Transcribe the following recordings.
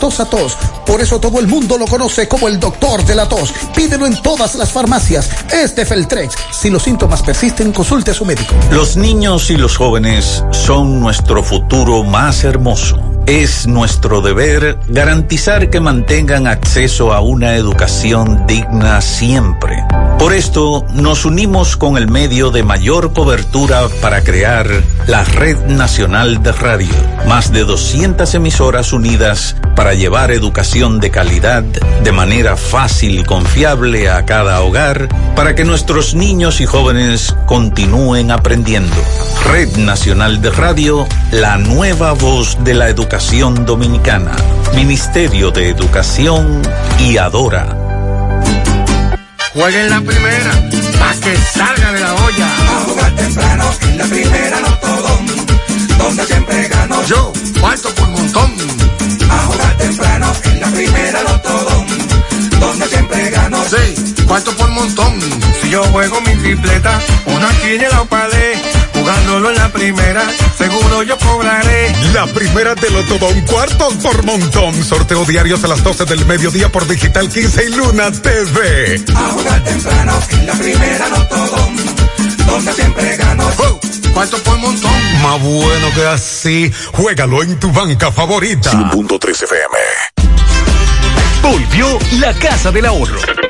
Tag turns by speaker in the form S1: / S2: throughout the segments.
S1: tos a tos. Por eso todo el mundo lo conoce como el doctor de la tos. Pídelo en todas las farmacias. Este Feltrex. Si los síntomas persisten, consulte a su médico.
S2: Los niños y los jóvenes son nuestro futuro más hermoso. Es nuestro deber garantizar que mantengan acceso a una educación digna siempre. Por esto, nos unimos con el medio de mayor cobertura para crear la Red Nacional de Radio. Más de 200 emisoras unidas para llevar educación de calidad de manera fácil y confiable a cada hogar para que nuestros niños y jóvenes continúen aprendiendo. Red Nacional de Radio, la nueva voz de la educación dominicana. Ministerio de Educación y Adora.
S3: Jueguen la primera, para que salga de la olla.
S4: A jugar temprano, en la primera no todo. Donde siempre gano.
S3: Yo, cuarto por montón.
S4: En la primera no todo. Donde siempre gano.
S3: Sí, cuarto por montón. Si yo juego mi tripleta, una quiniela o palé. Jugándolo en la primera, seguro yo cobraré.
S5: La primera te lo todo un cuarto por montón. Sorteo diarios a las 12 del mediodía por Digital 15 y Luna TV.
S4: A jugar temprano, en la primera no todo. Donde siempre gano.
S3: Oh, cuarto por montón.
S5: Más bueno que así. Juégalo en tu banca favorita.
S6: 1.3 FM.
S7: Volvió la Casa del Ahorro.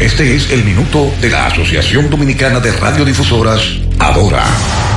S6: Este es el minuto de la Asociación Dominicana de Radiodifusoras, Adora.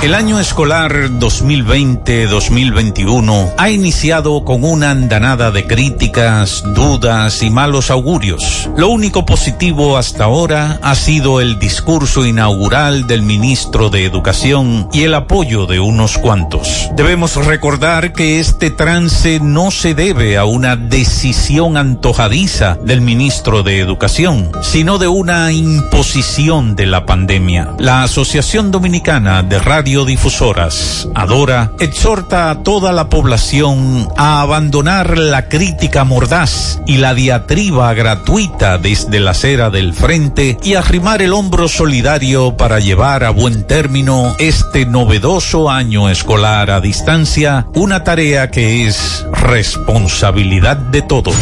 S2: El año escolar 2020-2021 ha iniciado con una andanada de críticas, dudas y malos augurios. Lo único positivo hasta ahora ha sido el discurso inaugural del ministro de Educación y el apoyo de unos cuantos. Debemos recordar que este trance no se debe a una decisión antojadiza del ministro de Educación, sino de una imposición de la pandemia. La Asociación Dominicana de Radiodifusoras, Adora, exhorta a toda la población a abandonar la crítica mordaz y la diatriba gratuita desde la acera del frente y arrimar el hombro solidario para llevar a buen término este novedoso año escolar a distancia, una tarea que es responsabilidad de todos.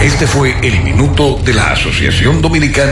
S6: Este fue el minuto de la Asociación Dominicana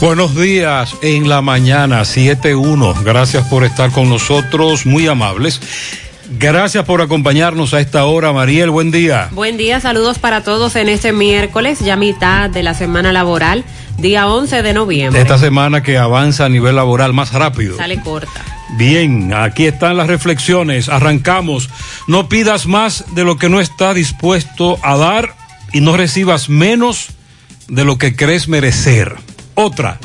S8: Buenos días en la mañana 7.1. Gracias por estar con nosotros, muy amables. Gracias por acompañarnos a esta hora, Mariel. Buen día.
S9: Buen día, saludos para todos en este miércoles, ya mitad de la semana laboral, día 11 de noviembre.
S8: Esta semana que avanza a nivel laboral más rápido.
S9: Sale corta.
S8: Bien, aquí están las reflexiones. Arrancamos. No pidas más de lo que no estás dispuesto a dar y no recibas menos de lo que crees merecer. Otra,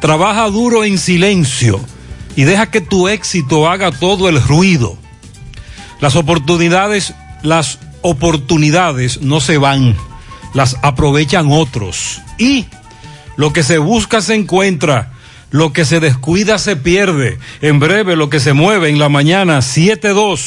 S8: trabaja duro en silencio y deja que tu éxito haga todo el ruido. Las oportunidades, las oportunidades no se van, las aprovechan otros. Y lo que se busca se encuentra, lo que se descuida se pierde. En breve lo que se mueve en la mañana 7-2.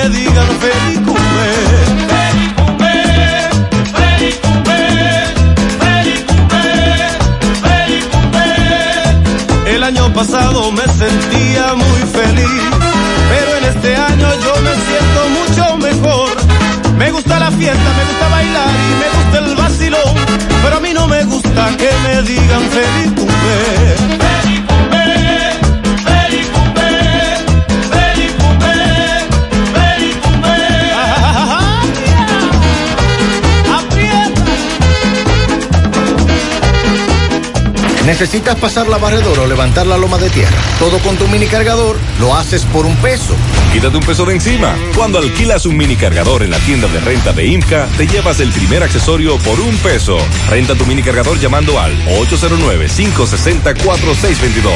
S10: ¿Necesitas pasar la barredora o levantar la loma de tierra? Todo con tu mini cargador lo haces por un peso.
S11: Quítate un peso de encima. Cuando alquilas un mini cargador en la tienda de renta de IMCA, te llevas el primer accesorio por un peso. Renta tu mini cargador llamando al 809-560-4622.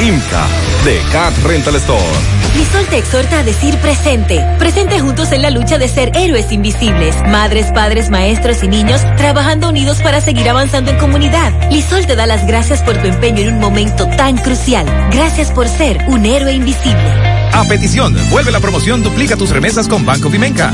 S11: IMCA de Cat Rental Store.
S12: Lisol te exhorta a decir presente. Presente juntos en la lucha de ser héroes invisibles. Madres, padres, maestros y niños trabajando unidos para seguir avanzando en comunidad. Lisol te da las gracias por tu empeño en un momento tan crucial. Gracias por ser un héroe invisible.
S13: A petición, vuelve la promoción Duplica tus remesas con Banco Vimenca.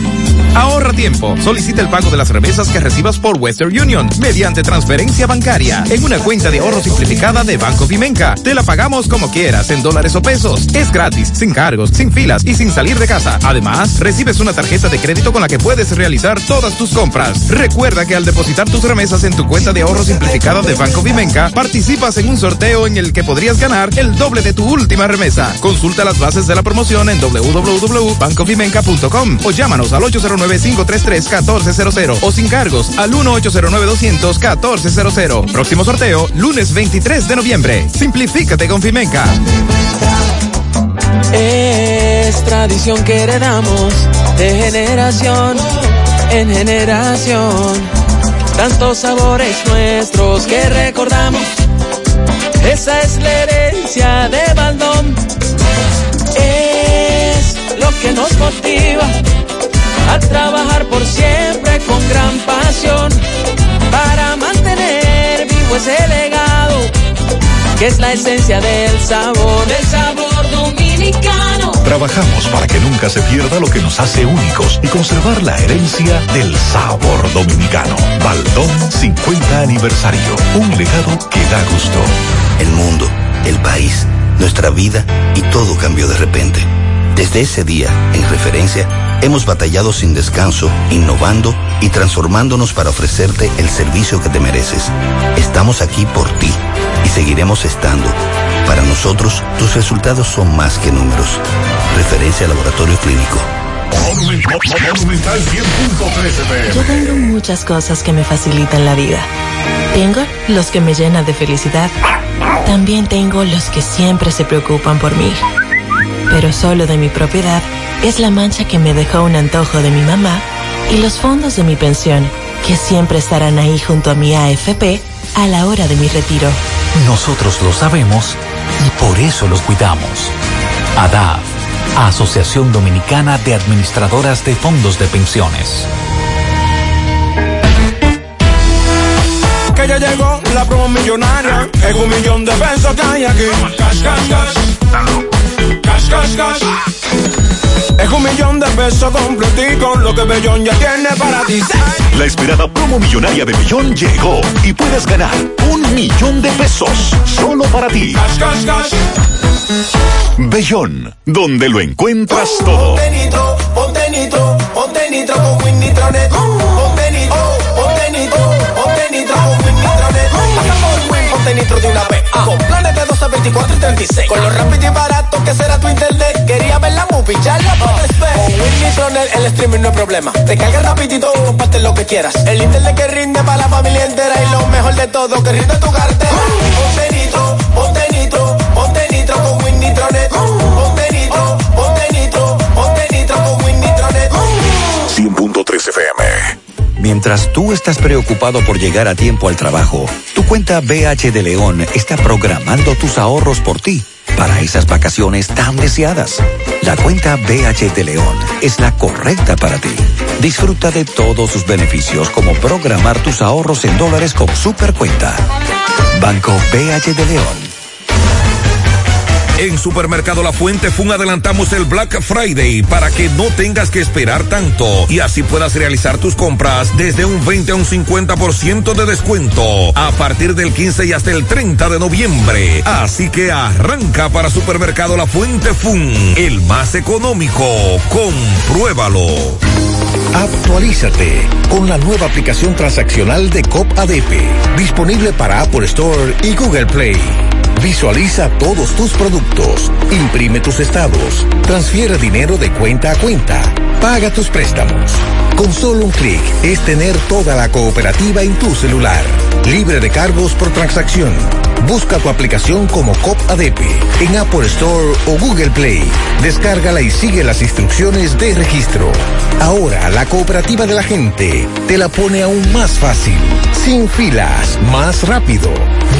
S13: Ahorra tiempo. Solicita el pago de las remesas que recibas por Western Union mediante transferencia bancaria en una cuenta de ahorro simplificada de Banco Vimenca. Te la pagamos como quieras, en dólares o pesos. Es gratis, sin cargos, sin filas y sin salir de casa. Además, recibes una tarjeta de crédito con la que puedes realizar todas tus compras. Recuerda que al depositar tus remesas en tu cuenta de ahorro simplificada de Banco Vimenca, participas en un sorteo en el que podrías ganar el doble de tu última remesa. Consulta las bases de la promoción en www.bancovimenca.com o llámanos al 809-533-1400 o sin cargos al 1-809-200-1400. Próximo sorteo, lunes 23 de noviembre. Simplifícate con Fimenca.
S14: Es tradición que heredamos de generación en generación. Tantos sabores nuestros que recordamos. Esa es la herencia de Baldón. Es lo que nos motiva a trabajar por siempre con gran pasión para mantener vivo ese legado que es la esencia del sabor, del sabor dominicano.
S6: Trabajamos para que nunca se pierda lo que nos hace únicos y conservar la herencia del sabor dominicano. Baldón 50 aniversario, un legado que da gusto.
S15: El mundo, el país, nuestra vida y todo cambió de repente. Desde ese día, en referencia, hemos batallado sin descanso, innovando y transformándonos para ofrecerte el servicio que te mereces. Estamos aquí por ti y seguiremos estando. Para nosotros, tus resultados son más que números. Referencia Laboratorio Clínico.
S16: Yo tengo muchas cosas que me facilitan la vida. Tengo los que me llenan de felicidad. También tengo los que siempre se preocupan por mí. Pero solo de mi propiedad es la mancha que me dejó un antojo de mi mamá y los fondos de mi pensión, que siempre estarán ahí junto a mi AFP a la hora de mi retiro.
S17: Nosotros lo sabemos y por eso los cuidamos. ADAF, Asociación Dominicana de Administradoras de Fondos de Pensiones.
S3: Que ya llegó la promo millonaria. Es un millón de pesos que hay aquí. Cash, cash, cash. Cash, cash, cash. Es un millón de pesos completico, lo que Bellón ya tiene para ti.
S6: La esperada promo millonaria de Bellón llegó y puedes ganar un millón de pesos solo para ti.
S3: Cash, cash, cash.
S6: Bellón, donde lo encuentras todo.
S18: Ponte nitro, ponte nitro, ponte nitro con Win Nitronet. Ponte nitro, ponte nitro, ponte nitro con Win Nitronet. Pasa ponte nitro de una vez. Con planes de 12, 24 y 36. Con lo rápido y barato que será tu internet. Quería ver la movie, ya la puedes ver. Con Win Nitronet el streaming no es problema. Te carga rapidito y comparte lo que quieras. El internet que rinde para la familia entera. Y lo mejor de todo, que rinde tu cartera. Ponte nitro, ponte nitro, ponte nitro con Win Nitronet. Ponte nitro, ponte nitro, ponte nitro con Win Nitronet.
S6: 100.3 FM.
S19: Mientras tú estás preocupado por llegar a tiempo al trabajo, tu cuenta BH de León está programando tus ahorros por ti para esas vacaciones tan deseadas. La cuenta BH de León es la correcta para ti. Disfruta de todos sus beneficios como programar tus ahorros en dólares con Supercuenta. Banco BH de León.
S20: En Supermercado La Fuente Fun adelantamos el Black Friday para que no tengas que esperar tanto y así puedas realizar tus compras desde un 20 a un 50% de descuento a partir del 15 y hasta el 30 de noviembre. Así que arranca para Supermercado La Fuente Fun, el más económico. Compruébalo.
S6: Actualízate con la nueva aplicación transaccional de COP ADP, disponible para Apple Store y Google Play. Visualiza todos tus productos, imprime tus estados, transfiere dinero de cuenta a cuenta, paga tus préstamos. Con solo un clic es tener toda la cooperativa en tu celular, libre de cargos por transacción. Busca tu aplicación como COP ADP en Apple Store o Google Play. Descárgala y sigue las instrucciones de registro. Ahora la cooperativa de la gente te la pone aún más fácil, sin filas, más rápido.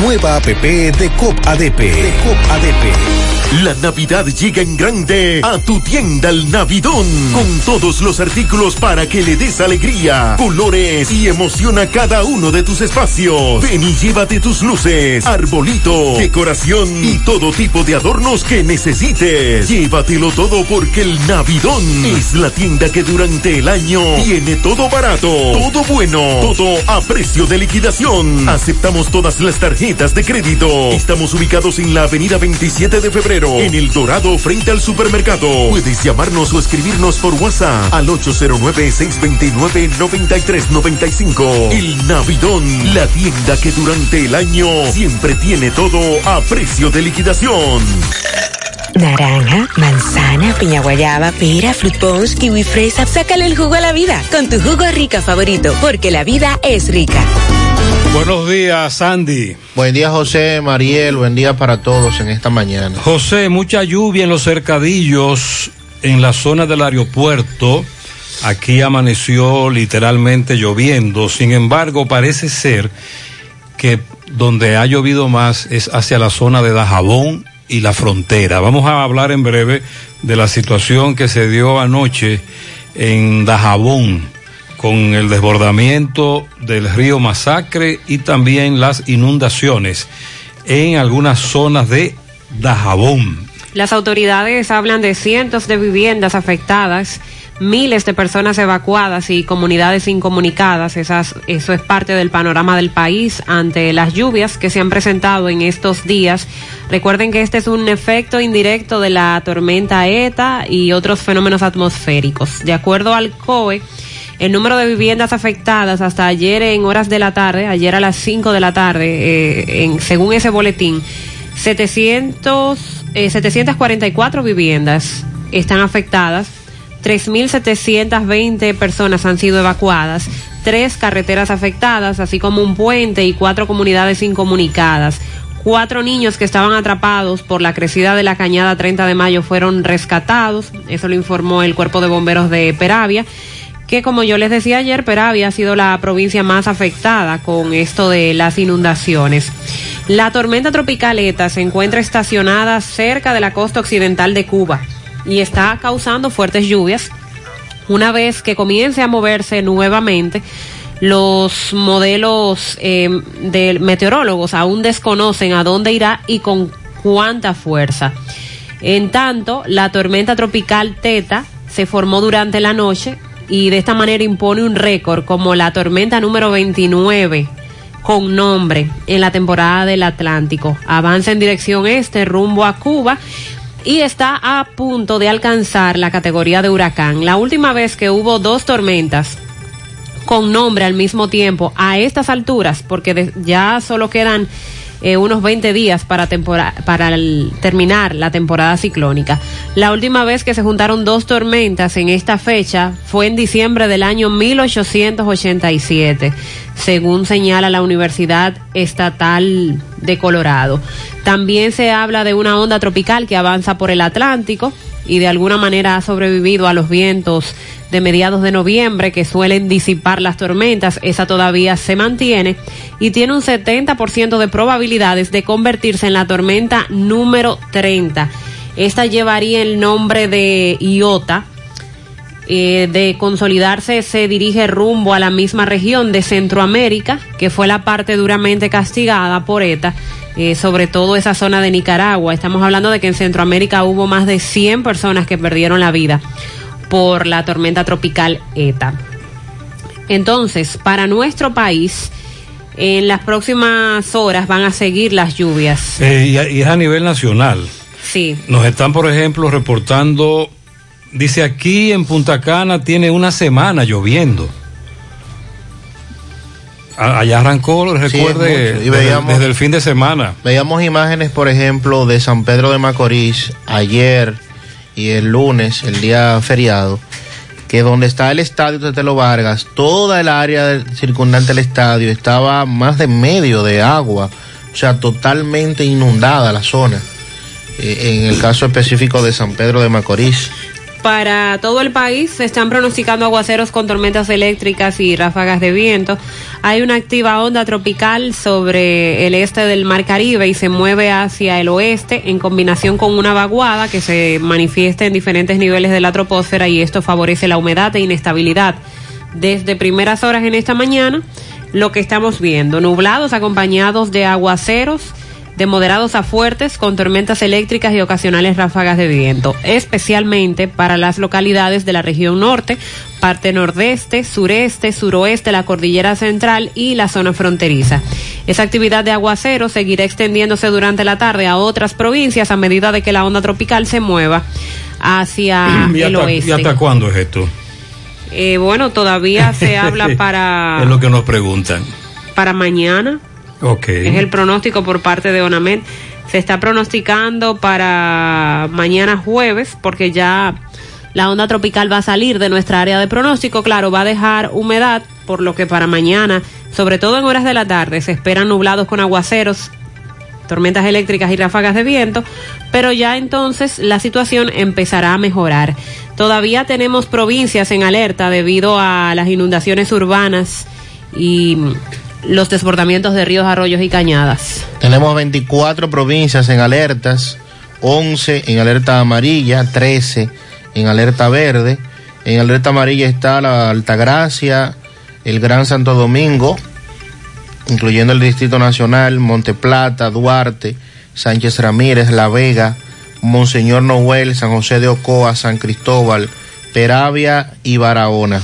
S6: Nueva app de COP ADP. De.
S21: La Navidad llega en grande a tu tienda El Navidón con todos los artículos para que le des alegría, colores y emoción a cada uno de tus espacios. Ven y llévate tus luces, arbolito, decoración y todo tipo de adornos que necesites. Llévatelo todo porque el Navidón es la tienda que durante el año tiene todo barato, todo bueno, todo a precio de liquidación. Aceptamos todas las tarjetas de crédito. Estamos ubicados en la avenida 27 de febrero, en El Dorado, frente al supermercado. Puedes llamarnos o escribirnos por WhatsApp al 809-629-9395. El Navidón, la tienda que durante el año siempre tiene todo a precio de liquidación.
S22: Naranja, manzana, piña guayaba, pera, fruit punch, kiwi fresa. Sácale el jugo a la vida con tu jugo rica favorito, porque la vida es rica.
S8: Buenos días, Sandy.
S23: Buen día, José, Mariel. Buen día para todos en esta mañana.
S8: José, mucha lluvia en los cercadillos, en la zona del aeropuerto. Aquí amaneció literalmente lloviendo. Sin embargo, parece ser que donde ha llovido más es hacia la zona de Dajabón y la frontera. Vamos a hablar en breve de la situación que se dio anoche en Dajabón con el desbordamiento del río Masacre y también las inundaciones en algunas zonas de Dajabón.
S9: Las autoridades hablan de cientos de viviendas afectadas, miles de personas evacuadas y comunidades incomunicadas. Esas, eso es parte del panorama del país ante las lluvias que se han presentado en estos días. Recuerden que este es un efecto indirecto de la tormenta ETA y otros fenómenos atmosféricos. De acuerdo al COE, el número de viviendas afectadas hasta ayer en horas de la tarde, ayer a las 5 de la tarde, eh, en, según ese boletín, 700, eh, 744 viviendas están afectadas, 3.720 personas han sido evacuadas, tres carreteras afectadas, así como un puente y cuatro comunidades incomunicadas. Cuatro niños que estaban atrapados por la crecida de la cañada 30 de mayo fueron rescatados, eso lo informó el cuerpo de bomberos de Peravia que como yo les decía ayer, Peravia ha sido la provincia más afectada con esto de las inundaciones. La tormenta tropical ETA se encuentra estacionada cerca de la costa occidental de Cuba y está causando fuertes lluvias. Una vez que comience a moverse nuevamente, los modelos eh, de meteorólogos aún desconocen a dónde irá y con cuánta fuerza. En tanto, la tormenta tropical Teta se formó durante la noche y de esta manera impone un récord como la tormenta número 29 con nombre en la temporada del Atlántico. Avanza en dirección este rumbo a Cuba y está a punto de alcanzar la categoría de huracán. La última vez que hubo dos tormentas con nombre al mismo tiempo a estas alturas, porque ya solo quedan eh, unos 20 días para, para terminar la temporada ciclónica. La última vez que se juntaron dos tormentas en esta fecha fue en diciembre del año 1887, según señala la Universidad Estatal de Colorado. También se habla de una onda tropical que avanza por el Atlántico y de alguna manera ha sobrevivido a los vientos de mediados de noviembre que suelen disipar las tormentas. Esa todavía se mantiene y tiene un 70% de probabilidades de convertirse en la tormenta número 30. Esta llevaría el nombre de Iota. Eh, de consolidarse se dirige rumbo a la misma región de Centroamérica, que fue la parte duramente castigada por ETA, eh, sobre todo esa zona de Nicaragua. Estamos hablando de que en Centroamérica hubo más de 100 personas que perdieron la vida por la tormenta tropical ETA. Entonces, para nuestro país, en las próximas horas van a seguir las lluvias.
S8: Eh, y, es a nivel nacional.
S9: Sí.
S8: Nos están, por ejemplo, reportando, dice aquí en Punta Cana tiene una semana lloviendo. Allá arrancó, recuerde.
S23: Y
S8: desde,
S23: veíamos-
S8: desde el fin de semana.
S23: Veíamos imágenes, por ejemplo, de San Pedro de Macorís ayer y el lunes, el día feriado, que donde está el estadio Tetelo Vargas, toda el área circundante al estadio estaba más de medio de agua, o sea, totalmente inundada la zona. Eh, en el caso específico de San Pedro de Macorís.
S9: Para todo el país se están pronosticando aguaceros con tormentas eléctricas y ráfagas de viento. Hay una activa onda tropical sobre el este del Mar Caribe y se mueve hacia el oeste en combinación con una vaguada que se manifiesta en diferentes niveles de la troposfera y esto favorece la humedad e inestabilidad. Desde primeras horas en esta mañana, lo que estamos viendo, nublados acompañados de aguaceros de moderados a fuertes con tormentas eléctricas y ocasionales ráfagas de viento, especialmente para las localidades de la región norte, parte nordeste, sureste, suroeste, la cordillera central y la zona fronteriza. Esa actividad de aguacero seguirá extendiéndose durante la tarde a otras provincias a medida de que la onda tropical se mueva hacia
S8: ¿Y
S9: el
S8: hasta,
S9: oeste.
S8: y hasta cuándo es esto?
S9: Eh, bueno, todavía se habla para,
S8: Es lo que nos preguntan.
S9: para mañana. Es el pronóstico por parte de ONAMED. Se está pronosticando para mañana jueves, porque ya la onda tropical va a salir de nuestra área de pronóstico. Claro, va a dejar humedad, por lo que para mañana, sobre todo en horas de la tarde, se esperan nublados con aguaceros, tormentas eléctricas y ráfagas de viento, pero ya entonces la situación empezará a mejorar. Todavía tenemos provincias en alerta debido a las inundaciones urbanas y los desbordamientos de ríos, arroyos y cañadas.
S23: Tenemos 24 provincias en alertas, 11 en alerta amarilla, 13 en alerta verde. En alerta amarilla está la Altagracia, el Gran Santo Domingo, incluyendo el Distrito Nacional, Monteplata, Duarte, Sánchez Ramírez, La Vega, Monseñor Noel, San José de Ocoa, San Cristóbal, Peravia y Barahona.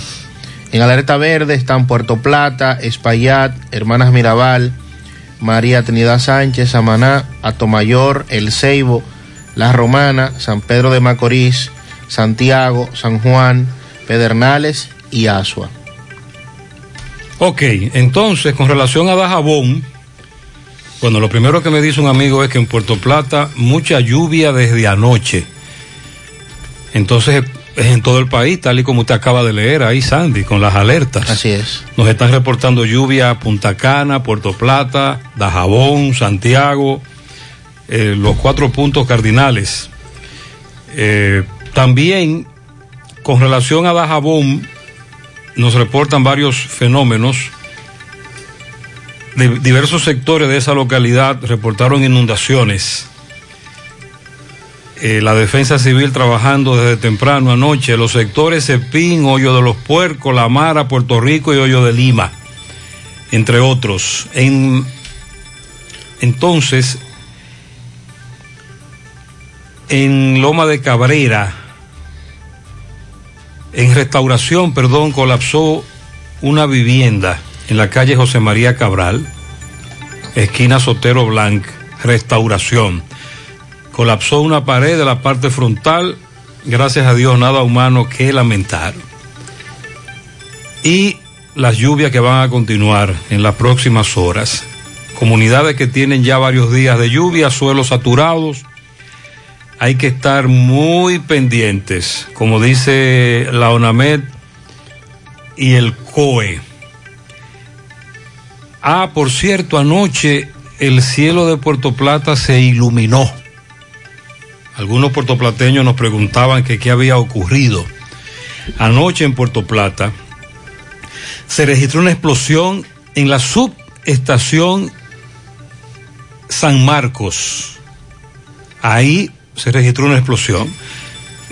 S23: En alerta verde están Puerto Plata, Espaillat, Hermanas Mirabal, María Trinidad Sánchez, Samaná, Atomayor, El Ceibo, La Romana, San Pedro de Macorís, Santiago, San Juan, Pedernales y Asua.
S8: Ok, entonces con relación a Dajabón, bueno, lo primero que me dice un amigo es que en Puerto Plata mucha lluvia desde anoche. Entonces es en todo el país, tal y como usted acaba de leer ahí, Sandy, con las alertas.
S23: Así es.
S8: Nos están reportando lluvia a Punta Cana, Puerto Plata, Dajabón, Santiago, eh, los cuatro puntos cardinales. Eh, también con relación a Dajabón, nos reportan varios fenómenos. De diversos sectores de esa localidad reportaron inundaciones. Eh, la defensa civil trabajando desde temprano anoche, los sectores Cepín, Hoyo de los Puercos, La Mara, Puerto Rico y Hoyo de Lima, entre otros. En, entonces, en Loma de Cabrera, en restauración, perdón, colapsó una vivienda en la calle José María Cabral, esquina Sotero Blanc, restauración. Colapsó una pared de la parte frontal, gracias a Dios nada humano que lamentar. Y las lluvias que van a continuar en las próximas horas. Comunidades que tienen ya varios días de lluvia, suelos saturados, hay que estar muy pendientes, como dice la ONAMED y el COE. Ah, por cierto, anoche el cielo de Puerto Plata se iluminó. Algunos puertoplateños nos preguntaban qué había ocurrido. Anoche en Puerto Plata se registró una explosión en la subestación San Marcos. Ahí se registró una explosión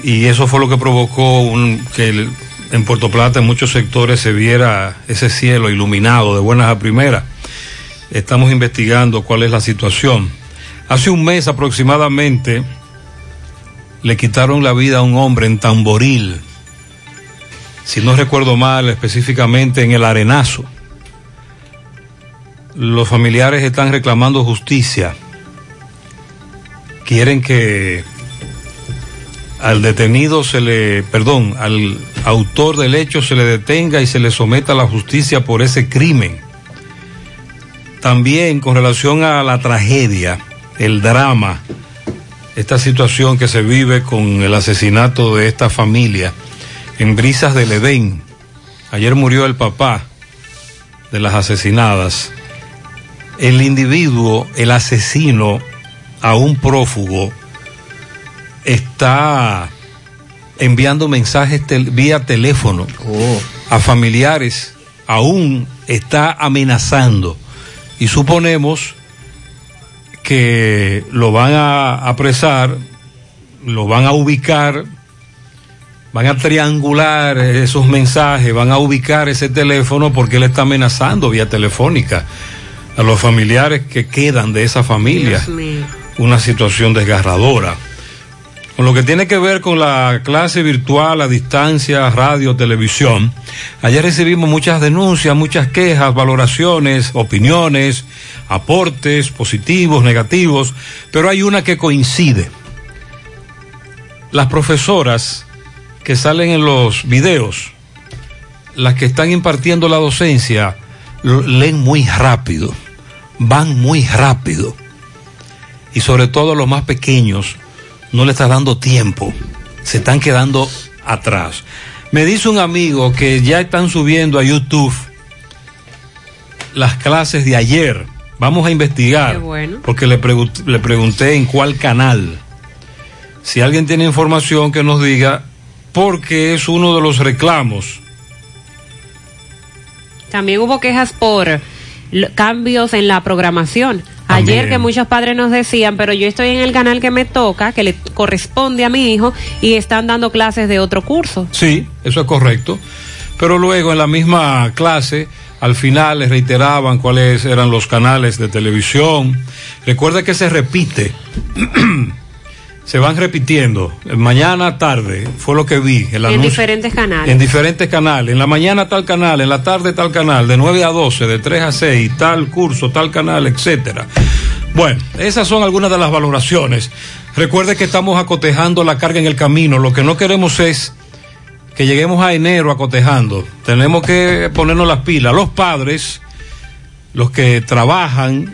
S8: y eso fue lo que provocó que en Puerto Plata en muchos sectores se viera ese cielo iluminado de buenas a primeras. Estamos investigando cuál es la situación. Hace un mes aproximadamente le quitaron la vida a un hombre en Tamboril, si no recuerdo mal, específicamente en el Arenazo. Los familiares están reclamando justicia. Quieren que al detenido se le, perdón, al autor del hecho se le detenga y se le someta a la justicia por ese crimen. También con relación a la tragedia, el drama, esta situación que se vive con el asesinato de esta familia en Brisas del Edén. Ayer murió el papá de las asesinadas. El individuo, el asesino a un prófugo, está enviando mensajes tel- vía teléfono a familiares, aún está amenazando. Y suponemos que lo van a apresar, lo van a ubicar, van a triangular esos mensajes, van a ubicar ese teléfono porque él está amenazando vía telefónica a los familiares que quedan de esa familia. Una situación desgarradora. Con lo que tiene que ver con la clase virtual a distancia, radio, televisión, ayer recibimos muchas denuncias, muchas quejas, valoraciones, opiniones, aportes positivos, negativos, pero hay una que coincide. Las profesoras que salen en los videos, las que están impartiendo la docencia, leen muy rápido, van muy rápido. Y sobre todo los más pequeños, no le está dando tiempo, se están quedando atrás. Me dice un amigo que ya están subiendo a YouTube las clases de ayer. Vamos a investigar,
S9: Qué bueno.
S8: porque le, pregun- le pregunté en cuál canal. Si alguien tiene información que nos diga, porque es uno de los reclamos.
S9: También hubo quejas por cambios en la programación. Ayer
S8: También.
S9: que muchos padres nos decían, pero yo estoy en el canal que me toca, que le corresponde a mi hijo, y están dando clases de otro curso.
S8: Sí, eso es correcto. Pero luego en la misma clase, al final les reiteraban cuáles eran los canales de televisión. Recuerda que se repite. se van repitiendo. Mañana, tarde, fue lo que vi. El
S9: En
S8: anuncio.
S9: diferentes canales.
S8: En diferentes canales. En la mañana tal canal, en la tarde tal canal, de 9 a 12, de 3 a 6, tal curso, tal canal, etcétera. Bueno, esas son algunas de las valoraciones. Recuerde que estamos acotejando la carga en el camino. Lo que no queremos es que lleguemos a enero acotejando. Tenemos que ponernos las pilas. Los padres, los que trabajan,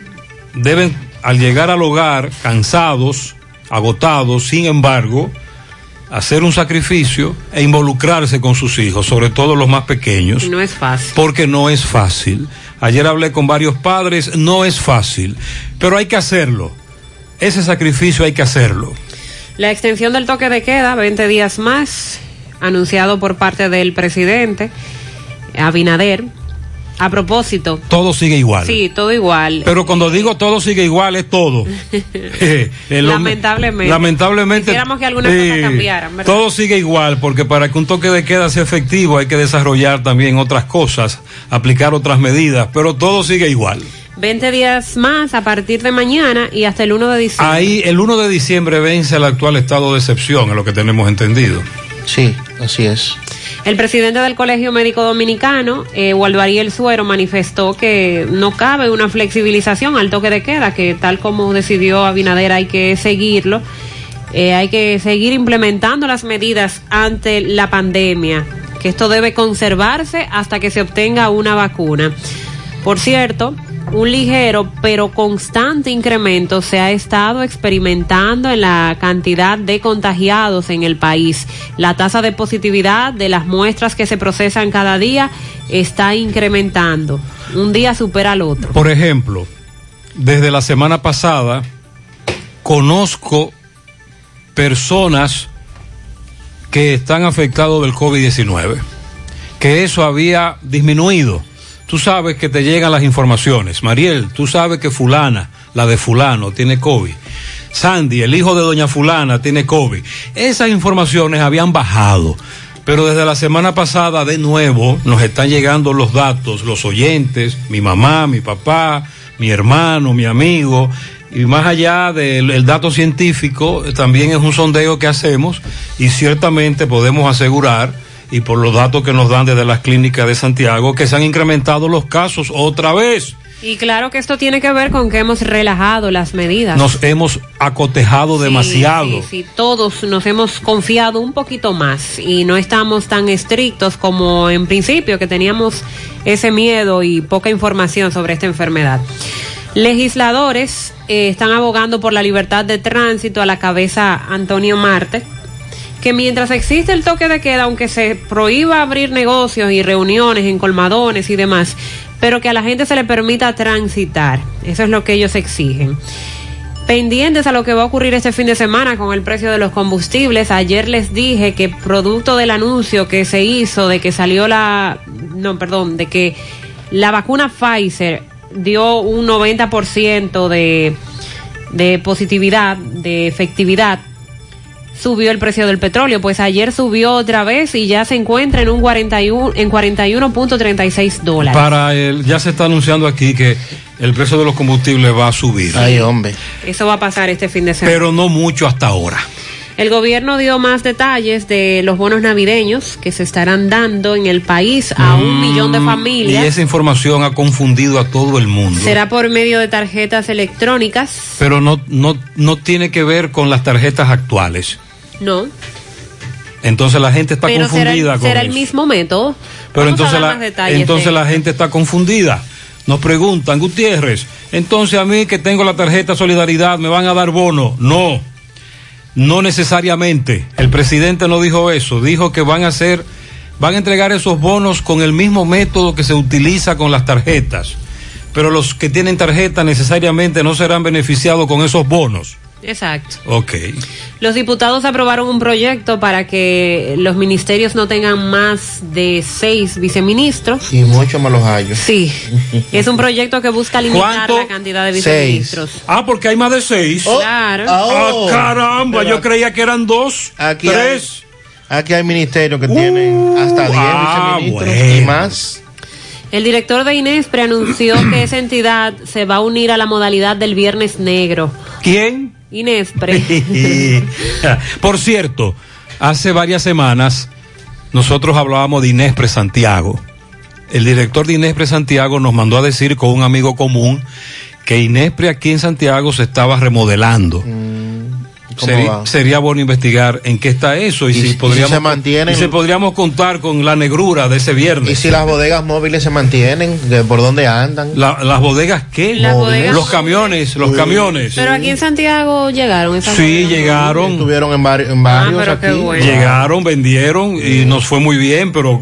S8: deben al llegar al hogar cansados, agotados, sin embargo, hacer un sacrificio e involucrarse con sus hijos, sobre todo los más pequeños
S9: no es fácil.
S8: porque no es fácil. Ayer hablé con varios padres, no es fácil, pero hay que hacerlo. Ese sacrificio hay que hacerlo.
S9: La extensión del toque de queda, 20 días más, anunciado por parte del presidente Abinader. A propósito.
S8: Todo sigue igual.
S9: Sí, todo igual.
S8: Pero cuando digo todo sigue igual, es todo. Eh,
S9: Lamentablemente.
S8: Lamentablemente.
S9: Quisiéramos que algunas
S8: sí,
S9: cosas cambiaran, ¿verdad?
S8: Todo sigue igual, porque para que un toque de queda sea efectivo hay que desarrollar también otras cosas, aplicar otras medidas, pero todo sigue igual.
S9: 20 días más a partir de mañana y hasta el 1 de diciembre.
S8: Ahí el 1 de diciembre vence el actual estado de excepción, es lo que tenemos entendido.
S23: Sí, así es.
S9: El presidente del Colegio Médico Dominicano, eh, Waldo Ariel Suero, manifestó que no cabe una flexibilización al toque de queda, que tal como decidió Abinader hay que seguirlo. Eh, hay que seguir implementando las medidas ante la pandemia, que esto debe conservarse hasta que se obtenga una vacuna. Por cierto, un ligero pero constante incremento se ha estado experimentando en la cantidad de contagiados en el país. La tasa de positividad de las muestras que se procesan cada día está incrementando. Un día supera al otro.
S8: Por ejemplo, desde la semana pasada conozco personas que están afectados del COVID-19, que eso había disminuido. Tú sabes que te llegan las informaciones. Mariel, tú sabes que fulana, la de fulano, tiene COVID. Sandy, el hijo de doña fulana, tiene COVID. Esas informaciones habían bajado. Pero desde la semana pasada, de nuevo, nos están llegando los datos, los oyentes, mi mamá, mi papá, mi hermano, mi amigo, y más allá del el dato científico, también es un sondeo que hacemos y ciertamente podemos asegurar, y por los datos que nos dan desde las clínicas de Santiago, que se han incrementado los casos otra vez.
S9: Y claro que esto tiene que ver con que hemos relajado las medidas.
S8: Nos hemos acotejado demasiado.
S9: Sí, sí, todos nos hemos confiado un poquito más y no estamos tan estrictos como en principio, que teníamos ese miedo y poca información sobre esta enfermedad. Legisladores eh, están abogando por la libertad de tránsito a la cabeza Antonio Marte, que mientras existe el toque de queda, aunque se prohíba abrir negocios y reuniones en colmadones y demás, pero que a la gente se le permita transitar. Eso es lo que ellos exigen. Pendientes a lo que va a ocurrir este fin de semana con el precio de los combustibles. Ayer les dije que producto del anuncio que se hizo de que salió la, no, perdón, de que la vacuna Pfizer dio un 90% de, de positividad, de efectividad, subió el precio del petróleo. Pues ayer subió otra vez y ya se encuentra en un 41 en 41.36 dólares.
S8: Para el, ya se está anunciando aquí que el precio de los combustibles va a subir.
S23: Ay, hombre.
S9: Eso va a pasar este fin de semana.
S8: Pero no mucho hasta ahora.
S9: El gobierno dio más detalles de los bonos navideños que se estarán dando en el país a un millón de familias.
S8: Y esa información ha confundido a todo el mundo.
S9: Será por medio de tarjetas electrónicas.
S8: Pero no, no, no tiene que ver con las tarjetas actuales.
S9: No.
S8: Entonces la gente está
S9: Pero será,
S8: confundida
S9: el-
S8: con
S9: será el
S8: eso.
S9: mismo método.
S8: Pero
S9: Vamos
S8: entonces, la,
S9: detalles
S8: entonces la gente está confundida. Nos preguntan, Gutiérrez, entonces a mí que tengo la tarjeta Solidaridad, ¿me van a dar bono? No, no necesariamente. El presidente no dijo eso, dijo que van a hacer, van a entregar esos bonos con el mismo método que se utiliza con las tarjetas. Pero los que tienen tarjeta necesariamente no serán beneficiados con esos bonos.
S9: Exacto.
S8: Ok.
S9: Los diputados aprobaron un proyecto para que los ministerios no tengan más de seis viceministros.
S23: Y mucho me los hallo.
S9: Sí. Es un proyecto que busca limitar
S8: ¿Cuánto?
S9: la cantidad de
S23: Seis.
S9: viceministros.
S8: Ah, porque hay más de seis.
S9: claro.
S8: Ah,
S23: oh.
S8: caramba,
S23: Pero
S8: yo creía que eran dos,
S23: Aquí
S8: tres.
S23: Hay, aquí hay ministerios que tienen hasta 10
S8: ah,
S23: viceministros
S8: bueno.
S23: y más.
S9: El director de Inespre anunció que esa entidad se va a unir a la modalidad del Viernes Negro.
S8: ¿Quién?
S9: Inespre.
S8: Por cierto, hace varias semanas nosotros hablábamos de Inespre Santiago. El director de Inespre Santiago nos mandó a decir con un amigo común que Inespre aquí en Santiago se estaba remodelando.
S23: ¿cómo
S8: Sería bueno investigar en qué está eso y,
S23: Y- y
S8: si podríamos
S23: se mantienen-
S8: y si podríamos contar con la negrura de ese viernes.
S23: Y si las bodegas móviles se mantienen, ¿de ¿por dónde andan?
S8: La- las bodegas qué?
S9: Las bodegas-
S8: Los camiones, los camiones.
S9: Pero aquí en Santiago llegaron esas
S8: Sí,
S9: bodegas.
S8: llegaron.
S23: Estuvieron en, vari- en varios
S9: Ah, pero qué
S23: aquí.
S9: bueno.
S8: Llegaron, vendieron y nos fue muy bien, pero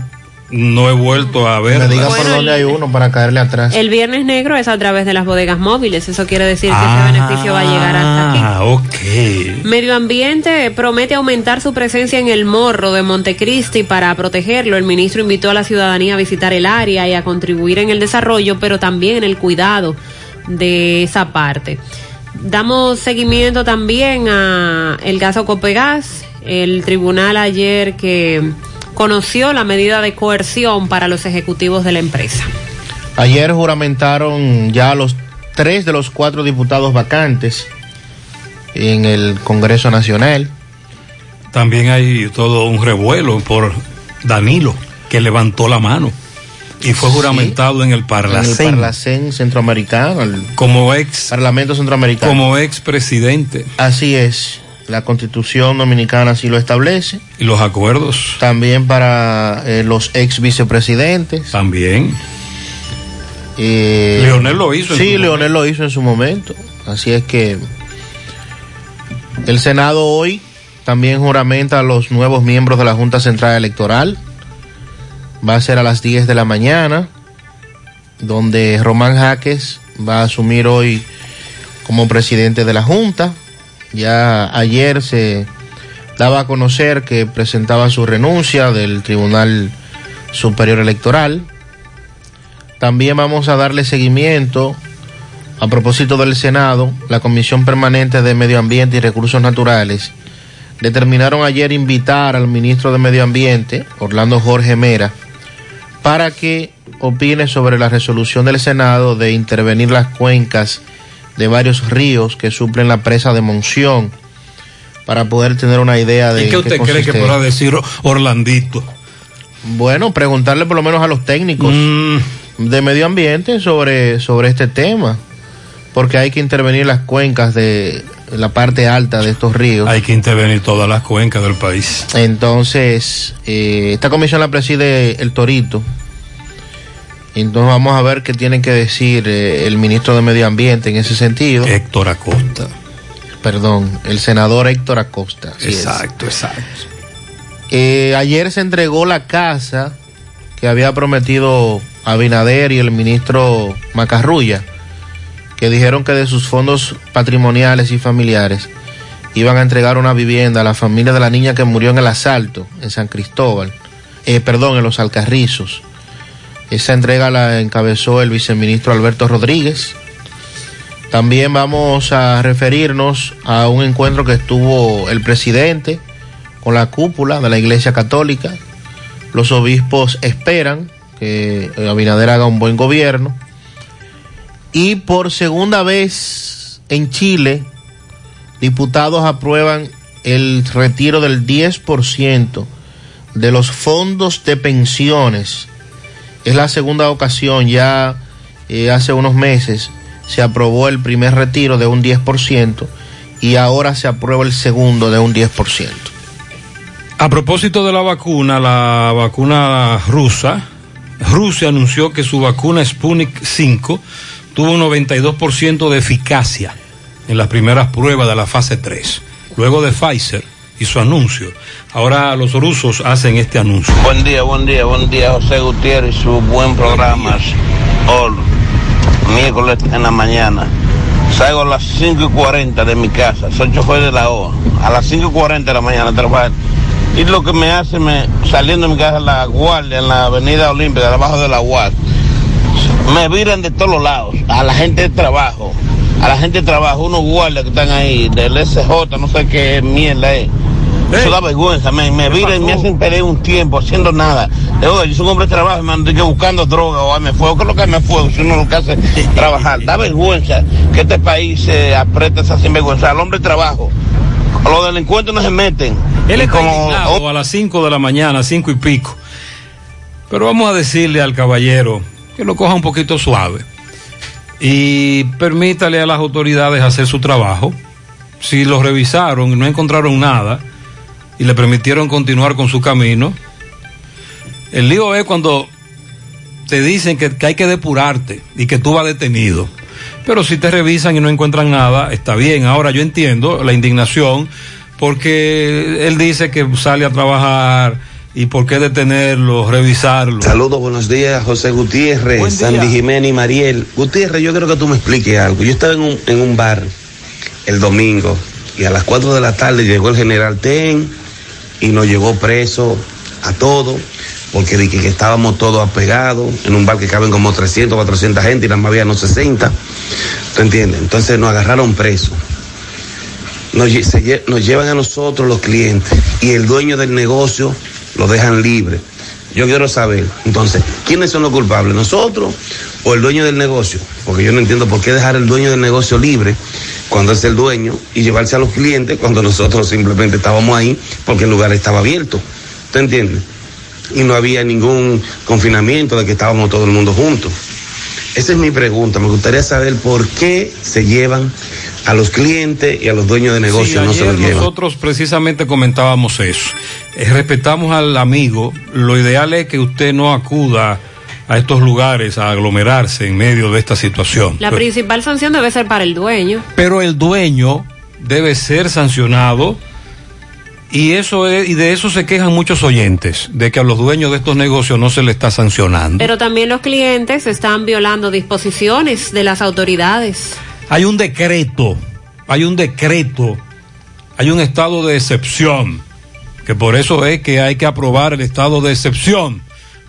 S8: no he vuelto a ver.
S23: Me digan por dónde
S9: el-
S23: hay uno para caerle atrás.
S9: El Viernes Negro es a través de las bodegas móviles. Eso quiere decir que ese beneficio va a llegar hasta aquí.
S8: Ah, ok.
S9: Medio Ambiente promete aumentar su presencia en el morro de Montecristi para protegerlo. El ministro invitó a la ciudadanía a visitar el área y a contribuir en el desarrollo, pero también en el cuidado de esa parte. Damos seguimiento también a el caso Copegas. El tribunal ayer que conoció la medida de coerción para los ejecutivos de la empresa.
S23: Ayer juramentaron ya los tres de los cuatro diputados vacantes en el Congreso Nacional.
S8: También hay todo un revuelo por Danilo, que levantó la mano y fue
S23: Sí.
S8: juramentado en el
S23: En el
S8: Parlacén
S23: Parlacén centroamericano, el
S8: como ex
S23: Parlamento centroamericano.
S8: como ex presidente
S23: Así es, la Constitución dominicana así lo establece.
S8: y los acuerdos
S23: También para eh, los ex vicepresidentes.
S8: también.
S23: Eh,
S8: Leonel lo hizo en
S23: Sí, Leonel lo hizo en su momento. Así es que el Senado hoy también juramenta a los nuevos miembros de la Junta Central Electoral. Va a ser a las 10 de la mañana, donde Román Jaques va a asumir hoy como presidente de la Junta. Ya ayer se daba a conocer que presentaba su renuncia del Tribunal Superior Electoral. También vamos a darle seguimiento a propósito del Senado, la Comisión Permanente de Medio Ambiente y Recursos Naturales determinaron ayer invitar al ministro de Medio Ambiente, Orlando Jorge Mera, para que opine sobre la resolución del Senado de intervenir las cuencas de varios ríos que suplen la presa de Monción, para poder tener una idea de...
S8: ¿Y qué usted cree que podrá decir Orlandito?
S23: Bueno, preguntarle por lo menos a los técnicos
S8: Mm.
S23: de medio ambiente sobre, sobre este tema, porque hay que intervenir las cuencas de la parte alta de estos ríos.
S8: Hay que intervenir todas las cuencas del país.
S23: Entonces, eh, esta comisión la preside el Torito. Entonces vamos a ver qué tiene que decir eh, el ministro de Medio Ambiente en ese sentido.
S8: Héctor Acosta.
S23: Perdón, el senador Héctor Acosta. así es.
S8: Exacto, exacto.
S23: Eh, ayer se entregó la casa que había prometido Abinader y el ministro Macarrulla, que dijeron que de sus fondos patrimoniales y familiares iban a entregar una vivienda a la familia de la niña que murió en el asalto en San Cristóbal, eh, perdón, en los Alcarrizos. Esa entrega la encabezó el viceministro Alberto Rodríguez. También vamos a referirnos a un encuentro que estuvo el presidente con la cúpula de la Iglesia Católica. Los obispos esperan que Abinader haga un buen gobierno. Y por segunda vez en Chile, diputados aprueban el retiro del 10% de los fondos de pensiones. Es la segunda ocasión, ya eh, hace unos meses se aprobó el primer retiro de un 10% y ahora se aprueba el segundo de un 10%.
S8: A propósito de la vacuna, la vacuna rusa, Rusia anunció que su vacuna Sputnik 5 tuvo un 92% de eficacia en las primeras pruebas de la fase 3. Luego de Pfizer y su anuncio, ahora los rusos hacen este anuncio.
S24: Buen día, buen día, buen día, José Gutiérrez y su buen programa. All, miércoles en la mañana. Salgo a las 5 y 40 de mi casa, soy chofer de la O. A las 5 y 40 de la mañana a trabajar. Y lo que me hace, me, saliendo de mi casa, la guardia en la avenida Olímpica, debajo de la UAS, me viran de todos los lados, a la gente de trabajo, a la gente de trabajo, unos guardias que están ahí, del SJ, no sé qué mierda es. Eso da vergüenza, me, me viran y me hacen perder un tiempo haciendo nada. Eh, Oye, yo soy un hombre de trabajo, me ando buscando droga o me fuego. ¿Qué es lo que me fuego? Si uno lo que hace es trabajar. Da vergüenza que este país se aprieta esa sinvergüenza. Al hombre de trabajo. Los delincuentes no se meten.
S8: Él está indignado a las 5 de la mañana, 5 y pico. Pero vamos a decirle al caballero que lo coja un poquito suave y permítale a las autoridades hacer su trabajo. Si lo revisaron y no encontraron nada y le permitieron continuar con su camino, el lío es cuando te dicen que, que hay que depurarte y que tú vas detenido. Pero si te revisan y no encuentran nada, está bien. Ahora yo entiendo la indignación porque él dice que sale a trabajar y por qué detenerlo, revisarlo.
S25: Saludos, buenos días, José Gutiérrez,
S8: día.
S25: Sandy Jiménez y Mariel. Gutiérrez, yo quiero que tú me expliques algo. Yo estaba en un, en un bar el domingo y a las 4 de la tarde llegó el general Ten y nos llegó preso a todos porque dije que estábamos todos apegados en un bar que caben como 300, 400 gente y nada más había no 60. ¿Tú entiendes? Entonces nos agarraron presos. Nos, se nos llevan a nosotros los clientes y el dueño del negocio lo dejan libre. Yo quiero saber, entonces, ¿quiénes son los culpables? ¿Nosotros o el dueño del negocio? Porque yo no entiendo por qué dejar el dueño del negocio libre cuando es el dueño y llevarse a los clientes cuando nosotros simplemente estábamos ahí porque el lugar estaba abierto. ¿Tú entiendes? Y no había ningún confinamiento de que estábamos todo el mundo juntos. Esa es mi pregunta. Me gustaría saber por qué se llevan a los clientes y a los dueños de negocio,
S8: Sí,
S25: no se los llevan.
S8: nosotros precisamente comentábamos eso. Eh, respetamos al amigo. Lo ideal es que usted no acuda a estos lugares a aglomerarse en medio de esta situación.
S9: La principal sanción debe ser para el dueño.
S8: pero el dueño debe ser sancionado y eso es, y de eso se quejan muchos oyentes de que a los dueños de estos negocios no se le está sancionando.
S9: Pero también los clientes están violando disposiciones de las autoridades.
S8: Hay un decreto, hay un decreto, hay un estado de excepción que por eso es que hay que aprobar el estado de excepción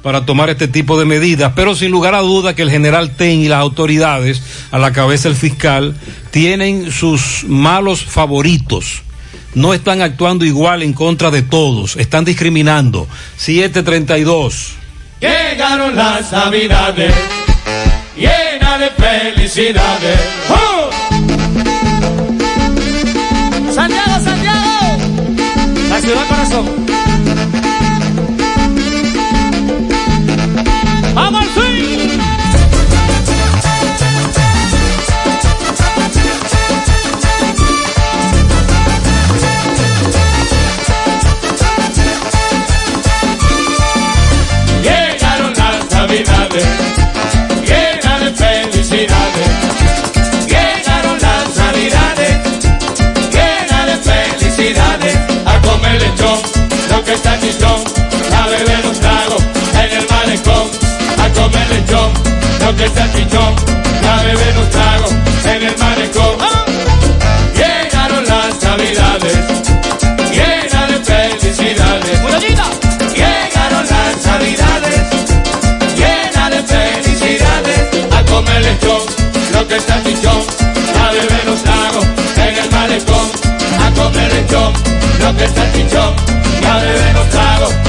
S8: para tomar este tipo de medidas, pero sin lugar a duda que el general Ten y las autoridades, a la cabeza del fiscal, tienen sus malos favoritos. No están actuando igual en contra de todos, están discriminando. 732.
S26: Llegaron las navidades, llena de felicidades. ¡Oh!
S27: Santiago, Santiago. La ciudad corazón. ¡Vamos!
S26: Llegaron las navidades, llena de felicidades. Llegaron las navidades, llena de felicidades. A comer lechón, lo que está chichón, un trago en el malecón. Llegaron las navidades, llena de felicidades. Llegaron las navidades, llena de felicidades. A comer lechón, lo que está chichón, a beber un trago en el malecón. A comer lechón, lo que está chichón, a beber un trago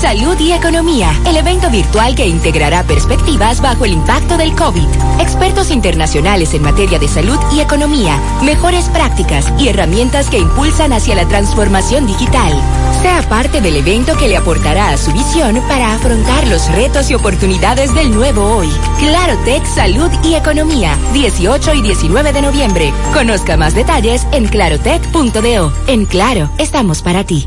S12: Salud y Economía, el evento virtual que integrará perspectivas bajo el impacto del COVID. Expertos internacionales en materia de salud y economía, mejores prácticas y herramientas que impulsan hacia la transformación digital. Sea parte del evento que le aportará a su visión para afrontar los retos y oportunidades del nuevo hoy. Claro Tech Salud y Economía, 18 y 19 de noviembre. Conozca más detalles en clarotech.do. En Claro, estamos para ti.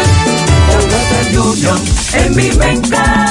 S28: En mi banca.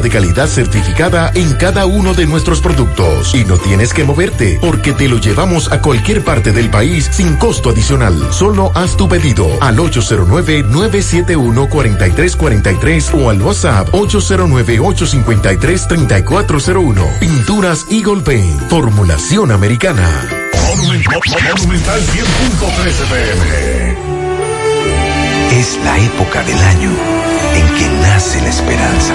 S21: de calidad certificada en cada uno de nuestros productos. Y no tienes que moverte, porque te lo llevamos a cualquier parte del país sin costo adicional. Solo haz tu pedido al 809-971-4343 o al WhatsApp 809-853-3401. Pinturas Eagle Paint, formulación americana.
S29: Monumental 100.13 pm.
S15: Es la época del año en que nace la esperanza.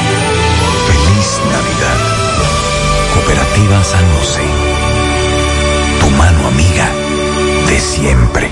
S15: Cooperativa San José. Tu mano amiga de siempre.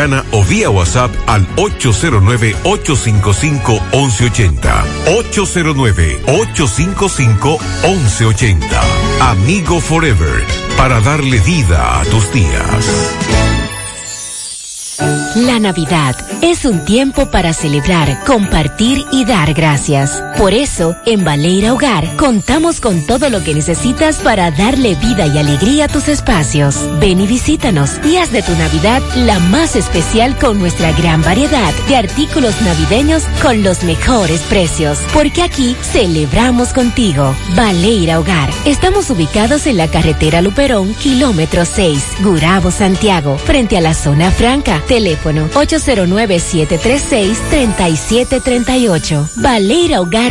S30: o vía WhatsApp al 809-855-1180. 809-855-1180. Amigo Forever, para darle vida a tus días.
S12: La Navidad es un tiempo para celebrar, compartir y dar gracias. Por eso, en Baleira Hogar contamos con todo lo que necesitas para darle vida y alegría a tus espacios. Ven y visítanos y haz de tu Navidad la más especial con nuestra gran variedad de artículos navideños con los mejores precios. Porque aquí celebramos contigo. Baleira Hogar. Estamos ubicados en la carretera Luperón, kilómetro 6, Gurabo, Santiago, frente a la zona franca. Teléfono 809-736-3738. Baleira Hogar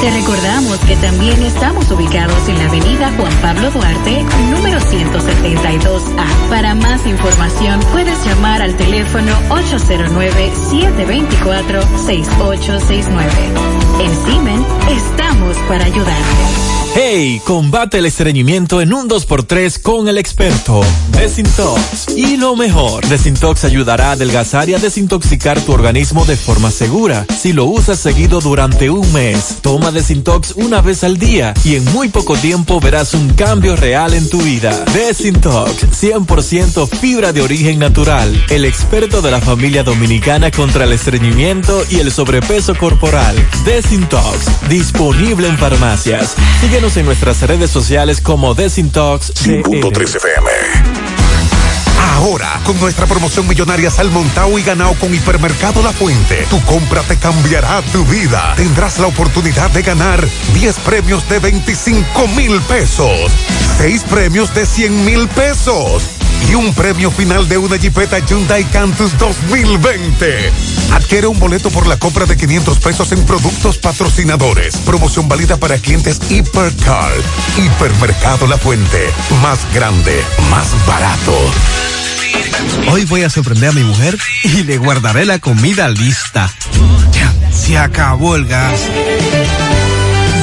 S31: Te recordamos que también estamos ubicados en la avenida Juan Pablo Duarte, número 172A. Para más información puedes llamar al teléfono 809-724-6869. En Simen estamos para ayudarte.
S32: Hey, combate el estreñimiento en un 2x3 con el experto Desintox. Y lo mejor, Desintox ayudará a adelgazar y a desintoxicar tu organismo de forma segura. Si lo usas seguido durante un mes, toma Desintox una vez al día y en muy poco tiempo verás un cambio real en tu vida. Desintox, 100% fibra de origen natural. El experto de la familia dominicana contra el estreñimiento y el sobrepeso corporal. Desintox, disponible en farmacias. Síguenos en nuestras redes sociales como Desintox.
S29: 100.3 FM. Ahora, con nuestra promoción millonaria Salmontao y ganado con Hipermercado La Fuente, tu compra te cambiará tu vida. Tendrás la oportunidad de ganar 10 premios de 25 mil pesos, 6 premios de 100 mil pesos y un premio final de una Jeepeta Hyundai Cantus 2020. Adquiere un boleto por la compra de 500 pesos en productos patrocinadores. Promoción válida para clientes Hipercar. Hipermercado La Fuente. Más grande, más barato.
S6: Hoy voy a sorprender a mi mujer y le guardaré la comida lista. Ya, se acabó el gas.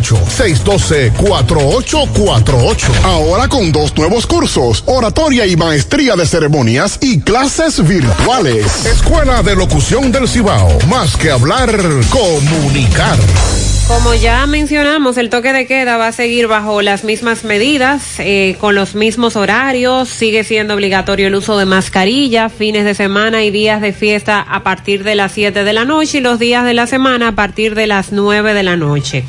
S33: 612-4848. Ahora con dos nuevos cursos, oratoria y maestría de ceremonias y clases virtuales. Escuela de Locución del Cibao. Más que hablar, comunicar.
S9: Como ya mencionamos, el toque de queda va a seguir bajo las mismas medidas, eh, con los mismos horarios, sigue siendo obligatorio el uso de mascarilla, fines de semana y días de fiesta a partir de las 7 de la noche y los días de la semana a partir de las 9 de la noche.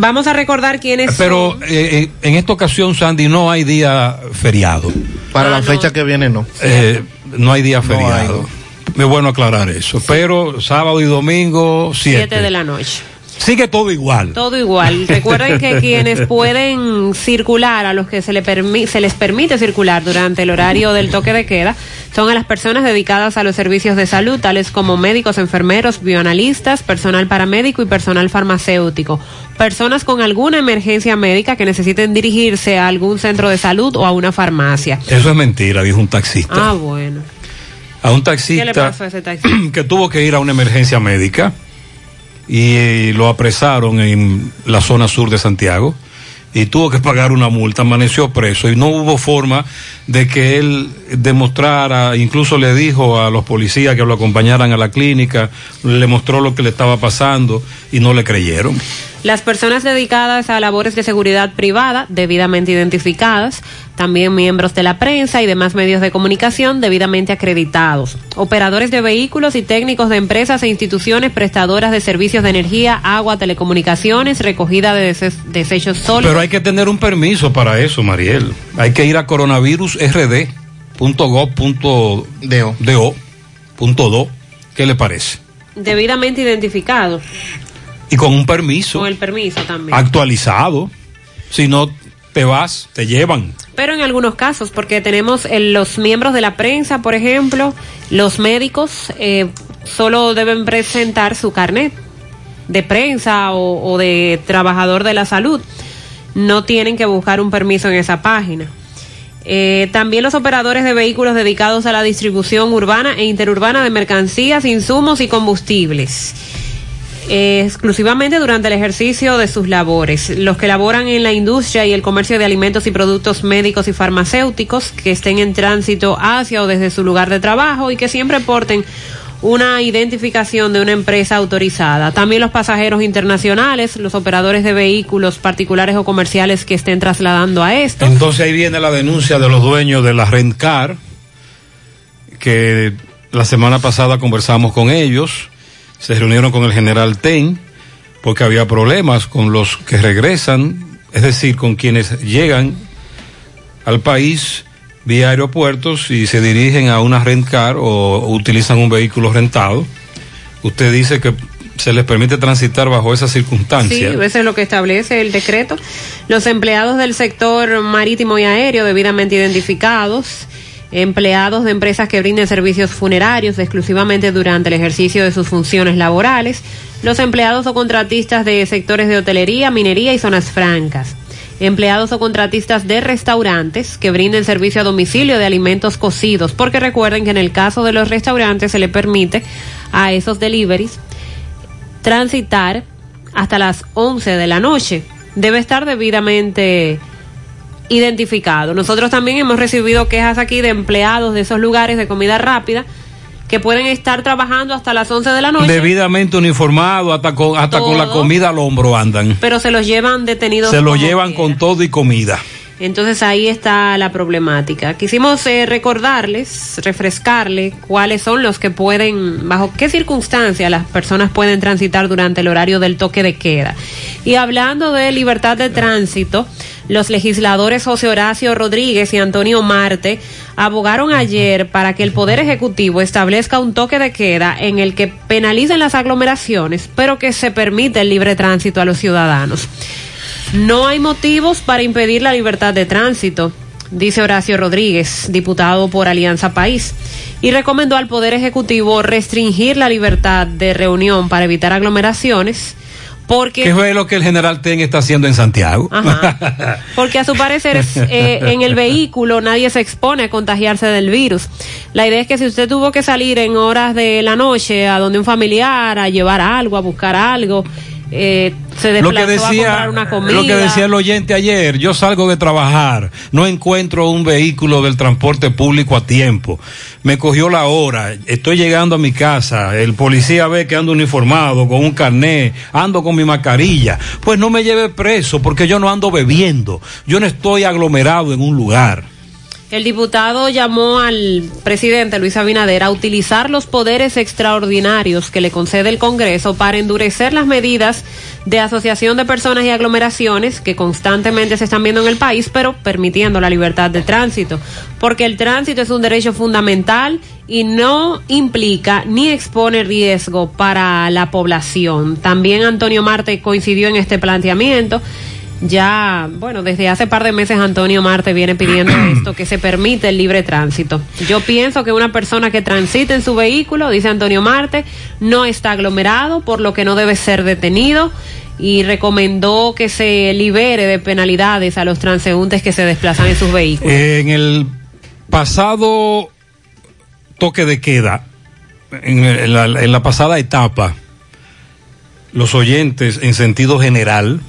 S9: Vamos a recordar quiénes
S8: Pero
S9: son.
S8: eh, eh, en esta ocasión, Sandy, no hay día feriado.
S23: Para la fecha que viene, no.
S8: Eh, no hay día feriado. Es bueno aclarar eso. Pero sábado y domingo, 7.
S9: 7 de la noche.
S8: Sigue todo igual.
S9: Todo igual. Recuerden que quienes pueden circular, a los que se, les permite circular durante el horario del toque de queda, son a las personas dedicadas a los servicios de salud, tales como médicos, enfermeros, bioanalistas, personal paramédico y personal farmacéutico. Personas con alguna emergencia médica que necesiten dirigirse a algún centro de salud o a una farmacia.
S8: Eso es mentira, dijo un taxista.
S9: Ah, bueno.
S8: A un
S9: ¿Qué le
S8: taxista
S9: pasó a ese taxi?
S8: que tuvo que ir a una emergencia médica y eh, lo apresaron en la zona sur de Santiago y tuvo que pagar una multa, amaneció preso y no hubo forma de que él demostrara, incluso le dijo a los policías que lo acompañaran a la clínica, le mostró lo que le estaba pasando y no le creyeron.
S9: Las personas dedicadas a labores de seguridad privada, debidamente identificadas, también miembros de la prensa y demás medios de comunicación debidamente acreditados, operadores de vehículos y técnicos de empresas e instituciones prestadoras de servicios de energía, agua, telecomunicaciones, recogida de desechos sólidos.
S8: Pero hay que tener un permiso para eso, Mariel. Hay que ir a coronavirusrd.gov.do. punto do. ¿Qué le parece?
S9: debidamente identificados,
S8: Y con un permiso
S9: con el permiso también.
S8: actualizado. Si no te vas, te llevan.
S9: Pero en algunos casos, porque tenemos eh, los miembros de la prensa, por ejemplo, los médicos eh, solo deben presentar su carnet de prensa o, o de trabajador de la salud. No tienen que buscar un permiso en esa página. Eh, también los operadores de vehículos dedicados a la distribución urbana e interurbana de mercancías, insumos y combustibles exclusivamente durante el ejercicio de sus labores. Los que laboran en la industria y el comercio de alimentos y productos médicos y farmacéuticos que estén en tránsito hacia o desde su lugar de trabajo y que siempre porten una identificación de una empresa autorizada. También los pasajeros internacionales, los operadores de vehículos particulares o comerciales que estén trasladando a esto.
S8: Entonces ahí viene la denuncia de los dueños de la Rentcar, que la semana pasada conversamos con ellos, se reunieron con el general Ten, porque había problemas con los que regresan, es decir, con quienes llegan al país vía aeropuertos y se dirigen a una Rentcar o utilizan un vehículo rentado. Usted dice que se les permite transitar bajo esas
S9: Sí,
S8: circunstancias.
S9: eso es lo que establece el decreto. Los empleados del sector marítimo y aéreo debidamente identificados, empleados de empresas que brinden servicios funerarios exclusivamente durante el ejercicio de sus funciones laborales, los empleados o contratistas de sectores de hotelería, minería y zonas francas. Empleados o contratistas de restaurantes que brinden servicio a domicilio de alimentos cocidos, porque recuerden que en el caso de los restaurantes se le permite a esos deliveries transitar hasta las 11 de la noche. Debe estar debidamente identificado. Nosotros también hemos recibido quejas aquí de empleados de esos lugares de comida rápida que pueden estar trabajando hasta las 11 de la noche,
S8: Debidamente uniformado, hasta con, hasta con la comida al hombro andan.
S9: pero se los llevan detenidos.
S8: Se lo
S9: como
S8: llevan con todo y comida.
S9: Entonces ahí está la problemática. Quisimos eh, recordarles, refrescarle cuáles son los que pueden, bajo qué circunstancias las personas pueden transitar durante el horario del toque de queda. Y hablando de libertad de tránsito, los legisladores José Horacio Rodríguez y Antonio Marte abogaron ayer para que el Poder Ejecutivo establezca un toque de queda en el que penalicen las aglomeraciones, pero que se permite el libre tránsito a los ciudadanos. No hay motivos para impedir la libertad de tránsito, dice Horacio Rodríguez, diputado por Alianza País, y recomendó al Poder Ejecutivo restringir la libertad de reunión para evitar aglomeraciones, porque
S8: ¿Qué fue lo que el general Ten está haciendo en Santiago?
S9: porque a su parecer eh, en el vehículo nadie se expone a contagiarse del virus. La idea es que si usted tuvo que salir en horas de la noche a donde un familiar, a llevar algo, a buscar algo, eh, se
S8: lo que
S9: desplazó a
S8: decía
S9: comprar una comida.
S8: lo que decía el oyente ayer yo salgo de trabajar no encuentro un vehículo del transporte público a tiempo. Me cogió la hora estoy llegando a mi casa el policía ve que ando uniformado con un carnet ando con mi mascarilla. Pues no me lleve preso porque yo no ando bebiendo yo no estoy aglomerado en un lugar
S9: El diputado llamó al presidente Luis Abinader a utilizar los poderes extraordinarios que le concede el Congreso para endurecer las medidas de asociación de personas y aglomeraciones que constantemente se están viendo en el país, pero permitiendo la libertad de tránsito, porque el tránsito es un derecho fundamental y no implica ni expone riesgo para la población. También Antonio Marte coincidió en este planteamiento ya, bueno, desde hace par de meses Antonio Marte viene pidiendo esto, que se permite el libre tránsito. Yo pienso que una persona que transite en su vehículo, dice Antonio Marte, no está aglomerado, por lo que no debe ser detenido y recomendó que se libere de penalidades a los transeúntes que se desplazan en sus vehículos.
S8: En el pasado toque de queda, en, en la, en la pasada etapa, los oyentes en sentido general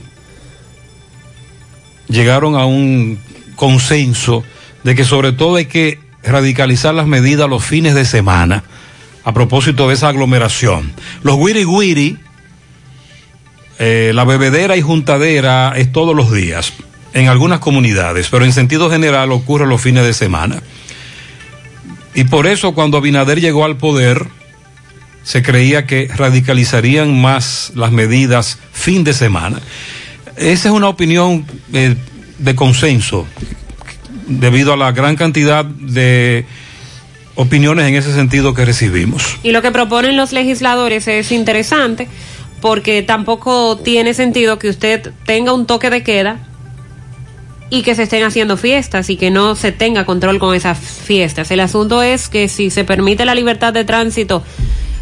S8: llegaron a un consenso de que sobre todo hay que radicalizar las medidas los fines de semana a propósito de esa aglomeración. Los wiri wiri, eh, la bebedera y juntadera es todos los días en algunas comunidades, pero en sentido general ocurre los fines de semana. Y por eso cuando Abinader llegó al poder, se creía que radicalizarían más las medidas fin de semana. Esa es una opinión eh, de consenso, debido a la gran cantidad de opiniones en ese sentido que recibimos.
S9: Y lo que proponen los legisladores es interesante porque tampoco tiene sentido que usted tenga un toque de queda y que se estén haciendo fiestas y que no se tenga control con esas fiestas. El asunto es que si se permite la libertad de tránsito,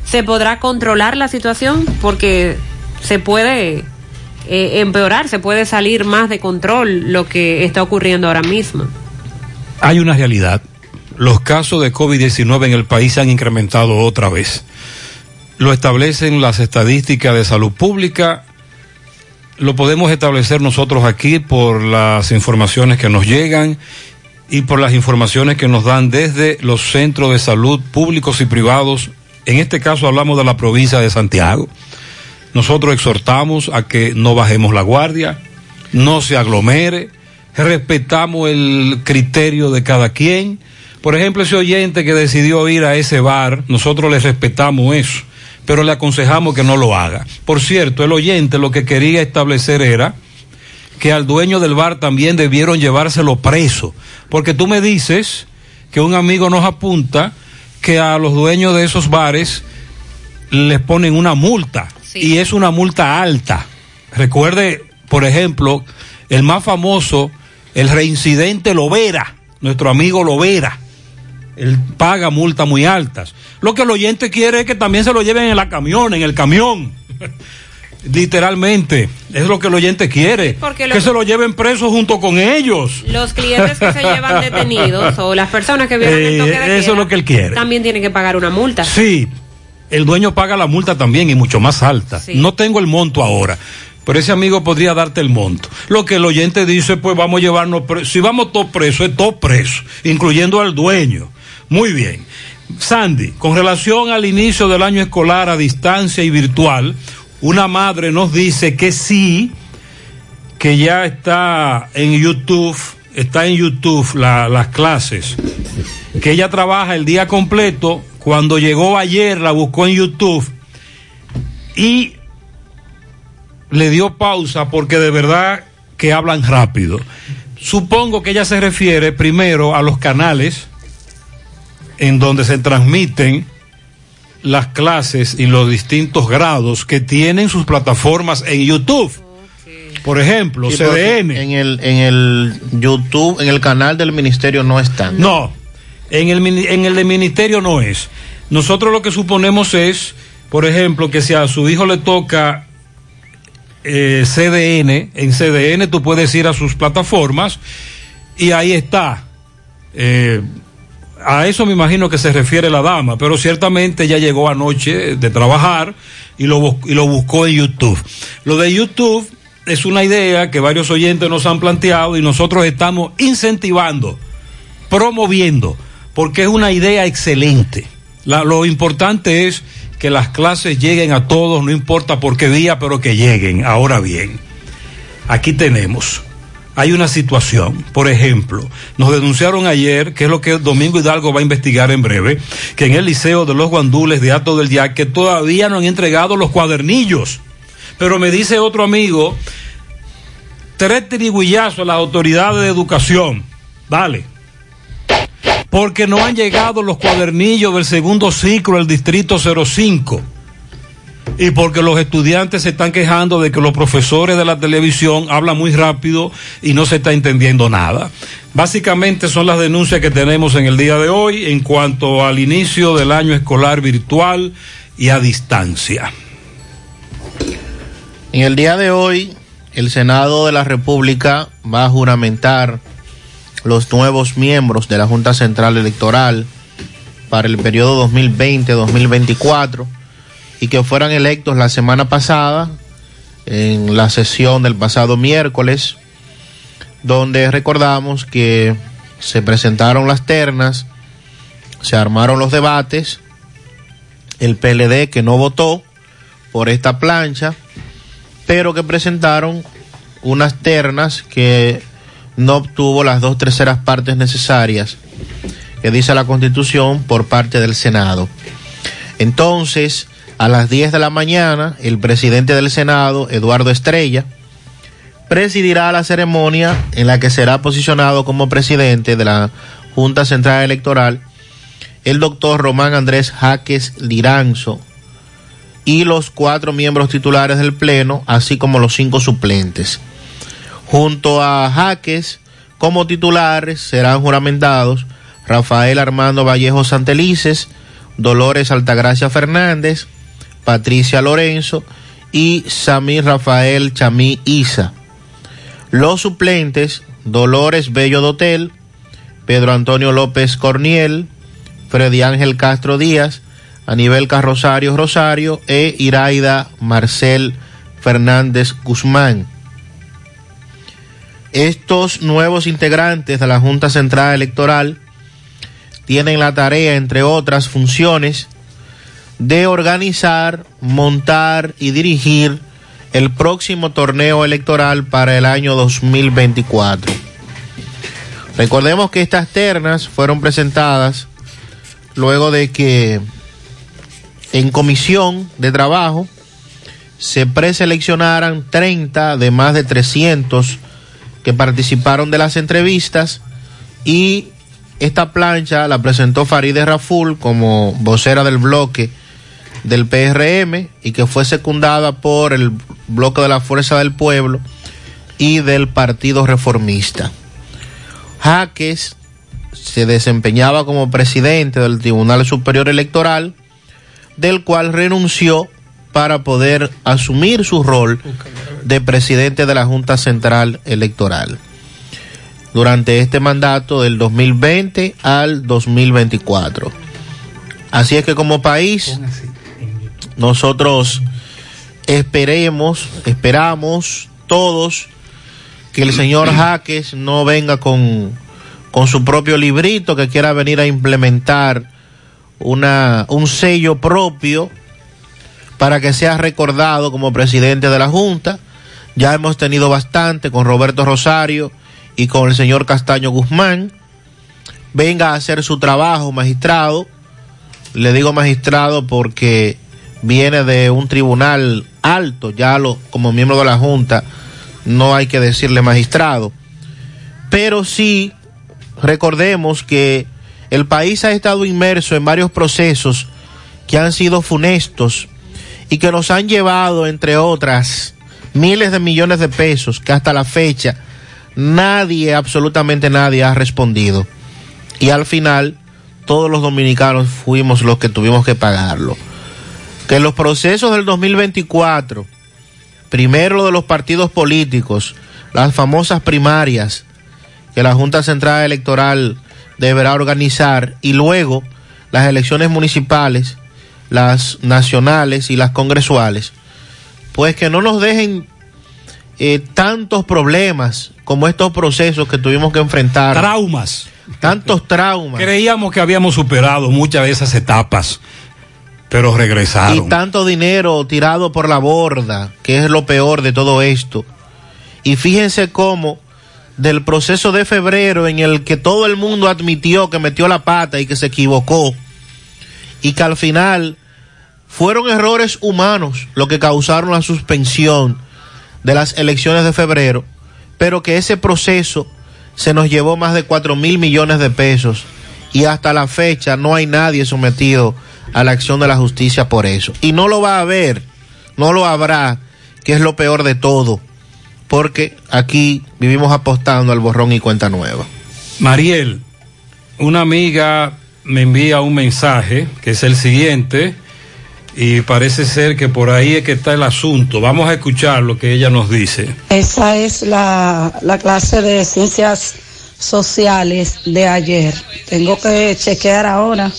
S9: se podrá controlar la situación porque se puede eh, empeorar, se puede salir más de control lo que está ocurriendo ahora mismo.
S8: Hay una realidad. Los casos de COVID-19 en el país se han incrementado otra vez. Lo establecen las estadísticas de salud pública. Lo podemos establecer nosotros aquí por las informaciones que nos llegan y por las informaciones que nos dan desde los centros de salud públicos y privados. En este caso hablamos de la provincia de Santiago. Nosotros exhortamos a que no bajemos la guardia, no se aglomere, respetamos el criterio de cada quien. Por ejemplo, ese oyente que decidió ir a ese bar, nosotros le respetamos eso, pero le aconsejamos que no lo haga. Por cierto, el oyente lo que quería establecer era que al dueño del bar también debieron llevárselo preso, porque tú me dices que un amigo nos apunta que a los dueños de esos bares les ponen una multa y es una multa alta. Recuerde, por ejemplo, el más famoso, el reincidente Lovera, nuestro amigo Lovera. Él paga multas muy altas. Lo que el oyente quiere es que también se lo lleven en la camión, en el camión. Literalmente, es lo que el oyente quiere.
S9: Porque
S8: que se lo lleven preso junto con ellos.
S9: Los clientes que se llevan detenidos o las personas que vieron el toque de
S8: Eh,
S9: queda
S8: eso es lo que él quiere.
S9: también tienen que pagar una multa.
S8: Sí, el dueño paga la multa también y mucho más alta.
S9: Sí.
S8: No tengo el monto ahora, pero ese amigo podría darte el monto. Lo que el oyente dice, pues vamos a llevarnos preso. Si vamos todos presos, es todo preso, incluyendo al dueño. Muy bien. Sandy, con relación al inicio del año escolar a distancia y virtual, una madre nos dice que sí, que ya está en YouTube, está en YouTube la- las clases, que ella trabaja el día completo, cuando llegó ayer la buscó en YouTube y le dio pausa porque de verdad que hablan rápido. Supongo que ella se refiere primero a los canales en donde se transmiten las clases y los distintos grados que tienen sus plataformas en YouTube. Por ejemplo,
S23: Sí,
S8: CDN.
S23: En el, en el YouTube, en el canal del ministerio no están.
S8: No, en el, de ministerio no es. Nosotros lo que suponemos es, por ejemplo, que si a su hijo le toca eh, CDN, en CDN tú puedes ir a sus plataformas y ahí está. Eh, a eso me imagino que se refiere la dama, pero ciertamente ella llegó anoche de trabajar y lo, y lo buscó en YouTube. Lo de YouTube es una idea que varios oyentes nos han planteado y nosotros estamos incentivando, promoviendo, porque es una idea excelente. Lo importante es que las clases lleguen a todos, no importa por qué día, pero que lleguen. Ahora bien, aquí tenemos hay una situación. Por ejemplo, nos denunciaron ayer, que es lo que Domingo Hidalgo va a investigar en breve, que en el Liceo de los Guandules de Ato del Yaque todavía no han entregado los cuadernillos. Pero me dice otro amigo, tres tiriguillazos a las autoridades de educación. Dale. Porque no han llegado los cuadernillos del segundo ciclo del distrito 05 y porque los estudiantes se están quejando de que los profesores de la televisión hablan muy rápido y no se está entendiendo nada. Básicamente son las denuncias que tenemos en el día de hoy en cuanto al inicio del año escolar virtual y a distancia.
S23: En el día de hoy, el Senado de la República va a juramentar los nuevos miembros de la Junta Central Electoral para el periodo 2020-2024 y que fueran electos la semana pasada en la sesión del pasado miércoles, donde recordamos que se presentaron las ternas, se armaron los debates, el PLD que no votó por esta plancha, pero que presentaron unas ternas que no obtuvo las dos terceras partes necesarias que dice la Constitución por parte del Senado. Entonces, a las 10 de la mañana, el presidente del Senado, Eduardo Estrella, presidirá la ceremonia en la que será posicionado como presidente de la Junta Central Electoral el doctor Román Andrés Jaques Liranzo y los cuatro miembros titulares del Pleno, así como los cinco suplentes. Junto a Jaques, como titulares, serán juramentados Rafael Armando Vallejo Santelices, Dolores Altagracia Fernández, Patricia Lorenzo y Samir Rafael Chamí Isa. Los suplentes, Dolores Bello Dotel, Pedro Antonio López Corniel, Freddy Ángel Castro Díaz, Anibel Carrosario Rosario e Iraida Marcel Fernández Guzmán. Estos nuevos integrantes de la Junta Central Electoral tienen la tarea, entre otras funciones, de organizar, montar y dirigir el próximo torneo electoral para el año 2024. Recordemos que estas ternas fueron presentadas luego de que en comisión de trabajo se preseleccionaran 30 de más de 300 que participaron de las entrevistas y esta plancha la presentó Farideh Raful como vocera del bloque del PRM y que fue secundada por el bloque de la Fuerza del Pueblo y del Partido Reformista. Jaques se desempeñaba como presidente del Tribunal Superior Electoral, del cual renunció para poder asumir su rol de presidente de la Junta Central Electoral durante este mandato del 2020 al 2024. Así es que como país nosotros esperemos, esperamos todos que el señor Jaques no venga con, con su propio librito que quiera venir a implementar una, un sello propio para que sea recordado como presidente de la Junta. Ya hemos tenido bastante con Roberto Rosario y con el señor Castaño Guzmán. Venga a hacer su trabajo, magistrado. Le digo magistrado porque viene de un tribunal alto, ya lo, como miembro de la Junta no hay que decirle magistrado. Pero sí, recordemos que el país ha estado inmerso en varios procesos que han sido funestos y que nos han llevado, entre otras, miles de millones de pesos que hasta la fecha nadie, absolutamente nadie ha respondido. Y al final, todos los dominicanos fuimos los que tuvimos que pagarlo. Que los procesos del 2024, primero de los partidos políticos, las famosas primarias que la Junta Central Electoral deberá organizar y luego las elecciones municipales, las nacionales y las congresuales, pues que no nos dejen eh, tantos problemas como estos procesos que tuvimos que enfrentar.
S8: Traumas.
S23: Tantos traumas.
S8: Creíamos que habíamos superado muchas de esas etapas, pero regresaron.
S23: Y tanto dinero tirado por la borda, que es lo peor de todo esto. Y fíjense cómo del proceso de febrero en el que todo el mundo admitió que metió la pata y que se equivocó y que al final fueron errores humanos lo que causaron la suspensión de las elecciones de febrero, pero que ese proceso se nos llevó más de 4 mil millones de pesos y hasta la fecha no hay nadie sometido a la acción de la justicia por eso. Y no lo va a haber, no lo habrá, que es lo peor de todo, porque aquí vivimos apostando al borrón y cuenta nueva.
S8: Mariel, una amiga me envía un mensaje que es el siguiente y parece ser que por ahí es que está el asunto. Vamos a escuchar lo que ella nos dice.
S34: Esa es la, la clase de ciencias sociales de ayer. Tengo que chequear ahora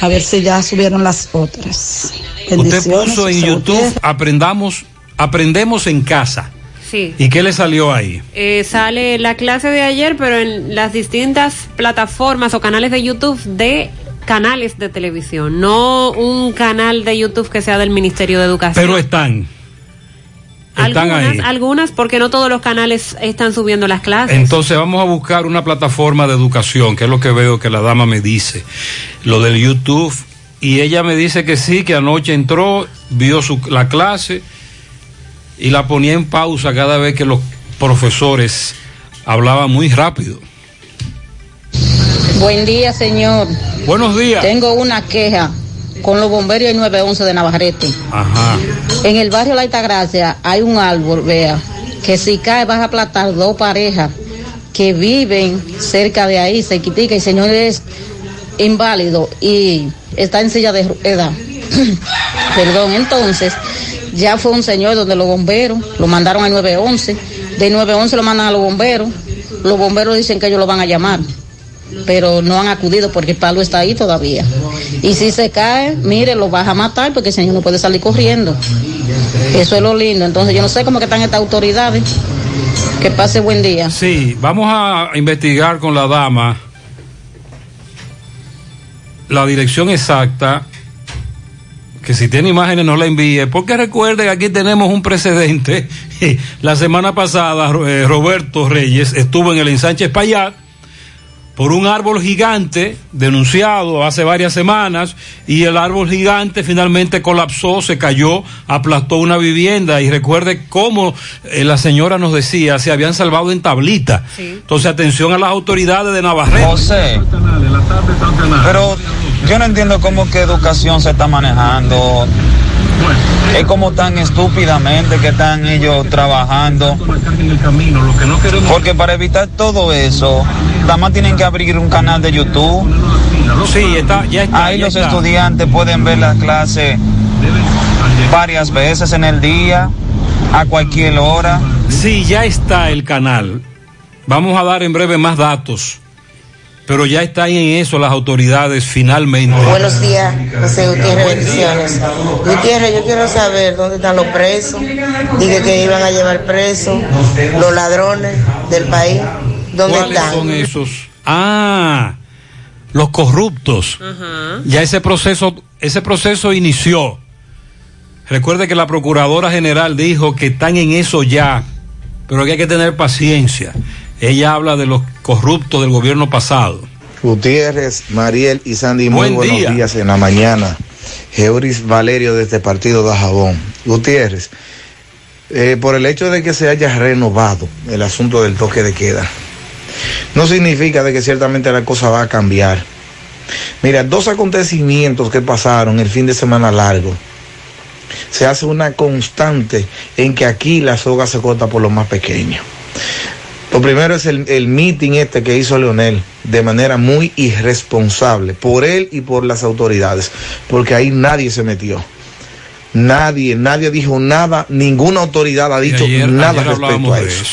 S34: a ver si ya subieron las otras.
S8: Usted puso en YouTube, aprendamos, aprendemos en casa.
S9: Sí.
S8: ¿Y qué le salió ahí?
S9: Eh, sale la clase de ayer, pero en las distintas plataformas o canales de YouTube de canales de televisión, no un canal de YouTube que sea del Ministerio de Educación.
S8: Pero están. Están
S9: algunas,
S8: ahí.
S9: algunas, porque no todos los canales están subiendo las clases.
S8: Entonces vamos a buscar una plataforma de educación, que es lo que veo que la dama me dice. Lo del YouTube. Y ella me dice que sí, que anoche entró, vio su, la clase y la ponía en pausa cada vez que los profesores hablaban muy rápido.
S35: Buen día, señor.
S8: Buenos días.
S35: Tengo una queja con los bomberos y el 911 de Navarrete.
S8: Ajá.
S35: En el barrio La Altagracia hay un árbol, vea, que si cae vas a aplastar dos parejas que viven cerca de ahí, cerquitica, y el señor es inválido y está en silla de ruedas. Perdón, entonces ya fue un señor donde los bomberos lo mandaron al 911, de 911 lo mandan a los bomberos, los bomberos dicen que ellos lo van a llamar pero no han acudido porque el palo está ahí todavía. Y si se cae, mire, lo vas a matar porque el señor no puede salir corriendo. Eso es lo lindo. Entonces yo no sé cómo están estas autoridades. Que pase buen día.
S8: Sí, vamos a investigar con la dama la dirección exacta. Que si tiene imágenes no la envíe, porque recuerde que aquí tenemos un precedente. La semana pasada eh, Roberto Reyes estuvo en el ensanche Espaillat por un árbol gigante denunciado hace varias semanas y el árbol gigante finalmente colapsó, se cayó, aplastó una vivienda y recuerde cómo eh, la señora nos decía, se habían salvado en tablita. Entonces atención a las autoridades de Navarrete.
S36: José, pero yo no entiendo cómo que educación se está manejando. Es como tan estúpidamente que están ellos trabajando. Porque para evitar todo eso, nada más tienen que abrir un canal de YouTube.
S8: Sí, está, ya está.
S36: Ahí
S8: ya
S36: los
S8: está.
S36: estudiantes pueden ver las clases varias veces en el día, a cualquier hora.
S8: Sí, ya está el canal. Vamos a dar en breve más datos. Pero ya están en eso las autoridades finalmente.
S37: Buenos días, José Gutiérrez, bendiciones. Gutiérrez, yo quiero saber dónde están los presos. Dije que iban a llevar presos los ladrones del país. ¿Dónde
S8: ¿Cuáles
S37: están?
S8: son esos? Ah, los corruptos. Ya ese proceso, ese proceso inició. Recuerde que la Procuradora General dijo que están en eso ya, pero que hay que tener paciencia. Ella habla de los corruptos del gobierno pasado.
S38: Gutiérrez, Mariel y Sandy, muy
S8: Buen
S38: buenos
S8: día.
S38: días en la mañana. Geuris Valerio de este partido de Jabón. Gutiérrez, eh, por el hecho de que se haya renovado el asunto del toque de queda, no significa de que ciertamente la cosa va a cambiar. Mira, dos acontecimientos que pasaron el fin de semana largo. Se hace una constante en que aquí la soga se corta por lo más pequeño. Lo primero es el, el meeting este que hizo Leonel de manera muy irresponsable por él y por las autoridades, porque ahí nadie se metió. Nadie, nadie dijo nada, ninguna autoridad ha dicho
S8: ayer-
S38: nada
S8: ayer
S38: respecto a eso.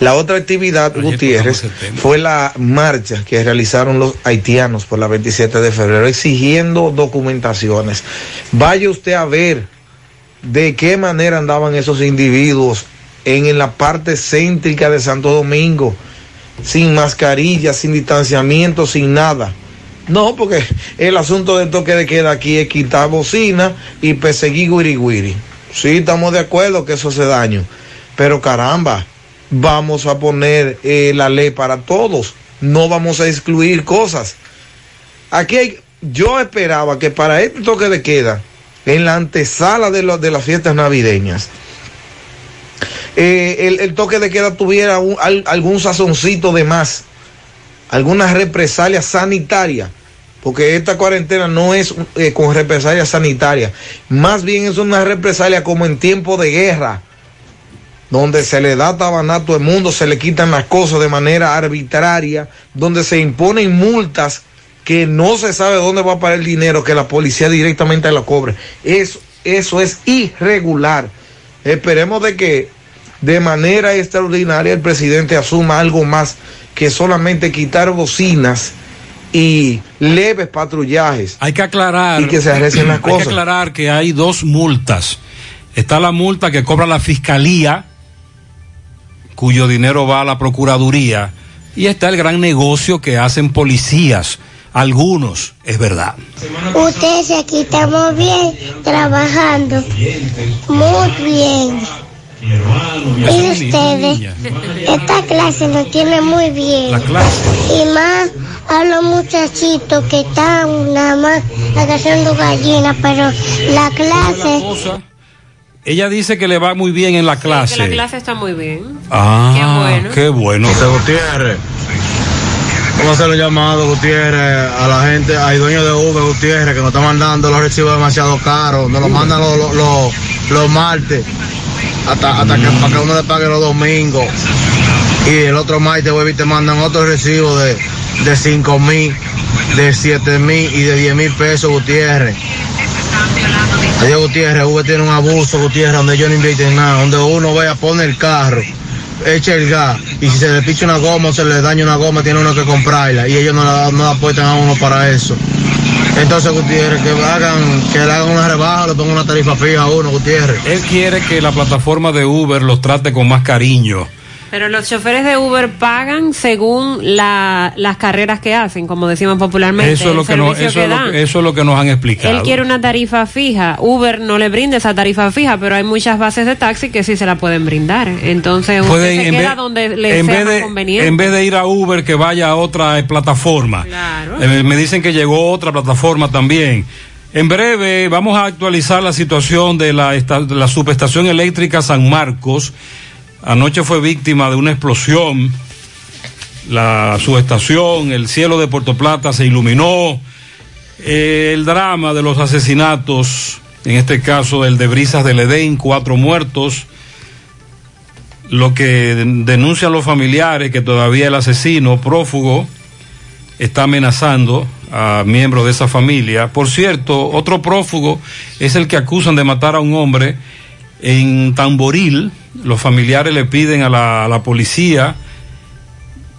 S38: La otra actividad, Gutiérrez, fue la marcha que realizaron los haitianos por la 27 de febrero exigiendo documentaciones. Vaya usted a ver de qué manera andaban esos individuos en, en la parte céntrica de Santo Domingo, sin mascarilla, sin distanciamiento, sin nada. No, porque el asunto del toque de queda aquí es quitar bocina y perseguir guiri guiri. Sí, estamos de acuerdo que eso hace daño, pero caramba, vamos a poner eh, la ley para todos, no vamos a excluir cosas. Aquí yo esperaba que para este toque de queda, en la antesala de, de las fiestas navideñas, eh, el, toque de queda tuviera algún sazoncito de más, alguna represalia sanitaria, porque esta cuarentena no es eh, con represalia sanitaria, más bien es una represalia como en tiempo de guerra, donde se le da tabanato al mundo, se le quitan las cosas de manera arbitraria, donde se imponen multas que no se sabe dónde va a parar el dinero, que la policía directamente la cobre. Eso, eso es irregular. Esperemos de que de manera extraordinaria el presidente asuma algo más que solamente quitar bocinas y leves patrullajes.
S8: Hay que aclarar.
S38: Y que se arrecen las
S8: Hay que aclarar que hay dos multas. Está la multa que cobra la fiscalía, cuyo dinero va a la procuraduría, y está el gran negocio que hacen policías. Algunos, es verdad.
S39: Ustedes aquí estamos bien, trabajando. Muy bien. Y ustedes, esta clase nos tiene muy bien.
S8: La clase.
S39: Y más a los muchachitos que están nada más agarrando gallinas, pero la clase...
S8: Ella dice que le va muy bien en la clase.
S9: Que la clase está muy bien.
S8: Ah,
S9: Qué bueno.
S8: qué bueno.
S40: José Gutiérrez. Vamos a hacer un llamado, Gutiérrez, a la gente, al dueño de Uber, Gutiérrez, que nos está mandando los recibos demasiado caros. Nos los mandan los, los, los, los martes, hasta, hasta que, para que uno le pague los domingos. Y el otro martes, güey, te mandan otro recibo de, de 5 mil, de 7 mil y de 10 mil pesos, Gutiérrez. Adiós, Gutiérrez, Uber tiene un abuso, Gutiérrez, donde yo no inviten nada, donde uno vaya, pone el carro, echa el gas, y si se le picha una goma o se le daña una goma, tiene uno que comprarla, y ellos no la, no la apuestan a uno para eso. Entonces, Gutiérrez, que hagan, que le hagan una rebaja, le pongan una tarifa fija a uno, Gutiérrez.
S8: Él quiere que la plataforma de Uber los trate con más cariño.
S9: Pero los choferes de Uber pagan según la- las carreras que hacen, como decimos popularmente.
S8: Eso es, lo que nos, eso, es lo eso es lo que nos han explicado.
S9: Él quiere una tarifa fija. Uber no le brinda esa tarifa fija, pero hay muchas bases de taxi que sí se la pueden brindar. Entonces, usted
S8: Pueden,
S9: se
S8: en
S9: queda
S8: vez-
S9: donde le
S8: en
S9: sea
S8: vez
S9: más
S8: de,
S9: conveniente.
S8: En vez de ir a Uber, que vaya a otra plataforma. Eh, me dicen que llegó otra plataforma también. En breve vamos a actualizar la situación de la, esta- de la subestación eléctrica San Marcos. Anoche fue víctima de una explosión. La subestación, el cielo de Puerto Plata se iluminó. El drama de los asesinatos, en este caso el de Brisas del Edén, cuatro muertos lo que denuncian los familiares que todavía el asesino prófugo está amenazando a miembros de esa familia. Por cierto, otro prófugo es el que acusan de matar a un hombre en Tamboril. Los familiares le piden a la, a la policía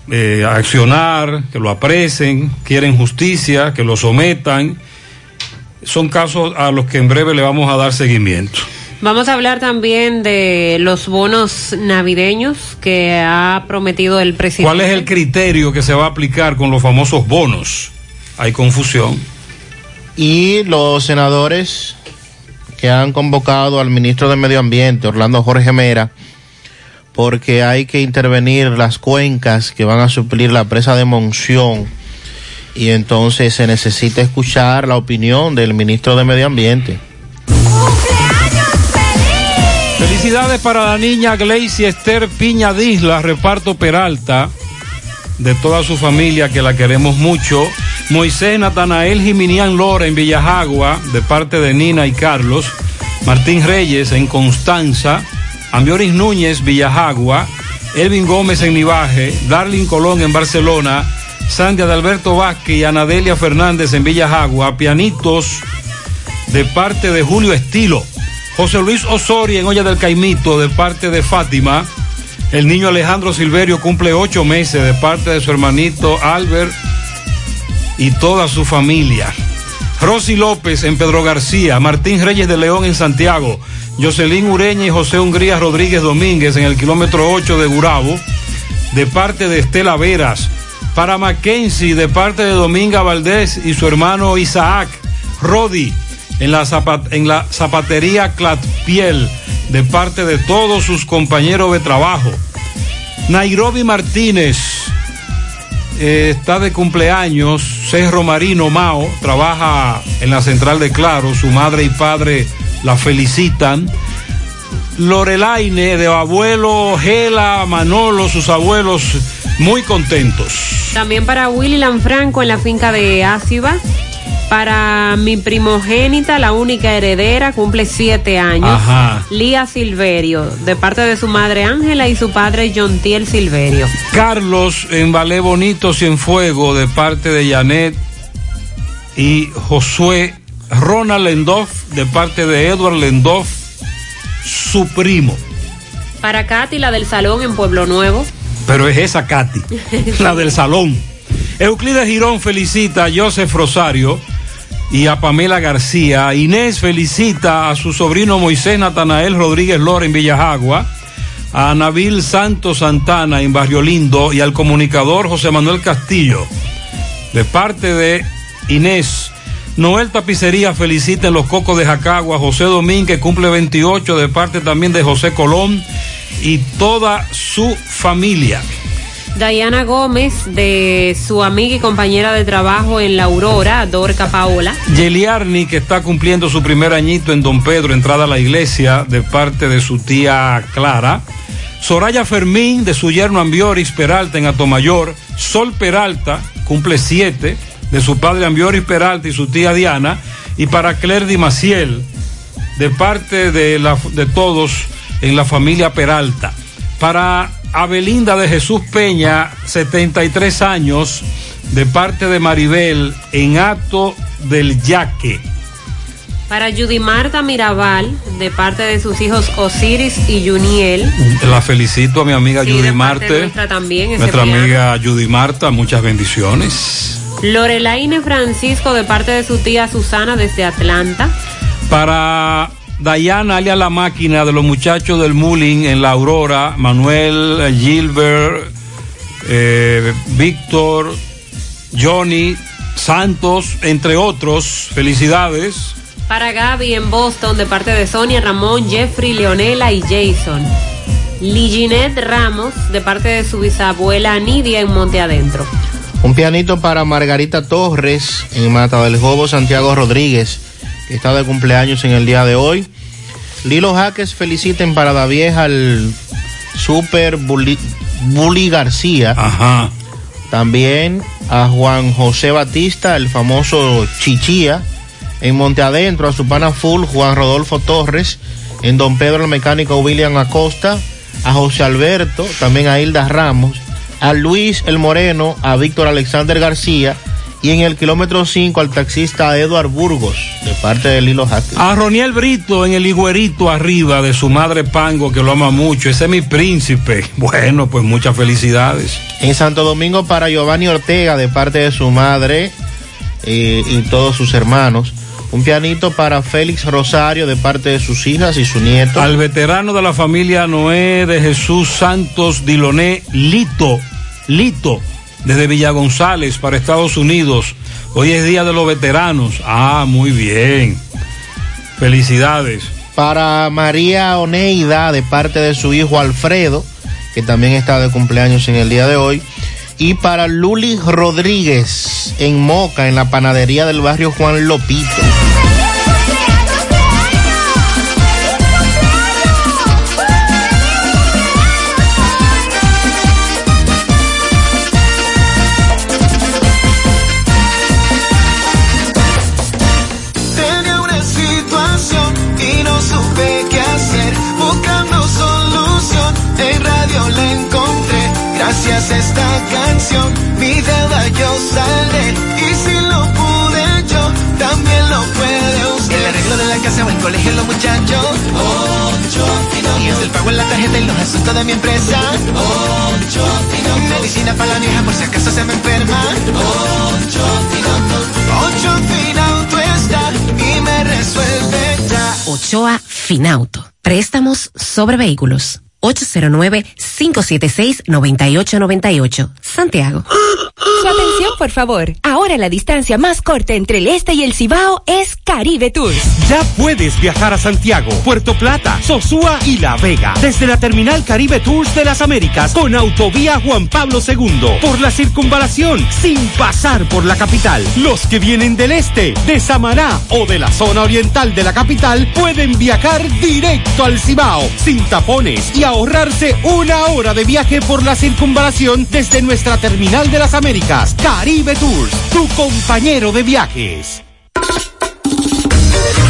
S8: eh, accionar, que lo apresen, quieren justicia, que lo sometan. Son casos a los que en breve le vamos a dar seguimiento.
S9: Vamos a hablar también de los bonos navideños que ha prometido el presidente.
S8: ¿Cuál es el criterio que se va a aplicar con los famosos bonos? Hay confusión.
S23: Y los senadores que han convocado al ministro de Medio Ambiente, Orlando Jorge Mera, porque hay que intervenir las cuencas que van a suplir la presa de Monción. Y entonces se necesita escuchar la opinión del ministro de Medio Ambiente.
S8: Felicidades para la niña Gleicy Esther Piña Disla, reparto Peralta, de toda su familia que la queremos mucho. Moisés Natanael Jiminián Lora en Villajagua, de parte de Nina y Carlos. Martín Reyes en Constanza. Ambioris Núñez, Villajagua. Elvin Gómez en Nivaje. Darlin Colón en Barcelona. Sandia de Alberto Vázquez y Anadelia Fernández en Villajagua. Pianitos de parte de Julio Estilo. José Luis Osorio en Olla del Caimito de parte de Fátima. El niño Alejandro Silverio cumple ocho meses de parte de su hermanito Albert y toda su familia. Rosy López en Pedro García, Martín Reyes de León en Santiago, Jocelyn Ureña y José Hungría Rodríguez Domínguez en el kilómetro 8 de Gurabo, de parte de Estela Veras. Para Mackenzie, de parte de Dominga Valdés y su hermano Isaac Rodi, en la, zapatería Clatpiel, de parte de todos sus compañeros de trabajo. Nairobi Martínez eh, está de cumpleaños. Cerro Marino Mao trabaja en la central de Claro. Su madre y padre la felicitan. Lorelaine de abuelo Gela Manolo, sus abuelos muy contentos.
S9: También para Willy Lanfranco en la finca de Áciba. Para mi primogénita, la única heredera, cumple siete años.
S8: Ajá.
S9: Lía Silverio, de parte de su madre Ángela y su padre Jontiel Silverio.
S8: Carlos en Ballet Bonito Cienfuego de parte de Janet y Josué Ronald Lendoff de parte de Edward Lendoff, su primo.
S9: Para Katy, la del salón en Pueblo Nuevo.
S8: Pero es esa Katy, la del salón. Euclides Girón felicita a Joseph Rosario y a Pamela García. Inés felicita a su sobrino Moisés Natanael Rodríguez Lora en Villajagua. A Nabil Santos Santana en Barrio Lindo y al comunicador José Manuel Castillo. De parte de Inés. Noel Tapicería felicita en los Cocos de Jacagua. José Domínguez cumple 28 de parte también de José Colón y toda su familia.
S9: Diana Gómez, de su amiga y compañera de trabajo en La Aurora, Dorca Paola.
S8: Yeliarni, que está cumpliendo su primer añito en Don Pedro, entrada a la iglesia de parte de su tía Clara. Soraya Fermín, de su yerno Ambioris Peralta en Atomayor. Sol Peralta, cumple siete, de su padre Ambioris Peralta y su tía Diana. Y para Claire Di Maciel, de parte de, la, de todos en la familia Peralta. Para Abelinda de Jesús Peña, 73 años, de parte de Maribel, en acto del yaque.
S9: Para Judy Marta Mirabal, de parte de sus hijos Osiris y Juniel.
S8: La felicito a mi amiga
S9: Sí,
S8: Judy Marte.
S9: nuestra también, ese
S8: Nuestra
S9: piano.
S8: amiga Judy Marta, muchas bendiciones.
S9: Lorelaine Francisco, de parte de su tía Susana desde Atlanta.
S8: Para Dayana, alias la máquina de los muchachos del Mulling en la Aurora, Manuel, eh, Gilbert, eh, Víctor, Johnny, Santos, entre otros. Felicidades.
S9: Para Gaby en Boston, de parte de Sonia, Ramón, Jeffrey, Leonela y Jason. Liginet Ramos, de parte de su bisabuela Nidia en Monte Adentro.
S23: Un pianito para Margarita Torres en Mata del Jobo, Santiago Rodríguez, que está de cumpleaños en el día de hoy. Lilo Jaques feliciten para la vieja al Super Bully, Bully García.
S8: Ajá.
S23: También a Juan José Batista, el famoso Chichía, en Monte Adentro, a su pana full Juan Rodolfo Torres, en Don Pedro el mecánico William Acosta, a José Alberto, también a Hilda Ramos, a Luis el Moreno, a Víctor Alexander García y en el kilómetro 5 al taxista Eduard Burgos, de parte de Lilo Jaque.
S8: A Roniel Brito en el higuerito arriba de su madre Pango, que lo ama mucho. Ese es mi príncipe. Bueno, pues muchas felicidades.
S23: En Santo Domingo para Giovanni Ortega de parte de su madre eh, y todos sus hermanos. Un pianito para Félix Rosario de parte de sus hijas y su nieto.
S8: Al veterano de la familia Noé de Jesús Santos Diloné, Lito, Lito, desde Villa González para Estados Unidos. Hoy es Día de los Veteranos. Ah, muy bien. Felicidades.
S23: Para María Oneida de parte de su hijo Alfredo, que también está de cumpleaños en el día de hoy. Y para Luli Rodríguez en Moca, en la panadería del barrio Juan Lopito.
S41: Gracias a esta canción, mi deuda yo saldré. Y si lo pude yo, también lo puede usted. El arreglo de la casa o el colegio los muchachos. Ocho Y es el pago en la tarjeta y los asuntos de mi empresa. Ocho Medicina para la vieja por si acaso se me enferma. Ocho Ocho Finauto está y me resuelve ya.
S42: Ochoa Finauto. Préstamos sobre vehículos.
S43: 809-576-9898. Santiago.
S12: Su atención, por favor. Ahora la distancia más corta entre el este y el Cibao es Caribe Tours.
S42: Ya puedes viajar a Santiago, Puerto Plata, Sosúa y La Vega desde la terminal Caribe Tours de las Américas con autovía Juan Pablo II por la circunvalación sin pasar por la capital. Los que vienen del este, de Samaná o de la zona oriental de la capital pueden viajar directo al Cibao sin tapones y ahorrarse una hora de viaje por la circunvalación desde nuestra terminal de las Américas. Caribe Tours, tu compañero de viajes.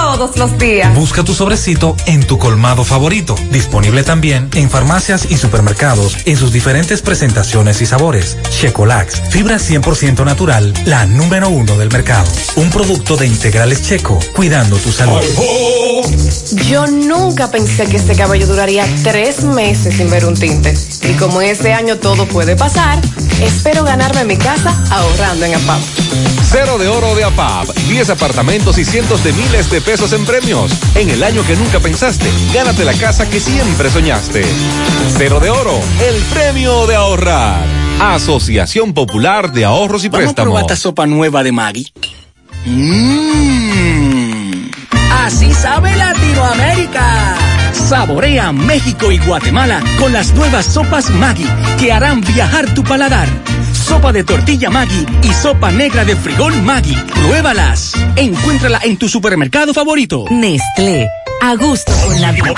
S44: todos los días.
S45: Busca tu sobrecito en tu colmado favorito. Disponible también en farmacias y supermercados en sus diferentes presentaciones y sabores. Checolax, fibra 100% natural, la número uno del mercado. Un producto de integrales checo, cuidando tu salud.
S44: Yo nunca pensé que este cabello duraría tres meses sin ver un tinte. Y como este año todo puede pasar, espero ganarme mi casa ahorrando en APAP.
S11: Cero de oro de APAP, 10 apartamentos y cientos de miles de pesos en premios. En el año que nunca pensaste, gánate la casa que siempre soñaste. Cero de oro, el premio de ahorrar. Asociación Popular de Ahorros y
S46: Vamos a
S11: Préstamos.
S46: probar esta sopa nueva de Maggi. Mmm. Así sabe Latinoamérica. Saborea México y Guatemala con las nuevas sopas Maggi que harán viajar tu paladar. Sopa de tortilla Maggi y sopa negra de frijol Maggi. Pruébalas. Encuéntrala en tu supermercado favorito.
S12: Nestlé. A gusto con la vida.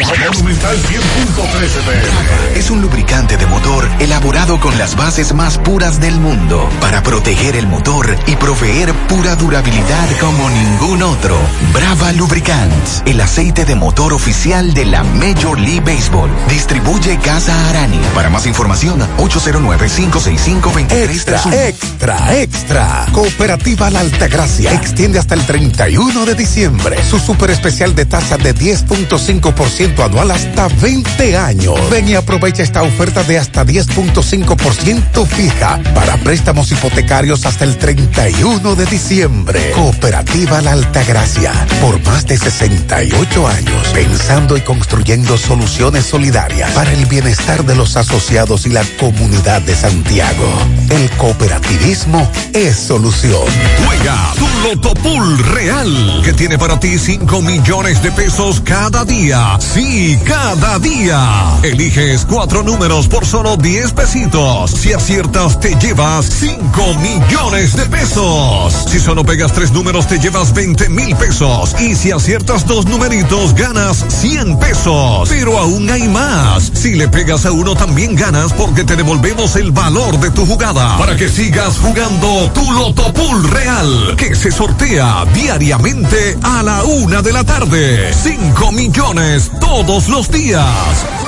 S47: Es un lubricante de motor elaborado con las bases más puras del mundo para proteger el motor y proveer pura durabilidad como ningún otro. Brava Lubricants, el aceite de motor oficial de la Major League Baseball. Distribuye Casa Arani. Para más información, 809-565-2331.
S6: Extra, extra, extra. Cooperativa La Altagracia extiende hasta el 31 de diciembre su super especial de tasa de 10.5% anual hasta 20 años. Ven y aprovecha esta oferta de hasta 10.5% fija para préstamos hipotecarios hasta el 31 de diciembre. Cooperativa La Altagracia, por más de 68 años, pensando y construyendo soluciones solidarias para el bienestar de los asociados y la comunidad de Santiago. El cooperativismo es solución.
S29: Juega tu Loto Pool Real, que tiene para ti 5 millones de pesos cada día. Sí, cada día. Eliges cuatro números por solo 10 pesitos. Si aciertas, te llevas 5 millones de pesos. Si solo pegas tres números, te llevas 20 mil pesos. Y si aciertas dos numeritos, ganas 100 pesos. Pero aún hay más. Si le pegas a uno, también ganas porque te devolvemos el valor de tu jugada. Para que sigas jugando tu Loto Pool Real, que se sortea diariamente a la una de la tarde. 5 millones todos los días.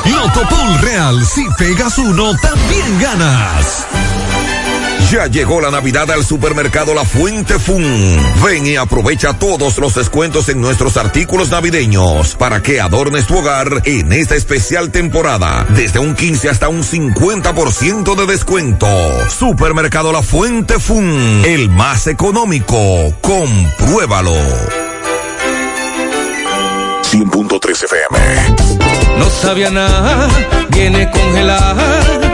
S29: Loto Pool Real, si pegas uno, también ganas.
S48: Ya llegó la Navidad al supermercado La Fuente Fun. Ven y aprovecha todos los descuentos en nuestros artículos navideños para que adornes tu hogar en esta especial temporada. Desde un 15 hasta un 50% de descuento. Supermercado La Fuente Fun, el más económico. Compruébalo.
S29: 100.3 FM.
S49: No sabía nada, viene congelada.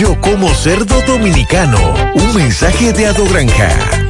S50: Yo como cerdo dominicano. Un mensaje de Ado Granja.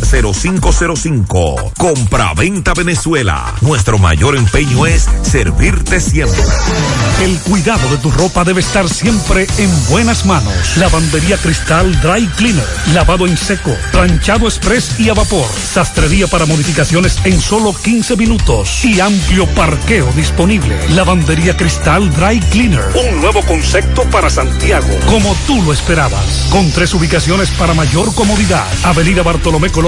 S48: 809-736-0505. Compra-venta Venezuela. Nuestro mayor empeño es servirte siempre.
S51: El cuidado de tu ropa debe estar siempre en buenas manos. Lavandería Cristal Dry Cleaner. Lavado en seco, planchado express y a vapor. Sastrería para modificaciones en solo 15 minutos. Y amplio parqueo disponible. Lavandería Cristal Dry Cleaner. Un nuevo concepto para Santiago. Como tú lo esperabas. Con tres ubicaciones para mayor comodidad. Avenida Bartolomé Colón,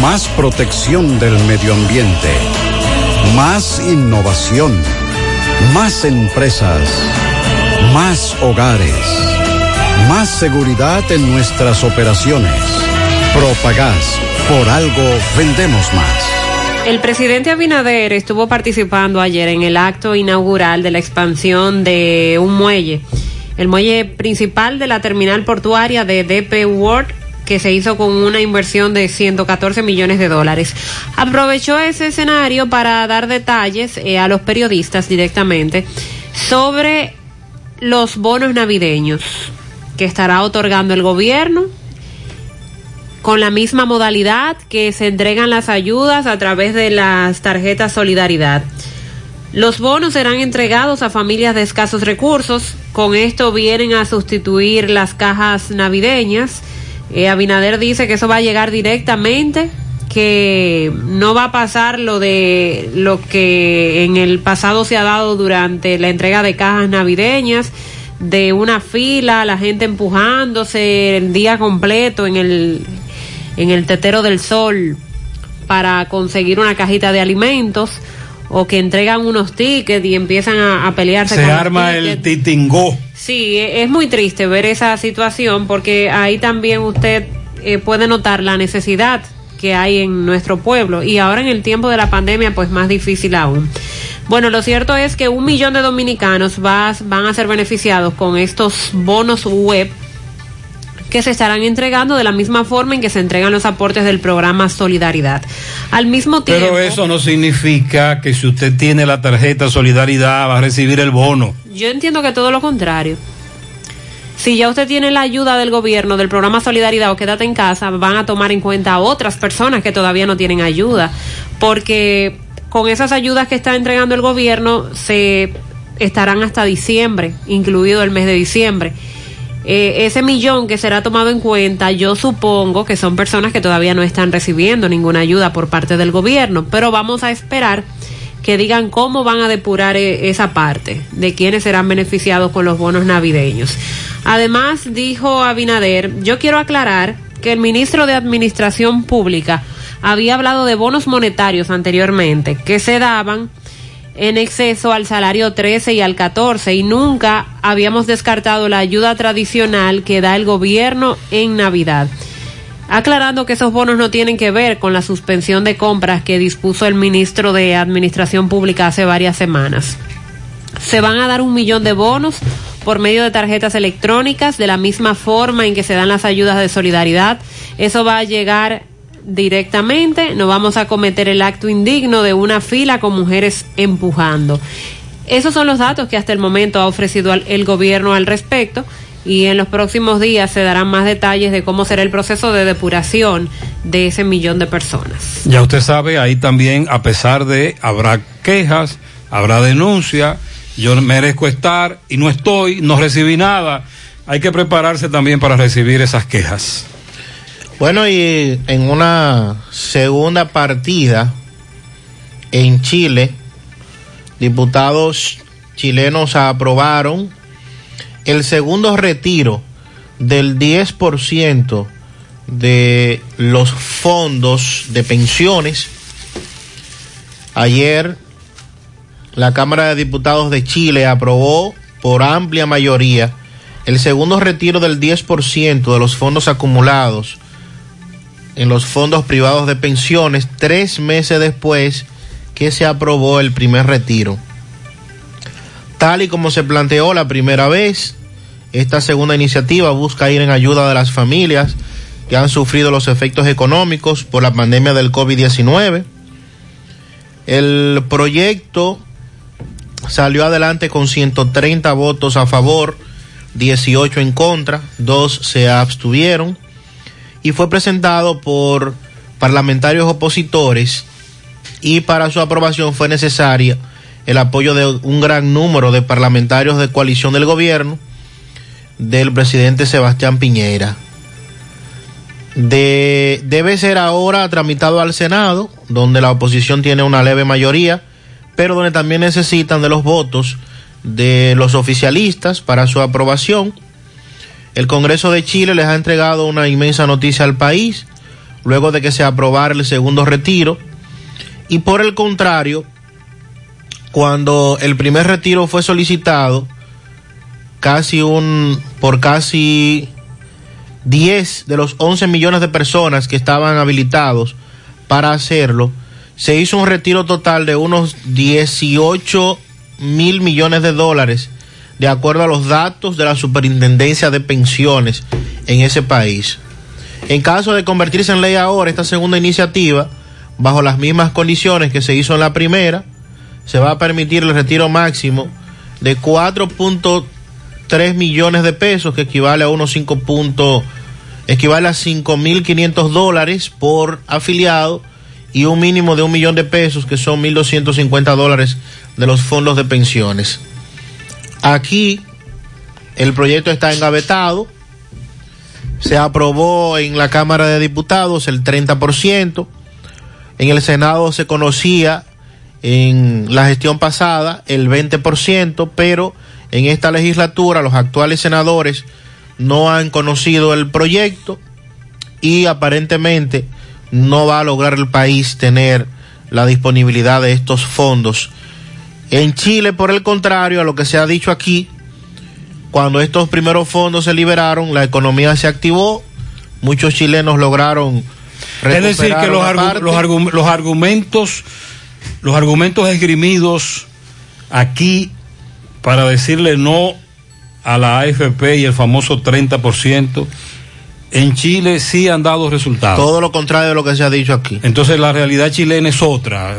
S52: Más protección del medio ambiente. Más innovación. Más empresas. Más hogares. Más seguridad en nuestras operaciones. Propagás. Por algo vendemos más.
S9: El presidente Abinader estuvo participando ayer en el acto inaugural de la expansión de un muelle, el muelle principal de la terminal portuaria de DP World que se hizo con una inversión de 114 millones de dólares. Aprovechó ese escenario para dar detalles eh, a los periodistas directamente sobre los bonos navideños que estará otorgando el gobierno con la misma modalidad que se entregan las ayudas a través de las tarjetas Solidaridad. Los bonos serán entregados a familias de escasos recursos. Con esto vienen a sustituir las cajas navideñas. Eh, Abinader dice que eso va a llegar directamente, que no va a pasar lo de lo que en el pasado se ha dado durante la entrega de cajas navideñas, de una fila, la gente empujándose el día completo en el en el tetero del sol para conseguir una cajita de alimentos o que entregan unos tickets y empiezan a, a pelearse
S8: Se
S9: con
S8: arma el titingó.
S9: Sí, e- es muy triste ver esa situación porque ahí también usted eh, puede notar la necesidad que hay en nuestro pueblo y ahora en el tiempo de la pandemia pues más difícil aún. Bueno, lo cierto es que un millón de dominicanos va- van a ser beneficiados con estos bonos web que se estarán entregando de la misma forma en que se entregan los aportes del programa Solidaridad. Al mismo tiempo...
S8: Pero eso no significa que si usted tiene la tarjeta Solidaridad va a recibir el bono.
S9: Yo entiendo que todo lo contrario. Si ya usted tiene la ayuda del gobierno, del programa Solidaridad o Quédate en casa, van a tomar en cuenta a otras personas que todavía no tienen ayuda. Porque con esas ayudas que está entregando el gobierno, se estarán hasta diciembre, incluido el mes de diciembre. Eh, ese millón que será tomado en cuenta, yo supongo que son personas que todavía no están recibiendo ninguna ayuda por parte del gobierno, pero vamos a esperar que digan cómo van a depurar eh, esa parte, de quiénes serán beneficiados con los bonos navideños. Además, dijo Abinader, yo quiero aclarar que el ministro de Administración Pública había hablado de bonos monetarios anteriormente, que se daban en exceso al salario 13 y al 14 y nunca habíamos descartado la ayuda tradicional que da el gobierno en Navidad. Aclarando que esos bonos no tienen que ver con la suspensión de compras que dispuso el ministro de Administración Pública hace varias semanas. Se van a dar un millón de bonos por medio de tarjetas electrónicas de la misma forma en que se dan las ayudas de solidaridad. Eso va a llegar directamente, no vamos a cometer el acto indigno de una fila con mujeres empujando. Esos son los datos que hasta el momento ha ofrecido el gobierno al respecto y en los próximos días se darán más detalles de cómo será el proceso de depuración de ese millón de personas.
S8: Ya usted sabe, ahí también, a pesar de, habrá quejas, habrá denuncia, yo merezco estar y no estoy, no recibí nada. Hay que prepararse también para recibir esas quejas.
S23: Bueno, y en una segunda partida en Chile, diputados chilenos aprobaron el segundo retiro del 10% de los fondos de pensiones. Ayer la Cámara de Diputados de Chile aprobó por amplia mayoría el segundo retiro del 10% de los fondos acumulados en los fondos privados de pensiones tres meses después que se aprobó el primer retiro. Tal y como se planteó la primera vez, esta segunda iniciativa busca ir en ayuda de las familias que han sufrido los efectos económicos por la pandemia del COVID-19. El proyecto salió adelante con 130 votos a favor, 18 en contra, dos se abstuvieron y fue presentado por parlamentarios opositores y para su aprobación fue necesaria el apoyo de un gran número de parlamentarios de coalición del gobierno del presidente Sebastián Piñera. De, debe ser ahora tramitado al Senado, donde la oposición tiene una leve mayoría, pero donde también necesitan de los votos de los oficialistas para su aprobación. El Congreso de Chile les ha entregado una inmensa noticia al país, luego de que se aprobara el segundo retiro. Y por el contrario, cuando el primer retiro fue solicitado, casi un, por casi 10 de los 11 millones de personas que estaban habilitados para hacerlo, se hizo un retiro total de unos 18 mil millones de dólares, de acuerdo a los datos de la Superintendencia de Pensiones en ese país. En caso de convertirse en ley ahora esta segunda iniciativa, bajo las mismas condiciones que se hizo en la primera, se va a permitir el retiro máximo de 4.3 millones de pesos, que equivale a unos 5. equivale a 5.500 dólares por afiliado y un mínimo de un millón de pesos, que son 1.250 dólares de los fondos de pensiones. Aquí el proyecto está engavetado, se aprobó en la Cámara de Diputados el 30%, en el Senado se conocía en la gestión pasada el 20%, pero en esta legislatura los actuales senadores no han conocido el proyecto y aparentemente no va a lograr el país tener la disponibilidad de estos fondos. En Chile, por el contrario, a lo que se ha dicho aquí, cuando estos primeros fondos se liberaron, la economía se activó, muchos chilenos lograron...
S8: Es decir, que los, argu los, argu los argumentos, los argumentos esgrimidos aquí para decirle no a la AFP y el famoso 30%, en Chile sí han dado resultados.
S23: Todo lo contrario de lo que se ha dicho aquí.
S8: Entonces la realidad chilena es otra.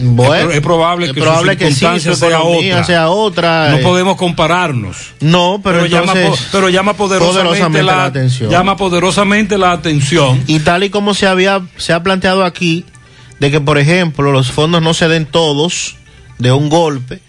S23: Bueno,
S8: es, es probable
S23: es
S8: que
S23: probable
S8: su
S23: que sí, su
S8: sea, otra.
S23: sea otra,
S8: No
S23: eh.
S8: podemos compararnos.
S23: No, pero,
S8: llama, po-
S23: entonces,
S8: pero llama poderosamente,
S23: poderosamente
S8: la,
S23: la atención.
S8: Llama poderosamente la atención.
S23: Y tal y como se había, se ha planteado aquí, de que por ejemplo los fondos no se den todos de un golpe.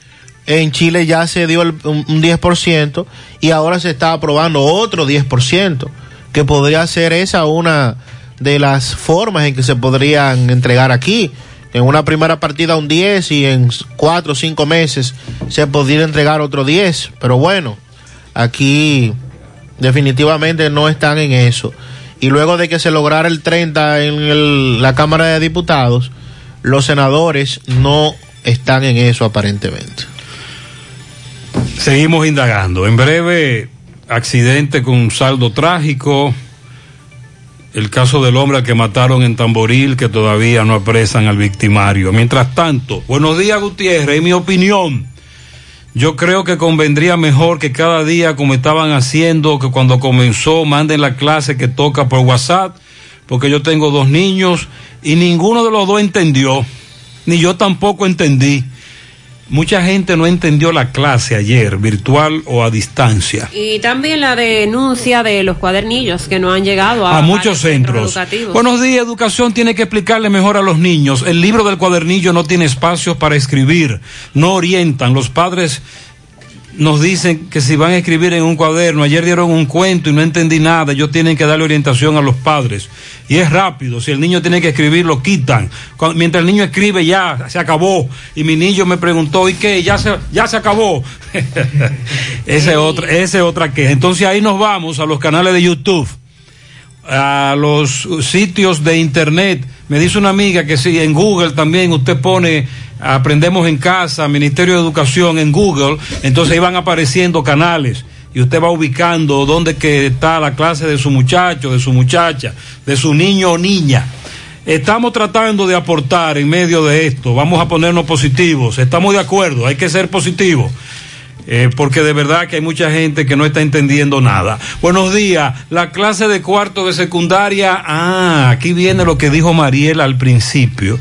S23: En Chile ya se dio el- un, un 10% y ahora se está aprobando otro 10%, que podría ser esa una de las formas en que se podrían entregar aquí. En una primera partida un 10 y en cuatro o cinco meses se podría entregar otro 10. Pero bueno, aquí definitivamente no están en eso. Y luego de que se lograra el 30 en la Cámara de Diputados, los senadores no están en eso aparentemente.
S8: Seguimos indagando. En breve, accidente con un saldo trágico. El caso del hombre que mataron en Tamboril, que todavía no apresan al victimario. Mientras tanto, buenos días Gutiérrez, en mi opinión, yo creo que convendría mejor que cada día, como estaban haciendo, que cuando comenzó, manden la clase que toca por WhatsApp, porque yo tengo dos niños y ninguno de los dos entendió, ni yo tampoco entendí. Mucha gente no entendió la clase ayer, virtual o a distancia.
S9: Y también la denuncia de los cuadernillos que no han llegado a,
S8: a muchos centros.
S9: educativos.
S8: Buenos días, educación tiene que explicarle mejor a los niños. El libro del cuadernillo no tiene espacios para escribir, no orientan. Los padres nos dicen que si van a escribir en un cuaderno, ayer dieron un cuento y no entendí nada, ellos tienen que darle orientación a los padres. Y es rápido, si el niño tiene que escribir, lo quitan. Mientras el niño escribe, ya se acabó. Y mi niño me preguntó, ¿y qué? Ya se, ya se acabó. esa es otra, esa es otra que. Entonces ahí nos vamos a los canales de YouTube a los sitios de internet. Me dice una amiga que si en Google también usted pone Aprendemos en casa, Ministerio de Educación en Google, entonces ahí van apareciendo canales y usted va ubicando dónde que está la clase de su muchacho, de su muchacha, de su niño o niña. Estamos tratando de aportar en medio de esto, vamos a ponernos positivos, estamos de acuerdo, hay que ser positivos. Eh, porque de verdad que hay mucha gente que no está entendiendo nada. Buenos días, la clase de cuarto de secundaria, ah, aquí viene lo que dijo Mariela al principio.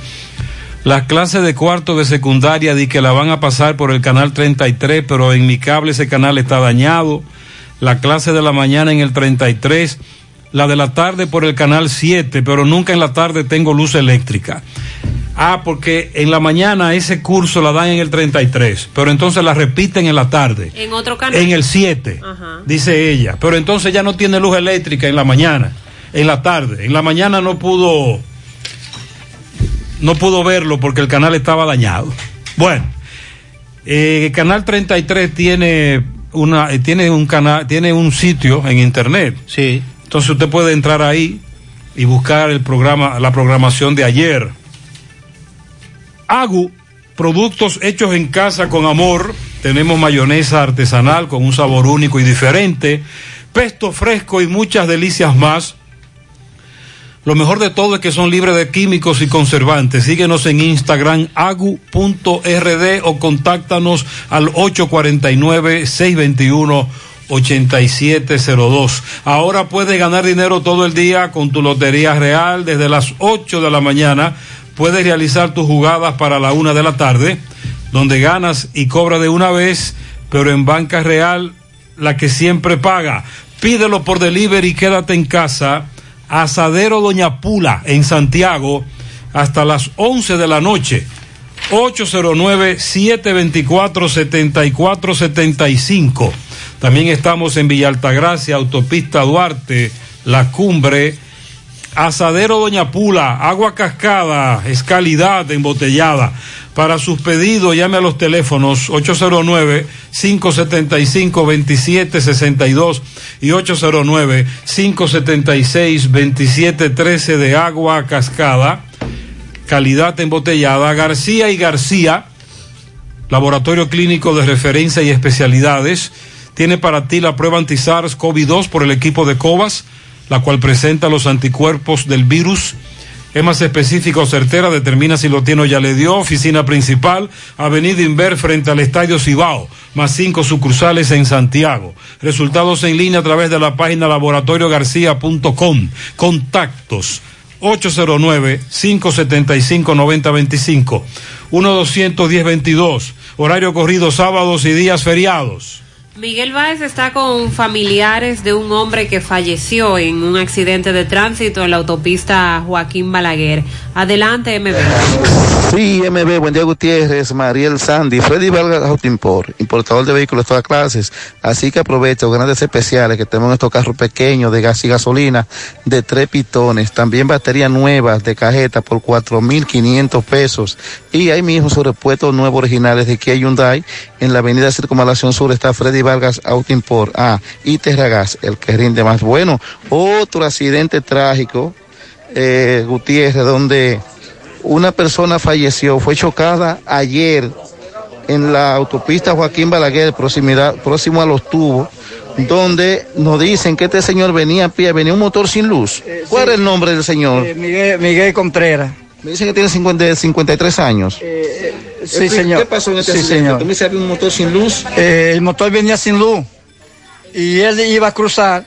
S8: Las clases de cuarto de secundaria di que la van a pasar por el canal 33, pero en mi cable ese canal está dañado. La clase de la mañana en el 33, la de la tarde por el canal 7, pero nunca en la tarde tengo luz eléctrica. Ah, porque en la mañana ese curso la dan en el 33, pero entonces la repiten en la tarde,
S9: En otro canal.
S8: en el 7,
S9: Ajá.
S8: dice ella. Pero entonces ya no tiene luz eléctrica en la mañana, en la tarde. En la mañana no pudo, no pudo verlo porque el canal estaba dañado. Bueno, eh, Canal 33 tiene una, eh, tiene un canal, tiene un sitio en internet.
S23: Sí.
S8: Entonces usted puede entrar ahí y buscar el programa, la programación de ayer. Agu, productos hechos en casa con amor. Tenemos mayonesa artesanal con un sabor único y diferente, pesto fresco y muchas delicias más. Lo mejor de todo es que son libres de químicos y conservantes. Síguenos en Instagram agu.rd o contáctanos al 849-621-8702. Ahora puedes ganar dinero todo el día con tu Lotería Real desde las 8 de la mañana. Puedes realizar tus jugadas para la una de la tarde, donde ganas y cobras de una vez, pero en Banca Real, la que siempre paga. Pídelo por delivery y quédate en casa. Asadero Doña Pula en Santiago hasta las 11 de la noche. 809-724-7475. También estamos en Villa Altagracia, Autopista Duarte, La Cumbre. Asadero Doña Pula, agua cascada, es calidad embotellada. Para sus pedidos, llame a los teléfonos 809-575-2762 y 809-576-2713 de agua cascada, calidad embotellada. García y García, Laboratorio Clínico de Referencia y Especialidades, tiene para ti la prueba anti-SARS-CoV-2 por el equipo de COVAS, la cual presenta los anticuerpos del virus. Es más específica o certera, determina si lo tiene o ya le dio. Oficina principal, Avenida Inver frente al Estadio Cibao, más cinco sucursales en Santiago. Resultados en línea a través de la página laboratoriogarcía.com. Contactos 809-575-9025, 1-210-22, horario corrido sábados y días feriados.
S9: Miguel Báez está con familiares de un hombre que falleció en un accidente de tránsito en la autopista Joaquín Balaguer. Adelante, MB.
S53: Sí, MB, buen día Gutiérrez, Mariel Sandy, Freddy Vargas Autoimport, importador de vehículos de todas clases. Así que aprovecha los grandes especiales que tenemos en estos carros pequeños de gas y gasolina de tres pitones. También baterías nuevas de cajeta por 4.500 pesos. Y ahí mismo sobre repuestos nuevos originales de Kia Hyundai. En la avenida Circunvalación Sur está Freddy Vargas Autoimport. Ah, y Terragas, el que rinde más. Bueno, otro accidente trágico, eh, Gutiérrez, donde una persona falleció, fue chocada ayer en la autopista Joaquín Balaguer, proximidad, próximo a los tubos, donde nos dicen que este señor venía a pie, venía un motor sin luz. ¿Cuál
S54: sí.
S53: es el nombre del señor?
S54: Eh, Miguel, Miguel Contreras.
S53: Me dicen que tiene 50, 53 años.
S54: Sí,
S53: Explica,
S54: señor.
S53: ¿Qué pasó en este
S54: Sí,
S53: accidente?
S54: señor.
S53: ¿Tú me dices que había un motor sin luz?
S54: Eh, el motor venía sin luz y él iba a cruzar,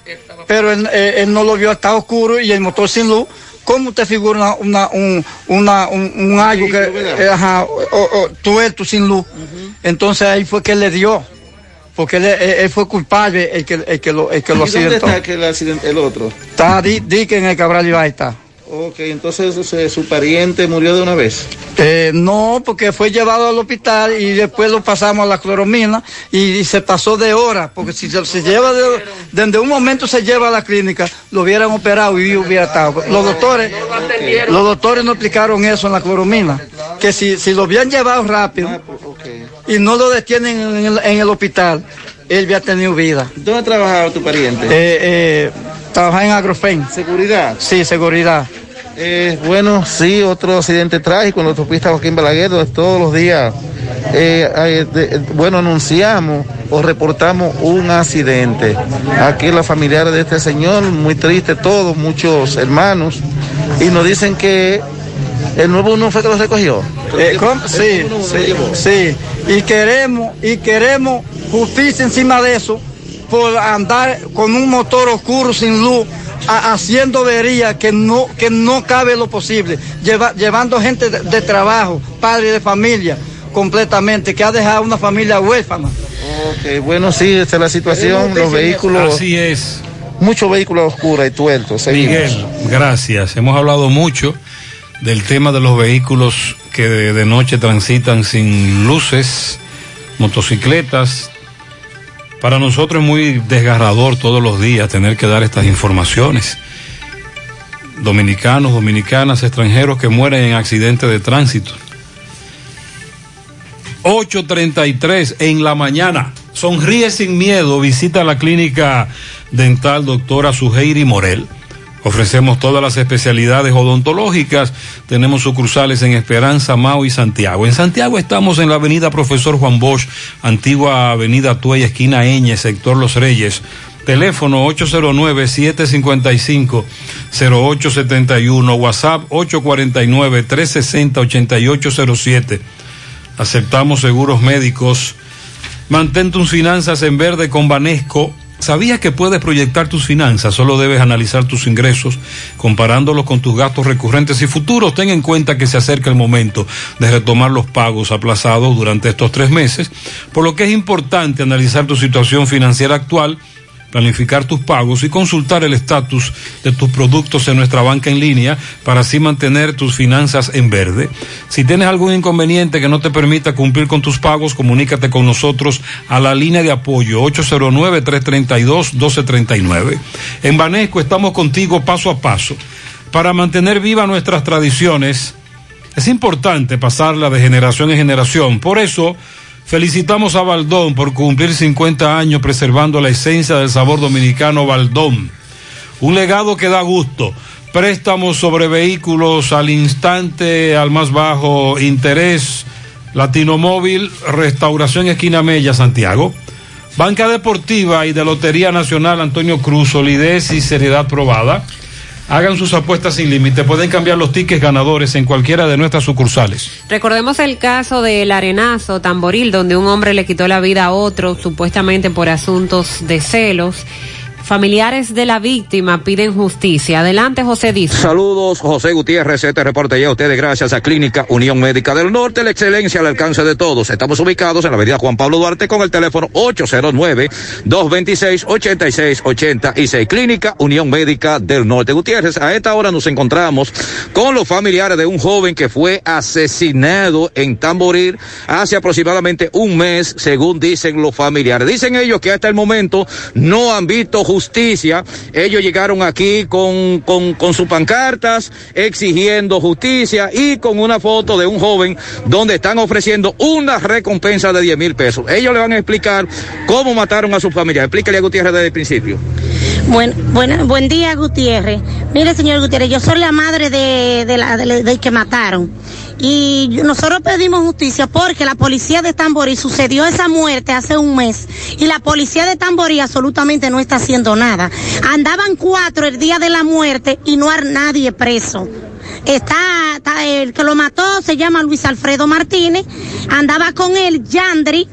S54: pero él, eh, él no lo vio, estaba oscuro y el motor sin luz. ¿Cómo usted figura una, una, un, una, un, un algo que, eh, ajá, o- o- tuerto sin luz? Entonces ahí fue que le dio, porque él, él- él fue culpable el que, el que lo, el que lo
S53: ¿Y dónde
S54: accidentó.
S53: está accidente, el otro?
S54: Está di, di que en el Cabral Ibai está.
S55: Ok, entonces eh, su pariente murió de una vez.
S54: Eh, no, porque fue llevado al hospital y después lo pasamos a la cloromina y, y se pasó de hora, porque si se, se lleva de- desde un momento se lleva a la clínica, lo hubieran operado y hubiera estado. Los doctores, los doctores no explicaron eso en la cloromina, que si, si lo habían llevado rápido y no lo detienen en el, en el hospital, él había tenido vida.
S55: ¿Dónde trabajaba tu pariente?
S54: Eh, eh, trabajaba en Agrofen.
S55: ¿Seguridad?
S54: Sí, seguridad.
S55: Eh, bueno, sí, otro accidente trágico en la autopista Joaquín Balaguer, donde todos los días, eh, de- bueno, anunciamos o reportamos un accidente. Aquí los familiares de este señor, muy triste todos, muchos hermanos, y nos dicen que el nuevo uno fue que lo recogió.
S54: Eh, ¿cómo? Sí, sí, sí. Y queremos, y queremos justicia encima de eso por andar con un motor oscuro sin luz, a- haciendo avería que no, que no cabe lo posible, lleva- llevando gente de, de trabajo, padres de familia, completamente, que ha dejado una familia huérfana.
S55: Ok, bueno, sí, esta es la situación, los vehículos.
S8: Así es.
S55: Muchos vehículos oscuros y tuertos. seguimos.
S8: Miguel, gracias. Hemos hablado mucho del tema de los vehículos que de, de noche transitan sin luces, motocicletas. Para nosotros es muy desgarrador todos los días tener que dar estas informaciones. Dominicanos, dominicanas, extranjeros que mueren en accidentes de tránsito. 8.33 en la mañana. Sonríe sin miedo. Visita la clínica dental doctora Suheiri Morel. Ofrecemos todas las especialidades odontológicas. Tenemos sucursales en Esperanza, Mao y Santiago. En Santiago estamos en la avenida Profesor Juan Bosch, antigua avenida Tuey, esquina Eñe, sector Los Reyes. Teléfono 809-755-0871, WhatsApp 849-360-8807. Aceptamos seguros médicos. Mantén tus finanzas en verde con Banesco. ¿Sabías que puedes proyectar tus finanzas? Solo debes analizar tus ingresos comparándolos con tus gastos recurrentes y futuros. Ten en cuenta que se acerca el momento de retomar los pagos aplazados durante estos tres meses, por lo que es importante analizar tu situación financiera actual planificar tus pagos y consultar el estatus de tus productos en nuestra banca en línea para así mantener tus finanzas en verde. Si tienes algún inconveniente que no te permita cumplir con tus pagos, comunícate con nosotros a la línea de apoyo 809-332-1239. En Banesco estamos contigo paso a paso. Para mantener viva nuestras tradiciones, es importante pasarla de generación en generación. Por eso, Felicitamos a Baldón por cumplir 50 años preservando la esencia del sabor dominicano Baldón. Un legado que da gusto. Préstamos sobre vehículos al instante, al más bajo interés. Latino Móvil, Restauración Esquina Mella, Santiago. Banca Deportiva y de Lotería Nacional Antonio Cruz, solidez y seriedad probada. Hagan sus apuestas sin límite. Pueden cambiar los tickets ganadores en cualquiera de nuestras sucursales.
S9: Recordemos el caso del arenazo tamboril, donde un hombre le quitó la vida a otro, supuestamente por asuntos de celos. Familiares de la víctima piden justicia. Adelante, José Díaz.
S56: Saludos, José Gutiérrez, este reporte ya a ustedes gracias a Clínica Unión Médica del Norte, la excelencia al alcance de todos. Estamos ubicados en la avenida Juan Pablo Duarte con el teléfono 809-226-8686. Clínica Unión Médica del Norte. Gutiérrez, a esta hora nos encontramos con los familiares de un joven que fue asesinado en Tamboril hace aproximadamente un mes, según dicen los familiares. Dicen ellos que hasta el momento no han visto justicia. Ellos llegaron aquí con, con, con sus pancartas exigiendo justicia y con una foto de un joven donde están ofreciendo una recompensa de 10 mil pesos. Ellos le van a explicar cómo mataron a su familia. Explícale a Gutiérrez desde el principio.
S57: Buen, buena- buen día, Gutiérrez. Mire, señor Gutiérrez, yo soy la madre de, de la, de- del que mataron. Y nosotros pedimos justicia porque la policía de Tamborí sucedió esa muerte hace un mes y la policía de Tamborí absolutamente no está haciendo nada. Andaban cuatro el día de la muerte y no hay nadie preso. Está, está el que lo mató se llama Luis Alfredo Martínez, andaba con él Yandri,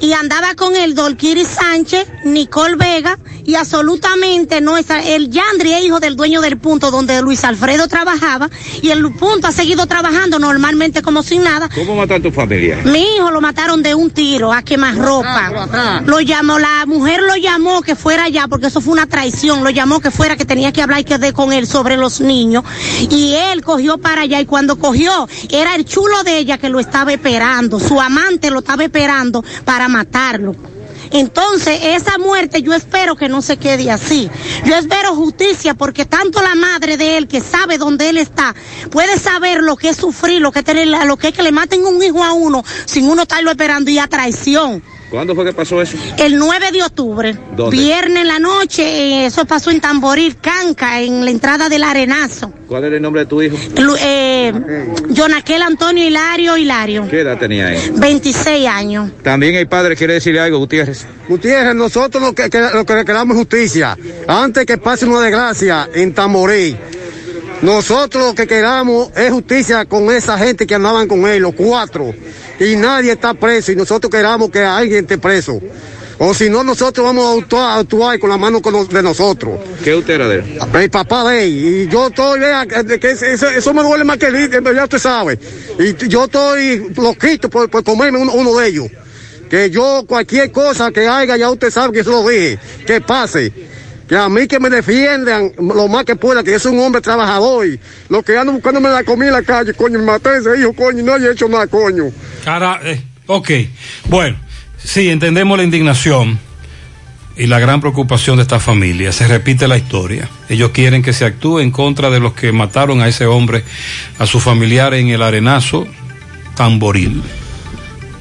S57: y andaba con el Dolkiri Sánchez, Nicole Vega y absolutamente no está, el Yandri es hijo del dueño del punto donde Luis Alfredo trabajaba y el punto ha seguido trabajando normalmente como sin nada.
S56: ¿Cómo mató a tu familia?
S57: Mi hijo lo mataron de un tiro a quemar ropa. Lo llamó, la mujer lo llamó que fuera allá porque eso fue una traición, lo llamó que fuera que tenía que hablar y que de con él sobre los niños y él cogió para allá y cuando cogió era el chulo de ella que lo estaba esperando, su amante lo estaba esperando para matarlo. Entonces, esa muerte yo espero que no se quede así. Yo espero justicia porque tanto la madre de él que sabe dónde él está, puede saber lo que es sufrir, lo que tener, lo que es que le maten un hijo a uno sin uno estarlo esperando y a traición.
S56: ¿Cuándo fue que pasó eso?
S57: El 9 de octubre,
S56: ¿Dónde?
S57: viernes en la noche, eh, eso pasó en Tamboril, Canca, en la entrada del Arenazo.
S56: ¿Cuál era el nombre de tu hijo?
S57: Lu- Eh, Jonaquel Antonio Hilario Hilario,
S56: ¿Qué edad tenía él?
S57: 26 años.
S56: También el padre quiere decirle algo, Gutiérrez.
S58: Gutiérrez, nosotros lo que, que- lo que queramos es justicia. Antes que pase una desgracia en Tamorí, nosotros lo que queramos es justicia con esa gente que andaban con él, los cuatro. Y nadie está preso y nosotros queramos que alguien esté preso. O si no, nosotros vamos a actuar, a actuar con la mano de nosotros.
S56: ¿Qué usted era de él?
S58: El papá de él. Y yo estoy, vea, que, que eso, eso me duele más que el ya usted sabe. Y yo estoy loquito por, por comerme uno, uno de ellos. Que yo, cualquier cosa que haya, ya usted sabe que eso lo dije. Que pase. Que a mí que me defiendan lo más que pueda, que yo soy un hombre trabajador. Y lo que ando buscándome la comida en la calle, coño, me maté ese hijo, coño, no haya hecho nada, coño.
S8: Cara, eh, ok. Bueno, sí, entendemos la indignación y la gran preocupación de esta familia. Se repite la historia. Ellos quieren que se actúe en contra de los que mataron a ese hombre, a su familiar en el arenazo Tamboril.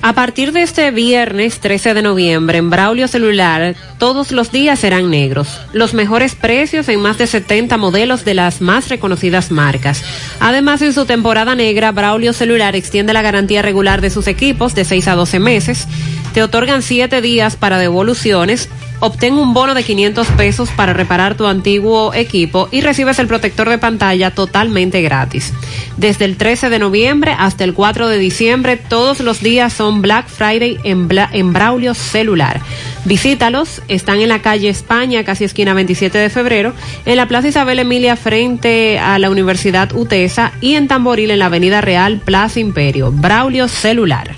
S9: A partir de este viernes 13 de noviembre en Braulio Celular, todos los días serán negros. Los mejores precios en más de 70 modelos de las más reconocidas marcas. Además, en su temporada negra, Braulio Celular extiende la garantía regular de sus equipos de 6 a 12 meses. Te otorgan 7 días para devoluciones. Obtén un bono de 500 pesos para reparar tu antiguo equipo y recibes el protector de pantalla totalmente gratis. Desde el 13 de noviembre hasta el 4 de diciembre, todos los días son Black Friday en, en Braulio Celular. Visítalos, están en la calle España, casi esquina 27 de febrero, en la Plaza Isabel Emilia frente a la Universidad UTESA y en Tamboril en la Avenida Real Plaza Imperio. Braulio Celular.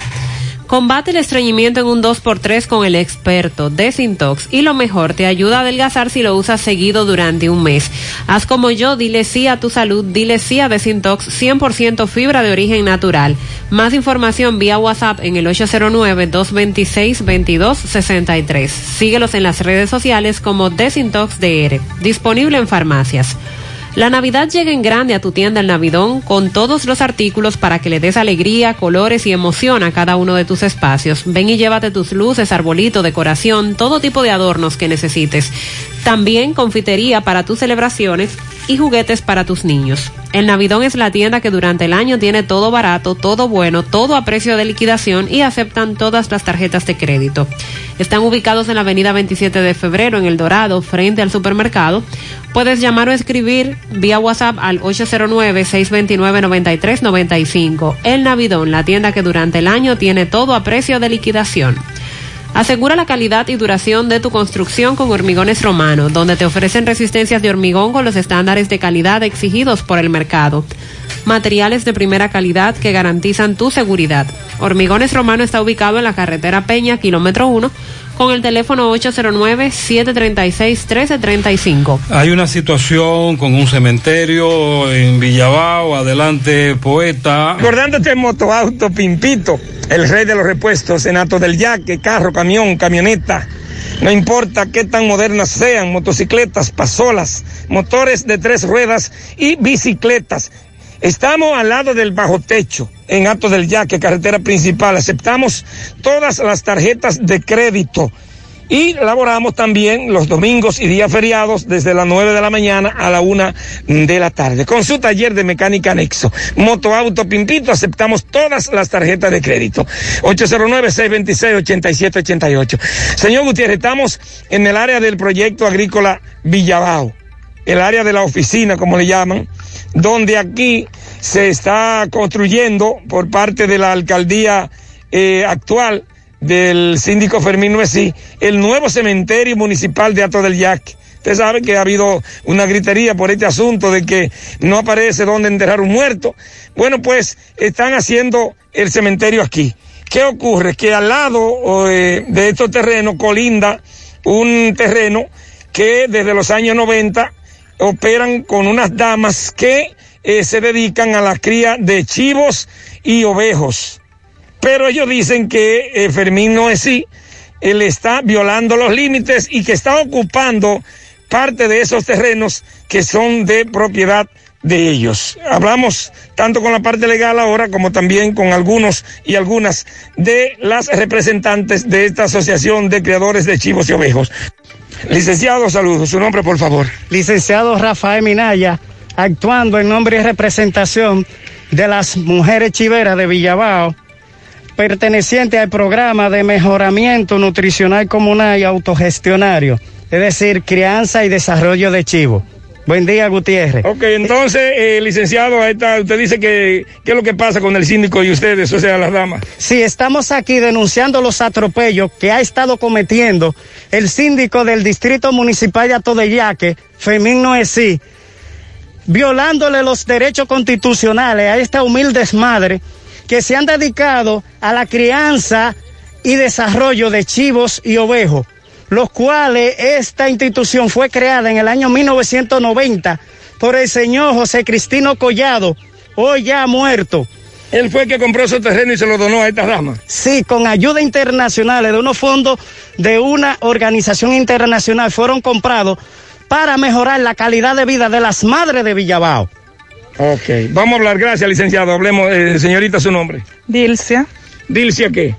S9: Combate el estreñimiento en un 2x3 con el experto Desintox y lo mejor, te ayuda a adelgazar si lo usas seguido durante un mes. Haz como yo, dile sí a tu salud, dile sí a Desintox 100% fibra de origen natural. Más información vía WhatsApp en el 809-226-2263. Síguelos en las redes sociales como Desintox DR, disponible en farmacias. La Navidad llega en grande a tu tienda El Navidón con todos los artículos para que le des alegría, colores y emoción a cada uno de tus espacios. Ven y llévate tus luces, arbolito, decoración, todo tipo de adornos que necesites. También confitería para tus celebraciones y juguetes para tus niños. El Navidón es la tienda que durante el año tiene todo barato, todo bueno, todo a precio de liquidación y aceptan todas las tarjetas de crédito. Están ubicados en la avenida 27 de febrero en El Dorado, frente al supermercado. Puedes llamar o escribir vía WhatsApp al 809-629-9395. El Navidón, la tienda que durante el año tiene todo a precio de liquidación. Asegura la calidad y duración de tu construcción con Hormigones Romano, donde te ofrecen resistencias de hormigón con los estándares de calidad exigidos por el mercado. Materiales de primera calidad que garantizan tu seguridad. Hormigones Romano está ubicado en la carretera Peña, kilómetro 1, con el teléfono 809-736-1335.
S8: Hay una situación con un cementerio en Villabao, adelante poeta.
S59: Recordándote Motoauto Pimpito, el rey de los repuestos en Ato del Yaque, carro, camión, camioneta. No importa qué tan modernas sean, motocicletas, pasolas, motores de tres ruedas y bicicletas. Estamos al lado del bajo techo, en Ato del Yaque, carretera principal. Aceptamos todas las tarjetas de crédito. Y laboramos también los domingos y días feriados desde las 9 de la mañana a la 1 de la tarde. Con su taller de mecánica anexo. Motoauto Pimpito, aceptamos todas las tarjetas de crédito. 809-626-8788. Señor Gutiérrez, estamos en el área del proyecto agrícola Villabao. El área de la oficina, como le llaman, donde aquí se está construyendo por parte de la alcaldía eh, actual del síndico Fermín Nuesí, el nuevo cementerio municipal de Ato del Yaque. Usted sabe que ha habido una gritería por este asunto de que no aparece dónde enterrar un muerto. Bueno, pues están haciendo el cementerio aquí. ¿Qué ocurre? Que al lado eh, de estos terrenos colinda un terreno que desde los años 90 operan con unas damas que eh, se dedican a la cría de chivos y ovejos. Pero ellos dicen que eh, Fermín no es así, él está violando los límites y que está ocupando parte de esos terrenos que son de propiedad de ellos. Hablamos tanto con la parte legal ahora como también con algunos y algunas de las representantes de esta asociación de criadores de chivos y ovejos. Licenciado, saludos. Su nombre, por favor.
S60: Licenciado Rafael Minaya, actuando en nombre y representación de las mujeres chiveras de Villabao, perteneciente al programa de mejoramiento nutricional comunal y autogestionario, es decir, crianza y desarrollo de chivo. Buen día, Gutiérrez.
S59: Ok, entonces, eh, licenciado, ahí está, usted dice que qué es lo que pasa con el síndico y ustedes, o sea, las damas.
S60: Sí, estamos aquí denunciando los atropellos que ha estado cometiendo el síndico del Distrito Municipal de Atodeyaque, Fermín Noesí, violándole los derechos constitucionales a esta humilde madre que se han dedicado a la crianza y desarrollo de chivos y ovejos, los cuales esta institución fue creada en el año 1990 por el señor José Cristino Collado, hoy ya muerto.
S59: Él fue el que compró esos terrenos y se los donó a estas damas.
S60: Sí, con ayuda internacional de unos fondos de una organización internacional fueron comprados para mejorar la calidad de vida de las madres de Villabao.
S59: Ok, vamos a hablar, gracias licenciado, hablemos, eh, señorita, su nombre.
S61: Dilcia.
S59: ¿Dilcia qué?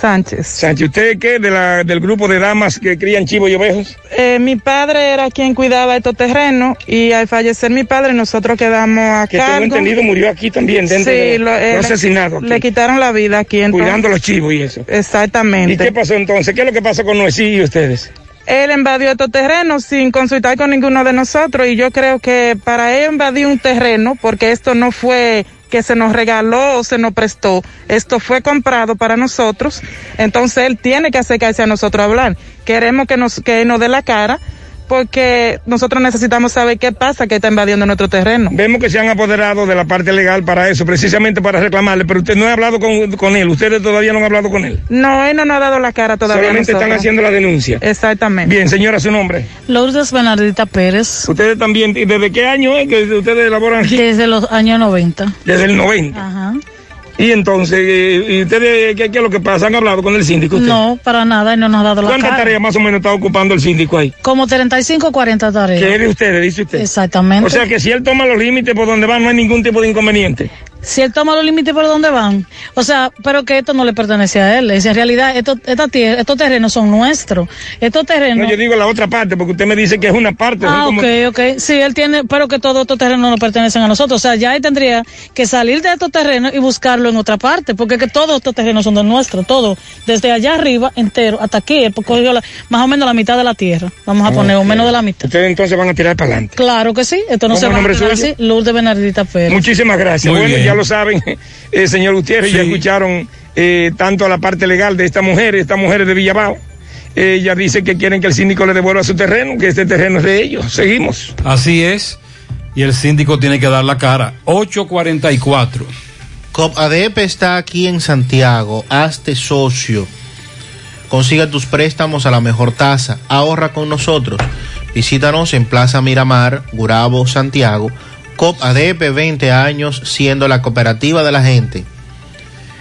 S61: Sánchez.
S59: Sánchez, ¿usted qué? De la, ¿Del grupo de damas que crían chivos y ovejos?
S61: Eh, mi padre era quien cuidaba estos terrenos y al fallecer mi padre nosotros quedamos a
S59: Que
S61: cargo.
S59: tengo entendido murió aquí también, dentro
S61: Sí,
S59: de
S61: lo-
S59: fue
S61: eh, le-
S59: asesinado aquí,
S61: Le quitaron la vida aquí. Entonces,
S59: cuidando los chivos y eso.
S61: Exactamente.
S59: ¿Y qué pasó entonces? ¿Qué es lo que pasó con Noesí y ustedes?
S61: Él invadió estos terrenos sin consultar con ninguno de nosotros y yo creo que para él invadir un terreno, porque esto no fue que se nos regaló o se nos prestó, esto fue comprado para nosotros, entonces él tiene que acercarse a nosotros a hablar. Queremos que nos, que nos dé la cara porque nosotros necesitamos saber qué pasa que está invadiendo nuestro terreno.
S59: Vemos que se han apoderado de la parte legal para eso, precisamente para reclamarle, pero usted no ha hablado con, con él, ustedes todavía no han hablado con él.
S61: No, él no nos ha dado la cara todavía.
S59: Solamente están haciendo la denuncia.
S61: Exactamente.
S59: Bien, señora, su nombre.
S62: Lourdes Bernardita Pérez.
S59: Ustedes también, ¿y ¿desde qué año es que ustedes elaboran aquí?
S62: Desde los años 90.
S59: Desde el 90.
S62: Ajá.
S59: Y entonces, eh, ¿y ustedes qué, qué es lo que pasa? ¿Han hablado con el síndico? usted?
S62: No, para nada, y no nos ha dado la
S59: ¿Cuántas
S62: cara.
S59: tareas más o menos está ocupando el síndico ahí?
S62: Como 35 o 40 tareas.
S59: ¿Qué de ustedes, dice usted?
S62: Exactamente.
S59: O sea que si él toma los límites por donde va, no hay ningún tipo de inconveniente.
S62: Si él toma los límites por donde van. O sea, pero que esto no le pertenece a él. Es en realidad, esto, esta tierra, estos terrenos son nuestros. Estos terrenos.
S59: No, yo digo la otra parte, porque usted me dice que es una parte.
S62: Ah,
S59: como-
S62: ok, ok. Sí, él tiene, pero que todos estos terrenos no pertenecen a nosotros. O sea, ya él tendría que salir de estos terrenos y buscarlo en otra parte, porque que todos estos terrenos son de nuestros, todos. Desde allá arriba, entero, hasta aquí, él cogió la- más o menos la mitad de la tierra. Vamos a poner, o menos de la mitad.
S59: Ustedes entonces van a tirar para adelante.
S62: Claro que sí, esto no
S59: ¿Cómo
S62: se va a
S59: suyo?
S62: así. Lourdes Bernardita Pérez.
S59: Muchísimas gracias.
S62: Muy
S59: bueno,
S62: bien.
S59: ya lo saben, eh, señor Gutiérrez, ya
S8: Sí.
S59: escucharon eh, tanto la parte legal de esta mujer, estas mujeres de Villabao. Ella dice que quieren que el síndico le devuelva su terreno, que este terreno es de ellos. Seguimos.
S8: Así es. Y el síndico tiene que dar la cara. 844.
S23: COPADEP está aquí en Santiago. Hazte socio. Consiga tus préstamos a la mejor tasa. Ahorra con nosotros. Visítanos en Plaza Miramar, Gurabo, Santiago. COPADEP 20 años siendo la cooperativa de la gente.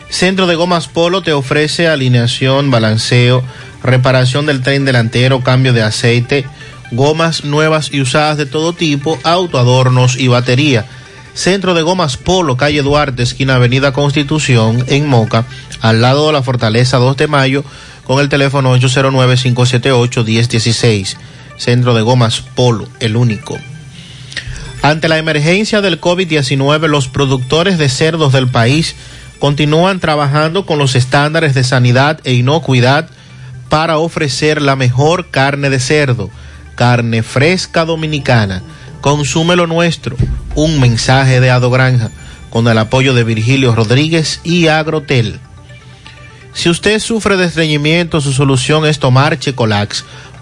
S23: Centro de Gomas Polo te ofrece alineación, balanceo, reparación del tren delantero, cambio de aceite, gomas nuevas y usadas de todo tipo, autoadornos y batería. Centro de Gomas Polo, calle Duarte, esquina Avenida Constitución, en Moca, al lado de la Fortaleza 2 de Mayo, con el teléfono 809-578-1016. Centro de Gomas Polo, el único. Ante la emergencia del COVID-19, los productores de cerdos del país continúan trabajando con los estándares de sanidad e inocuidad para ofrecer la mejor carne de cerdo, carne fresca dominicana. Consume lo nuestro. Un mensaje de Ado Granja con el apoyo de Virgilio Rodríguez y Agrotel. Si usted sufre de estreñimiento, su solución es tomar Checolax,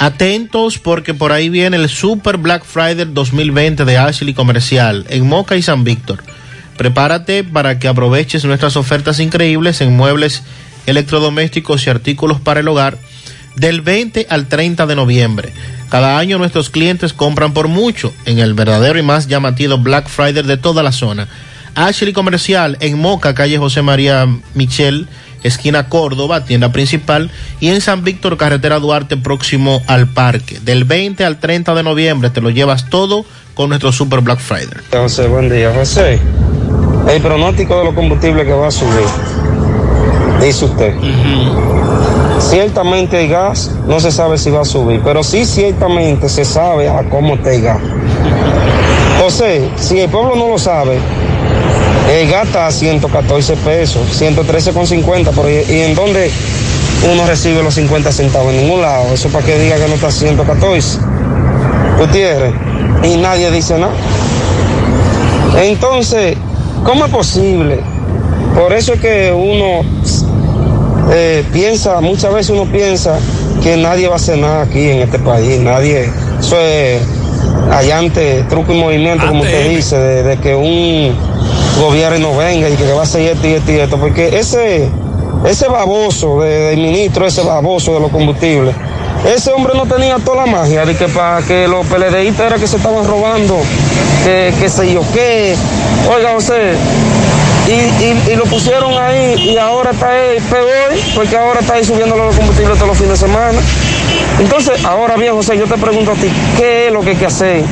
S23: Atentos porque por ahí viene el Super Black Friday 2020 de Ashley Comercial en Moca y San Víctor. Prepárate para que aproveches nuestras ofertas increíbles en muebles, electrodomésticos y artículos para el hogar del 20 al 30 de noviembre. Cada año nuestros clientes compran por mucho en el verdadero y más llamativo Black Friday de toda la zona. Ashley Comercial en Moca, calle José María Michel, esquina Córdoba, tienda principal, y en San Víctor, carretera Duarte, próximo al parque. Del 20 al 30 de noviembre te lo llevas todo con nuestro Super Black Friday.
S63: José, buen día, José. El pronóstico de los combustibles que va a subir, dice usted. Ciertamente el gas no se sabe si va a subir, pero sí ciertamente se sabe a cómo está el gas. José, si el pueblo no lo sabe, el gas está a 114 pesos, 113,50, pero ¿y y en dónde uno recibe los 50 centavos? En ningún lado. Eso para que diga que no está a 114. Gutiérrez. Y nadie dice nada. Entonces, ¿cómo es posible? Por eso es que uno eh, piensa, muchas veces uno piensa que nadie va a hacer nada aquí en este país, nadie, eso es allante, truco y movimiento, como usted dice, de, de que un gobierno venga y que va a hacer esto y esto y esto, porque ese, ese baboso de- del ministro, ese baboso de los combustibles, ese hombre no tenía toda la magia de que para que los PLDistas era que se estaban robando, que, que sé yo qué, oiga José, y, y- y lo pusieron ahí y ahora está ahí peor porque ahora está ahí subiendo los combustibles todos los fines de semana. Entonces, ahora bien, José, yo te pregunto a ti, ¿qué es lo que hay que hacer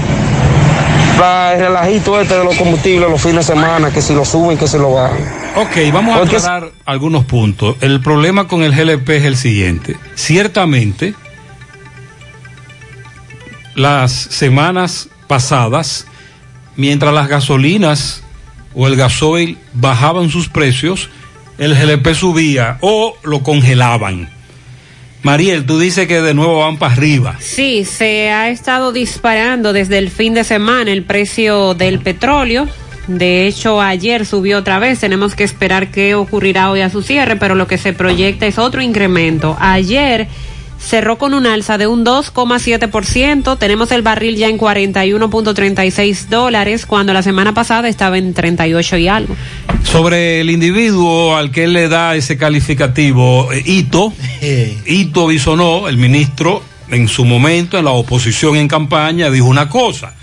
S63: para el relajito este de los combustibles los fines de semana, que si lo suben, que si lo bajan?
S8: Ok, vamos a
S63: Porque-
S8: aclarar algunos puntos. El problema con el GLP es el siguiente. Ciertamente, las semanas pasadas, mientras las gasolinas o el gasoil bajaban sus precios, el GLP subía o lo congelaban. Mariel, tú dices que de nuevo van para arriba.
S9: Sí, se ha estado disparando desde el fin de semana el precio del petróleo. De hecho, ayer subió otra vez. Tenemos que esperar qué ocurrirá hoy a su cierre, pero lo que se proyecta es otro incremento. Ayer cerró con un alza de un 2,7%. Tenemos el barril ya en 41.36 dólares, cuando la semana pasada estaba en 38 y algo.
S8: Sobre el individuo al que él le da ese calificativo, eh, Ito, Ito Bisonó, el ministro, en su momento, en la oposición en campaña, dijo una cosa.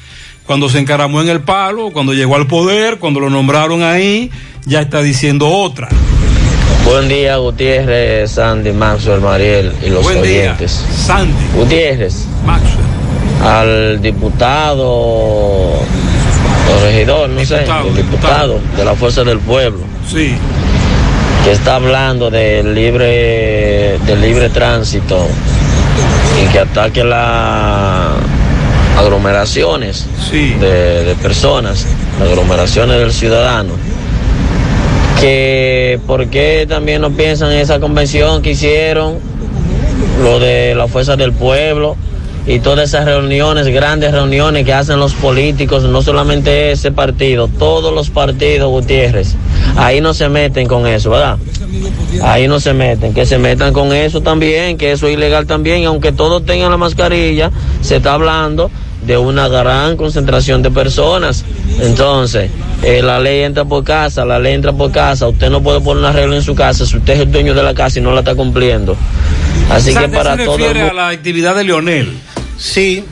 S8: Cuando se encaramó en el palo, cuando llegó al poder, cuando lo nombraron ahí, ya está diciendo otra.
S64: Buen día, Gutiérrez, Sandy, Maxwell, Mariel y los
S8: Buen día,
S64: oyentes.
S8: Sandy.
S64: Gutiérrez.
S8: Maxwell.
S64: Al diputado o regidor, no sé, el diputado de la Fuerza del Pueblo.
S8: Sí.
S64: Que está hablando del libre, del libre tránsito y que ataque las aglomeraciones de, de personas, las aglomeraciones del ciudadano que por qué también no piensan en esa convención que hicieron, lo de la fuerza del pueblo y todas esas reuniones, grandes reuniones que hacen los políticos, no solamente ese partido, todos los partidos, Gutiérrez, ahí no se meten con eso, ¿verdad? Ahí no se meten, que se metan con eso también, que eso es ilegal también, y aunque todos tengan la mascarilla, se está hablando de una gran concentración de personas. Entonces, eh, la ley entra por casa, la ley entra por casa, usted no puede poner una regla en su casa si usted es el dueño de la casa y no la está cumpliendo. Así que para
S8: se
S64: todo el
S8: refiere a la actividad de Leonel.
S23: Sí,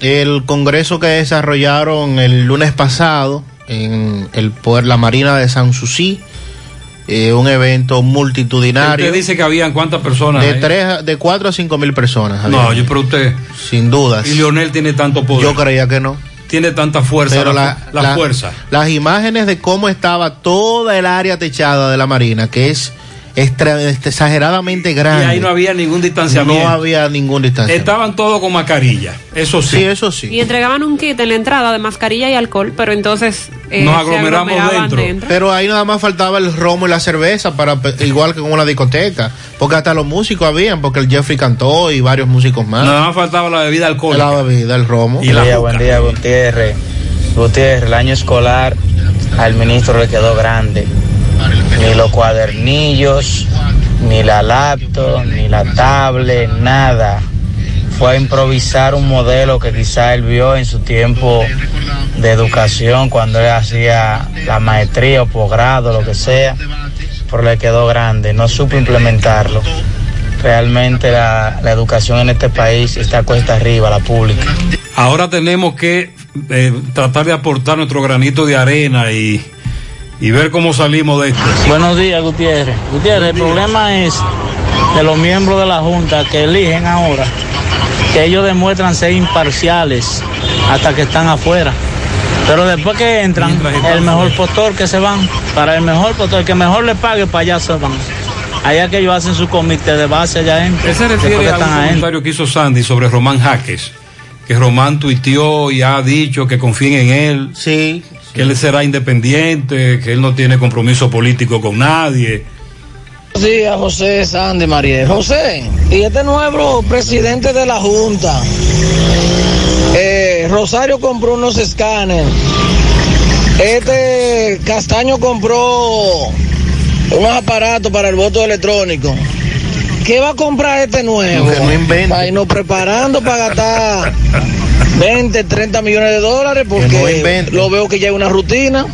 S23: el congreso que desarrollaron el lunes pasado en el poder la Marina de San Susi, eh, un evento multitudinario.
S8: Usted dice que habían cuántas personas.
S23: de
S8: ahí?
S23: tres, a- de cuatro a cinco mil personas.
S8: No, yo pero usted.
S23: sin dudas.
S8: Y Leonel tiene tanto poder.
S23: Yo creía que no.
S8: Tiene tanta fuerza.
S23: Pero
S8: la,
S23: la,
S8: la
S23: la-
S8: fuerza.
S23: Las imágenes de cómo estaba toda el área techada de la Marina, que es extra- exageradamente
S8: Y
S23: grande.
S8: ahí no había ningún distanciamiento.
S23: No había ningún distanciamiento.
S8: Estaban todos con mascarilla. Eso sí.
S23: Sí, eso sí.
S9: Y entregaban un kit en la entrada de mascarilla y alcohol, pero entonces eh,
S23: Nos aglomeramos dentro. Pero ahí nada más faltaba el romo y la cerveza, para igual que con una discoteca. Porque hasta los músicos habían, porque el Jeffrey cantó y varios músicos más.
S8: Nada más faltaba la bebida alcohólica.
S23: La bebida, el romo.
S8: Y la
S65: día, buen día, Gutiérrez. Gutiérrez, el año escolar al ministro le quedó grande. Ni los cuadernillos, ni la laptop, ni la tablet, nada. Fue a improvisar un modelo que quizá él vio en su tiempo de educación, cuando él hacía la maestría o posgrado, lo que sea, pero le quedó grande. No supo implementarlo. Realmente la, la educación en este país está cuesta arriba, la pública.
S8: Ahora tenemos que eh, tratar de aportar nuestro granito de arena y, y ver cómo salimos de esto.
S66: Buenos días, Gutiérrez. Gutiérrez, el problema es de los miembros de la Junta que eligen ahora, que ellos demuestran ser imparciales hasta que están afuera. Pero después que entran, el mejor postor que se van, para el mejor postor, el que mejor le pague, para allá se van. Allá que ellos hacen su comité de base allá.
S8: ¿Qué se refiere a un comentario que hizo Sandy sobre Román Jaques? Que Román tuiteó y ha dicho que confíen en él.
S23: Sí.
S8: Que él será independiente, que él no tiene compromiso político con nadie.
S66: Buenos días, José Sandy Mariel. José, y este nuevo presidente de la Junta, eh, Rosario compró unos escáneres. Este Castaño compró unos aparatos para el voto electrónico. ¿Qué va a comprar este nuevo?
S23: Que no invente.
S66: Para irnos preparando para gastar 20, 30 millones de dólares porque lo veo que ya es una rutina.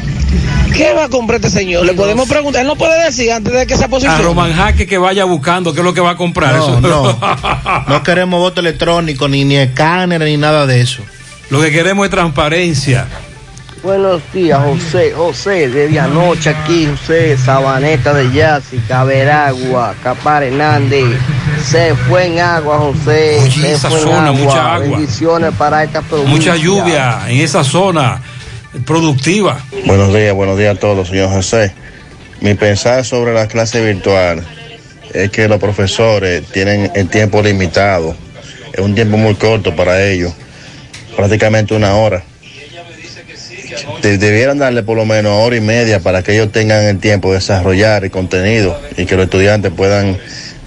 S66: ¿Qué va a comprar este señor? Le podemos preguntar, él no puede decir antes de que se
S8: A
S66: posicione.
S8: Román Jaques que vaya buscando qué es lo que va a comprar.
S23: No,
S8: Eso-
S23: no. No queremos voto electrónico, ni, ni escáner, ni nada de eso.
S8: Lo que queremos es transparencia.
S67: Buenos días, José. José, desde anoche aquí, José, Sabaneta de Yásica, Veragua, Capar Hernández. Se fue en agua, José.
S8: Oye,
S67: se
S8: esa
S67: fue
S8: zona, mucha agua.
S67: Bendiciones para esta provincia.
S8: Mucha lluvia en esa zona productiva.
S68: Buenos días, buenos días a todos, señor José. Mi pensar sobre la clase virtual es que los profesores tienen el tiempo limitado. Es un tiempo muy corto para ellos, prácticamente una hora. De- debieran darle por lo menos hora y media para que ellos tengan el tiempo de desarrollar el contenido y que los estudiantes puedan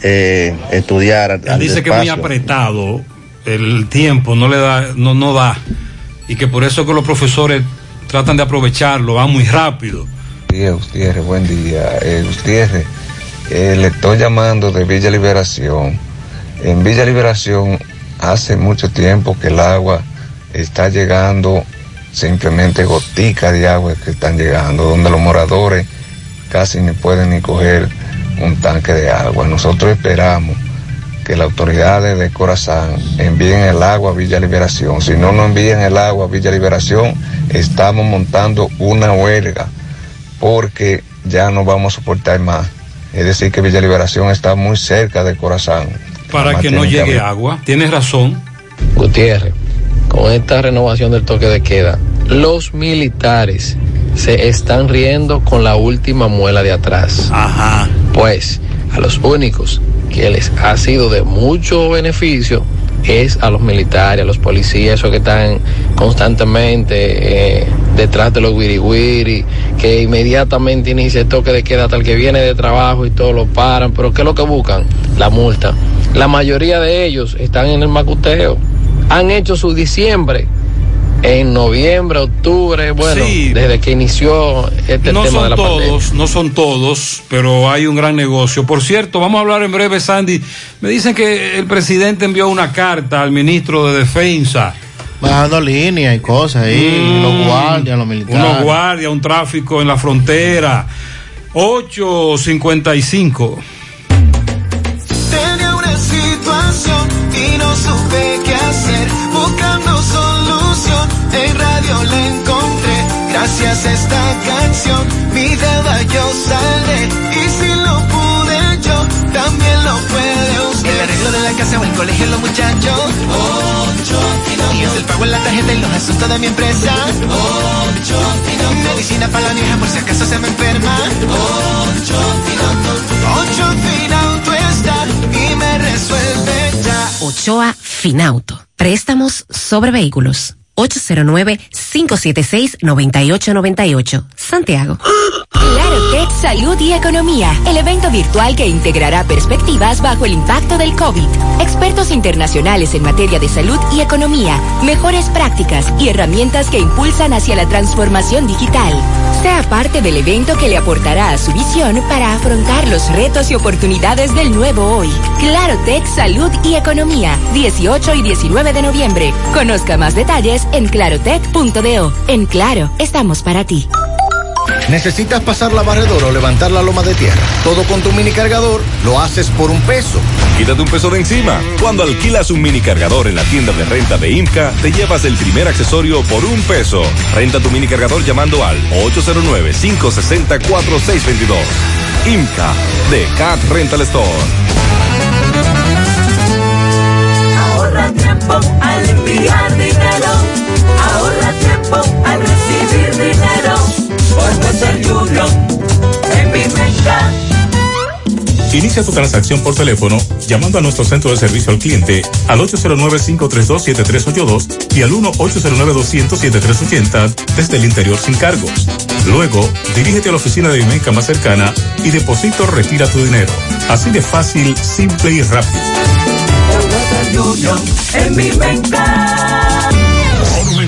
S68: eh, estudiar.
S8: Él
S68: al
S8: dice que es muy apretado, el tiempo no le da, no, no da, y que por eso que los profesores tratan de aprovecharlo, van muy rápido.
S69: día, Gutiérrez, buen día. Eh, Gutiérrez, eh, le estoy llamando de Villa Liberación. En Villa Liberación hace mucho tiempo que el agua está llegando, simplemente goticas de agua que están llegando, donde los moradores casi ni pueden ni coger un tanque de agua. Nosotros esperamos que las autoridades de Corazán envíen el agua a Villa Liberación. Si no nos envían el agua a Villa Liberación, estamos montando una huelga porque ya no vamos a soportar más. Es decir, que Villa Liberación está muy cerca de Corazán.
S8: Para que no llegue agua, tienes razón.
S70: Gutiérrez, con esta renovación del toque de queda, los militares se están riendo con la última muela de atrás.
S8: Ajá.
S70: Pues a los únicos que les ha sido de mucho beneficio es a los militares, a los policías, esos que están constantemente eh, detrás de los wiri que inmediatamente inicia el toque de queda hasta el que viene de trabajo y todo lo paran. Pero ¿qué es lo que buscan? La multa. La mayoría de ellos están en el macuteo. Han hecho su diciembre en noviembre, octubre, bueno,
S8: Sí.
S70: desde que inició este
S8: no
S70: tema de
S8: son
S70: la pandemia.
S8: todos, no son todos, pero hay un gran negocio. Por cierto, vamos a hablar en breve, Sandy. Me dicen que el presidente envió una carta al ministro de Defensa.
S23: Bajando líneas y cosas ahí,
S8: Mm,
S23: los guardias, los militares.
S8: Unos guardias, un tráfico en la frontera. 855.
S71: Tenía una situación y no supe solución, en radio la encontré. Gracias a esta canción, mi deuda yo saldré. Y si lo pude yo, también lo puede usted. El arreglo de la casa o el colegio, los muchachos. Ocho y es el pago en la tarjeta y los asuntos de mi empresa. Ocho Medicina para la vieja por si acaso se me enferma. Ocho Ocho Finauto está y me resuelve ya.
S72: Ochoa Finauto. Préstamos sobre vehículos. 809-576-9898. Santiago.
S12: Claro Tech Salud y Economía, el evento virtual que integrará perspectivas bajo el impacto del COVID, expertos internacionales en materia de salud y economía, mejores prácticas y herramientas que impulsan hacia la transformación digital. Sea parte del evento que le aportará a su visión para afrontar los retos y oportunidades del nuevo hoy. Claro Tech Salud y Economía, 18 y 19 de noviembre. Conozca más detalles en clarotech.do. En Claro, estamos para ti.
S73: ¿Necesitas pasar la barredora o levantar la loma de tierra? Todo con tu mini cargador lo haces por un peso.
S11: Quítate un peso de encima. Cuando alquilas un mini cargador en la tienda de renta de IMCA, te llevas el primer accesorio por un peso. Renta tu mini cargador llamando al 809-560-4622. IMCA de Cat Rental Store.
S74: Ahorra tiempo al enviar tiempo al recibir dinero. Por ser Junior en mi mesa.
S69: Inicia tu transacción por teléfono llamando a nuestro centro de servicio al cliente al 809-532-7382 y al 1-809-200-7380 desde el interior sin cargos. Luego, dirígete a la oficina de Vimenca más cercana y deposito o retira tu dinero. Así de fácil, simple y rápido.
S74: En mi.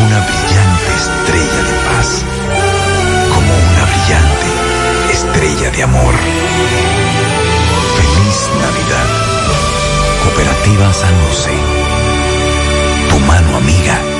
S15: como una brillante estrella de paz como una brillante estrella de amor. Feliz Navidad. Cooperativa San José. Tu mano amiga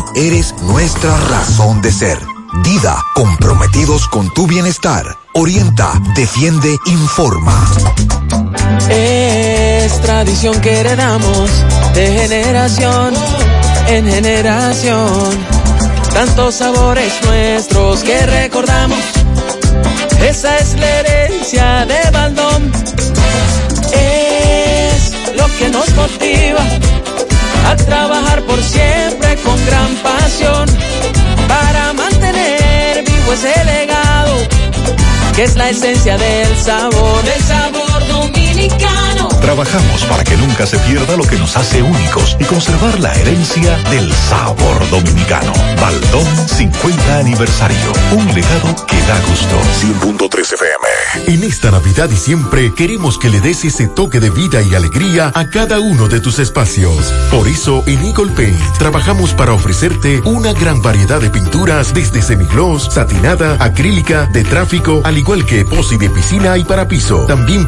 S6: eres nuestra razón de ser. Dida, comprometidos con tu bienestar. Orienta, defiende, informa.
S14: Es tradición que heredamos de generación en generación. Tantos sabores nuestros que recordamos. Esa es la herencia de Baldón. Es lo que nos motiva a trabajar por siempre con gran pasión. Para mantener vivo ese legado que es la esencia del sabor, del sabor dominicano.
S33: Trabajamos para que nunca se pierda lo que nos hace únicos y conservar la herencia del sabor dominicano. Baldón 50 aniversario. Un legado que da gusto. 100.3 FM.
S21: En esta Navidad y siempre queremos que le des ese toque de vida y alegría a cada uno de tus espacios. Por eso en Eagle Paint trabajamos para ofrecerte una gran variedad de pinturas desde semigloss, satinada, acrílica, de tráfico, al igual que epoxi de piscina y para piso. También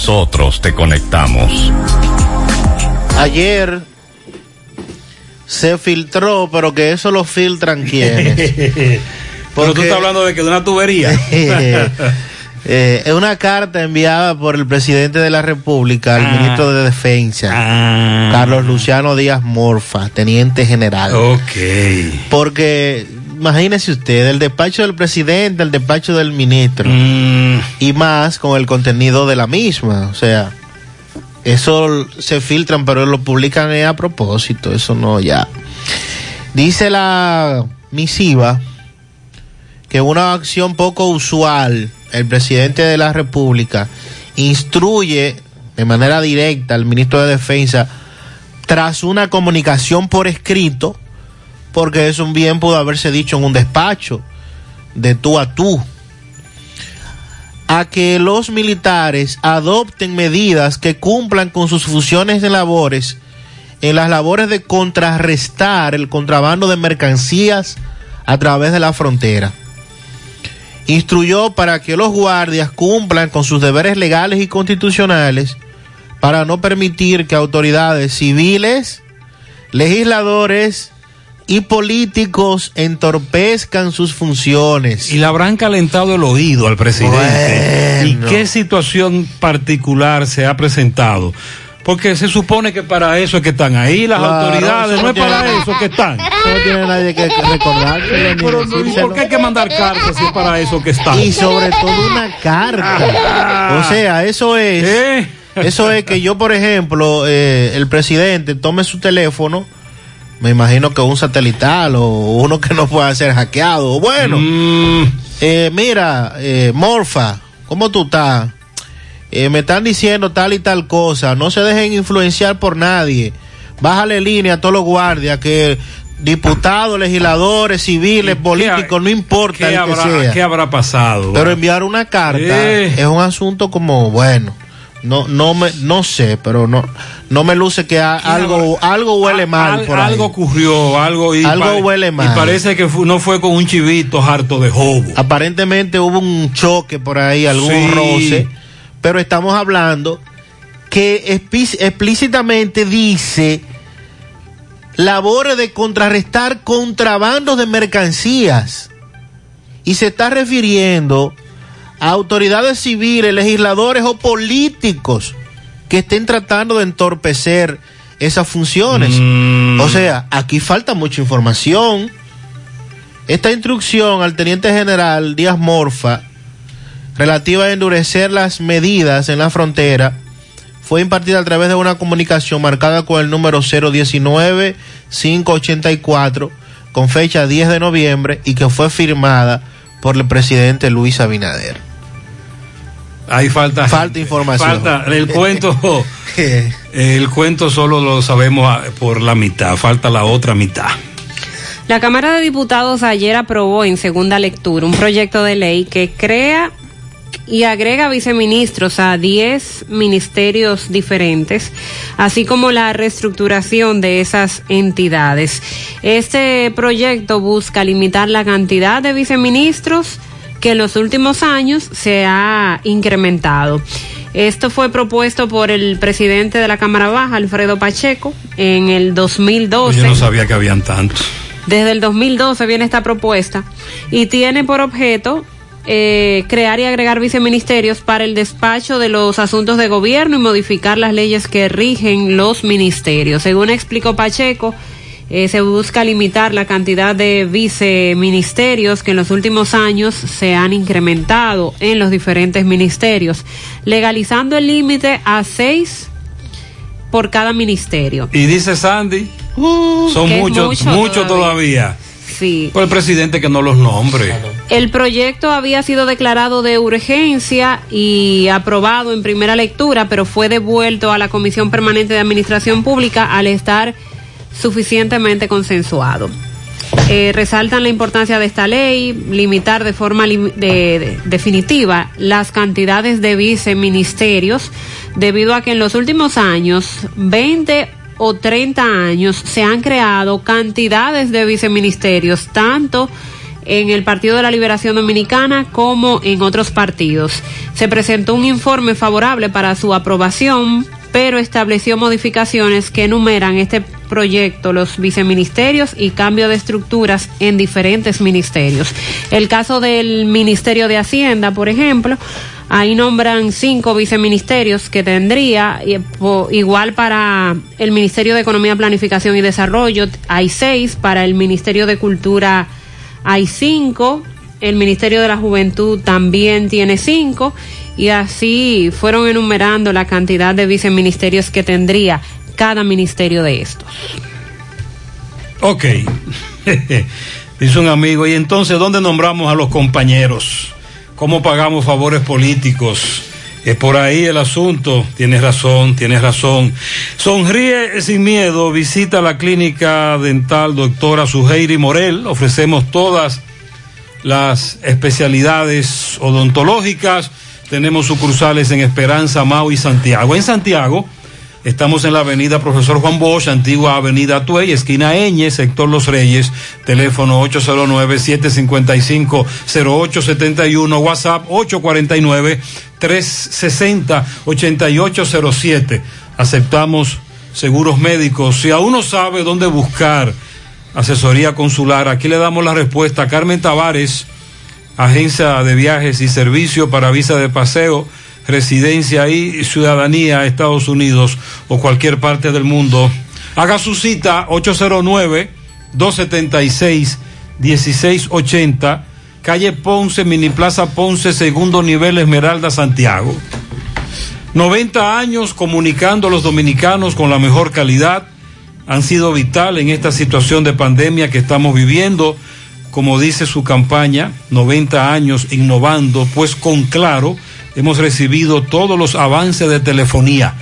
S75: nosotros te conectamos.
S23: Ayer se filtró, pero que eso lo filtran quienes.
S8: Pero tú estás hablando de que de una tubería.
S23: Eh, es una carta enviada por el presidente de la República al
S8: Ah.
S23: ministro de Defensa, Carlos Luciano Díaz Morfa, teniente general.
S8: Ok.
S23: Porque imagínese usted, el despacho del presidente, el despacho del ministro,
S8: Mm.
S23: y más con el contenido de la misma. O sea, eso se filtran, pero lo publican a propósito, eso no ya. Dice la misiva que una acción poco usual, el presidente de la República instruye de manera directa al ministro de Defensa tras una comunicación por escrito, porque eso un bien pudo haberse dicho en un despacho, de tú a tú, a que los militares adopten medidas que cumplan con sus funciones de labores en las labores de contrarrestar el contrabando de mercancías a través de la frontera. Instruyó para que los guardias cumplan con sus deberes legales y constitucionales para no permitir que autoridades civiles, legisladores y políticos entorpezcan sus funciones.
S8: Y le habrán calentado el oído al presidente. ¿Y qué situación particular se ha presentado? Porque se supone que para eso es que están ahí las
S23: Claro,
S8: autoridades, no es
S23: tiene-
S8: para eso que están.
S23: No tiene nadie que recordárselo ni
S8: Pero no, ¿y
S23: decírselo.
S8: ¿por qué hay que mandar cartas si es para eso que están?
S23: Y sobre todo una carta. O sea, eso es. Eso es que yo, por ejemplo, eh, el presidente tome su teléfono, me imagino que un satelital o uno que no pueda ser hackeado. Bueno, eh, mira, eh, Morfa, ¿cómo tú estás? Eh, me están diciendo tal y tal cosa. No se dejen influenciar por nadie. Bájale línea a todos los guardias que diputados, legisladores, civiles, políticos, no importa
S8: ¿Qué
S23: el que
S8: habrá,
S23: sea.
S8: qué habrá pasado?
S23: Pero enviar una carta
S8: Eh.
S23: es un asunto como, bueno, no, no me, no sé, pero no, no me luce que a- algo, algo huele mal
S8: Al-
S23: por ahí.
S8: algo ocurrió, algo y
S23: Algo huele mal.
S8: Y parece que fu- no fue con un chivito harto de jobo.
S23: Aparentemente hubo un choque por ahí, algún
S8: Sí.
S23: roce, pero estamos hablando que explícitamente dice labores de contrarrestar contrabandos de mercancías y se está refiriendo a autoridades civiles, legisladores o políticos que estén tratando de entorpecer esas funciones. O sea, aquí falta mucha información. Esta instrucción al teniente general Díaz Morfa, relativa a endurecer las medidas en la frontera, fue impartida a través de una comunicación marcada con el número 019-584, con fecha 10 de noviembre, y que fue firmada por el presidente Luis Abinader.
S8: Ahí falta.
S23: Falta información.
S8: Falta el cuento. el cuento solo lo sabemos ah, por la mitad. Falta la otra mitad.
S76: La Cámara de Diputados ayer aprobó en segunda lectura un proyecto de ley que crea y agrega viceministros a 10 ministerios diferentes, así como la reestructuración de esas entidades. Este proyecto busca limitar la cantidad de viceministros que en los últimos años se ha incrementado.
S9: Esto fue propuesto por el presidente de la Cámara Baja, Alfredo Pacheco, en el 2012.
S8: Yo no sabía que habían tantos.
S9: Desde el 2012 viene esta propuesta y tiene por objeto eh, crear y agregar viceministerios para el despacho de los asuntos de gobierno y modificar las leyes que rigen los ministerios. Según explicó Pacheco, eh, se busca limitar la cantidad de viceministerios que en los últimos años se han incrementado en los diferentes ministerios, legalizando el límite a seis por cada ministerio.
S8: Y dice Sandy, son
S9: que es
S8: muchos,
S9: mucho
S8: muchos todavía.
S9: Sí.
S8: Por el presidente que no los nombre.
S9: El proyecto había sido declarado de urgencia y aprobado en primera lectura, pero fue devuelto a la Comisión Permanente de Administración Pública al estar suficientemente consensuado. Eh, resaltan la importancia de esta ley, limitar de forma definitiva las cantidades de viceministerios, debido a que en los últimos años, 20 o 30 años, se han creado cantidades de viceministerios, tanto en el Partido de la Liberación Dominicana como en otros partidos. Se presentó un informe favorable para su aprobación, pero estableció modificaciones que enumeran este proyecto, los viceministerios y cambio de estructuras en diferentes ministerios. El caso del Ministerio de Hacienda, por ejemplo, ahí nombran cinco viceministerios que tendría, igual para el Ministerio de Economía, Planificación y Desarrollo, hay seis, para el Ministerio de Cultura hay cinco, el Ministerio de la Juventud también tiene cinco, y así fueron enumerando la cantidad de viceministerios que tendría cada ministerio de estos.
S8: Ok. Dice un amigo, ¿y entonces dónde nombramos a los compañeros? ¿Cómo pagamos favores políticos? Es por ahí el asunto. Tienes razón, tienes razón. Sonríe sin miedo. Visita la clínica dental doctora Suheiri Morel. Ofrecemos todas las especialidades odontológicas. Tenemos sucursales en Esperanza, Mau y Santiago. En Santiago estamos en la avenida Profesor Juan Bosch, antigua avenida Tuey, esquina Eñe, sector Los Reyes, teléfono 809-755-0871, WhatsApp 849-360-8807. Aceptamos seguros médicos. Si aún no sabe dónde buscar asesoría consular, aquí le damos la respuesta. Carmen Tavares, agencia de viajes y servicio para visa de paseo, residencia y ciudadanía a Estados Unidos o cualquier parte del mundo. Haga su cita 809-276-1680, calle Ponce, Mini Plaza Ponce, segundo nivel Esmeralda, Santiago. 90 años comunicando a los dominicanos con la mejor calidad han sido vital en esta situación de pandemia que estamos viviendo. Como dice su campaña, 90 años innovando, pues con Claro hemos recibido todos los avances de telefonía.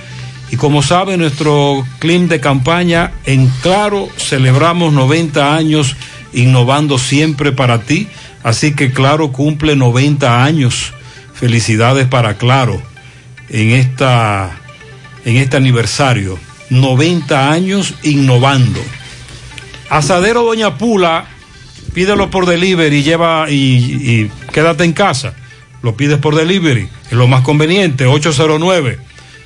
S8: Y como sabe nuestro clima de campaña, en Claro celebramos 90 años innovando siempre para ti. Así que Claro cumple 90 años. Felicidades para Claro en, esta, en este aniversario. 90 años innovando. Asadero Doña Pula, pídelo por delivery, lleva y quédate en casa. Lo pides por delivery, es lo más conveniente. 809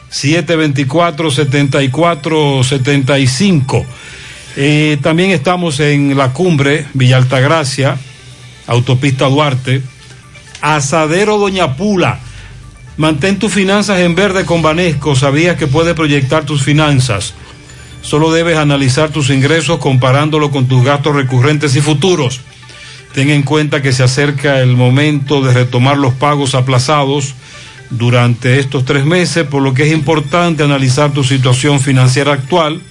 S8: 724 7475. Eh, también estamos en la cumbre Villa Altagracia, Autopista Duarte. Asadero Doña Pula. Mantén tus finanzas en verde con Banesco. Sabías que puedes proyectar tus finanzas. Solo debes analizar tus ingresos comparándolo con tus gastos recurrentes y futuros. Ten en cuenta que se acerca el momento de retomar los pagos aplazados durante estos tres meses, por lo que es importante analizar tu situación financiera actual,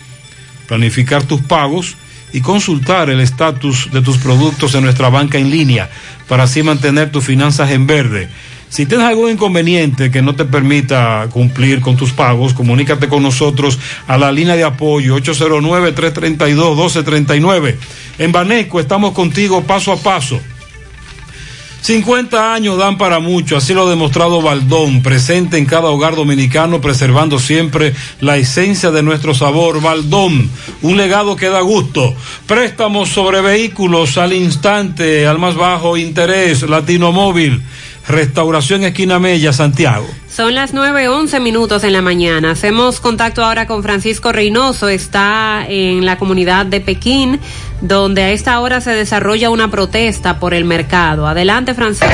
S8: planificar tus pagos y consultar el estatus de tus productos en nuestra banca en línea para así mantener tus finanzas en verde. Si tienes algún inconveniente que no te permita cumplir con tus pagos, comunícate con nosotros a la línea de apoyo 809-332-1239. En Baneco estamos contigo paso a paso. 50 años dan para mucho, así lo ha demostrado Baldón, presente en cada hogar dominicano, preservando siempre la esencia de nuestro sabor. Baldón, un legado que da gusto. Préstamos sobre vehículos al instante, al más bajo interés, Latino Móvil. Restauración Esquina Mella, Santiago.
S9: Son las 9.11 minutos en la mañana. Hacemos contacto ahora con Francisco Reynoso. Está en la comunidad de Pekín, donde a esta hora se desarrolla una protesta por el mercado. Adelante, Francisco.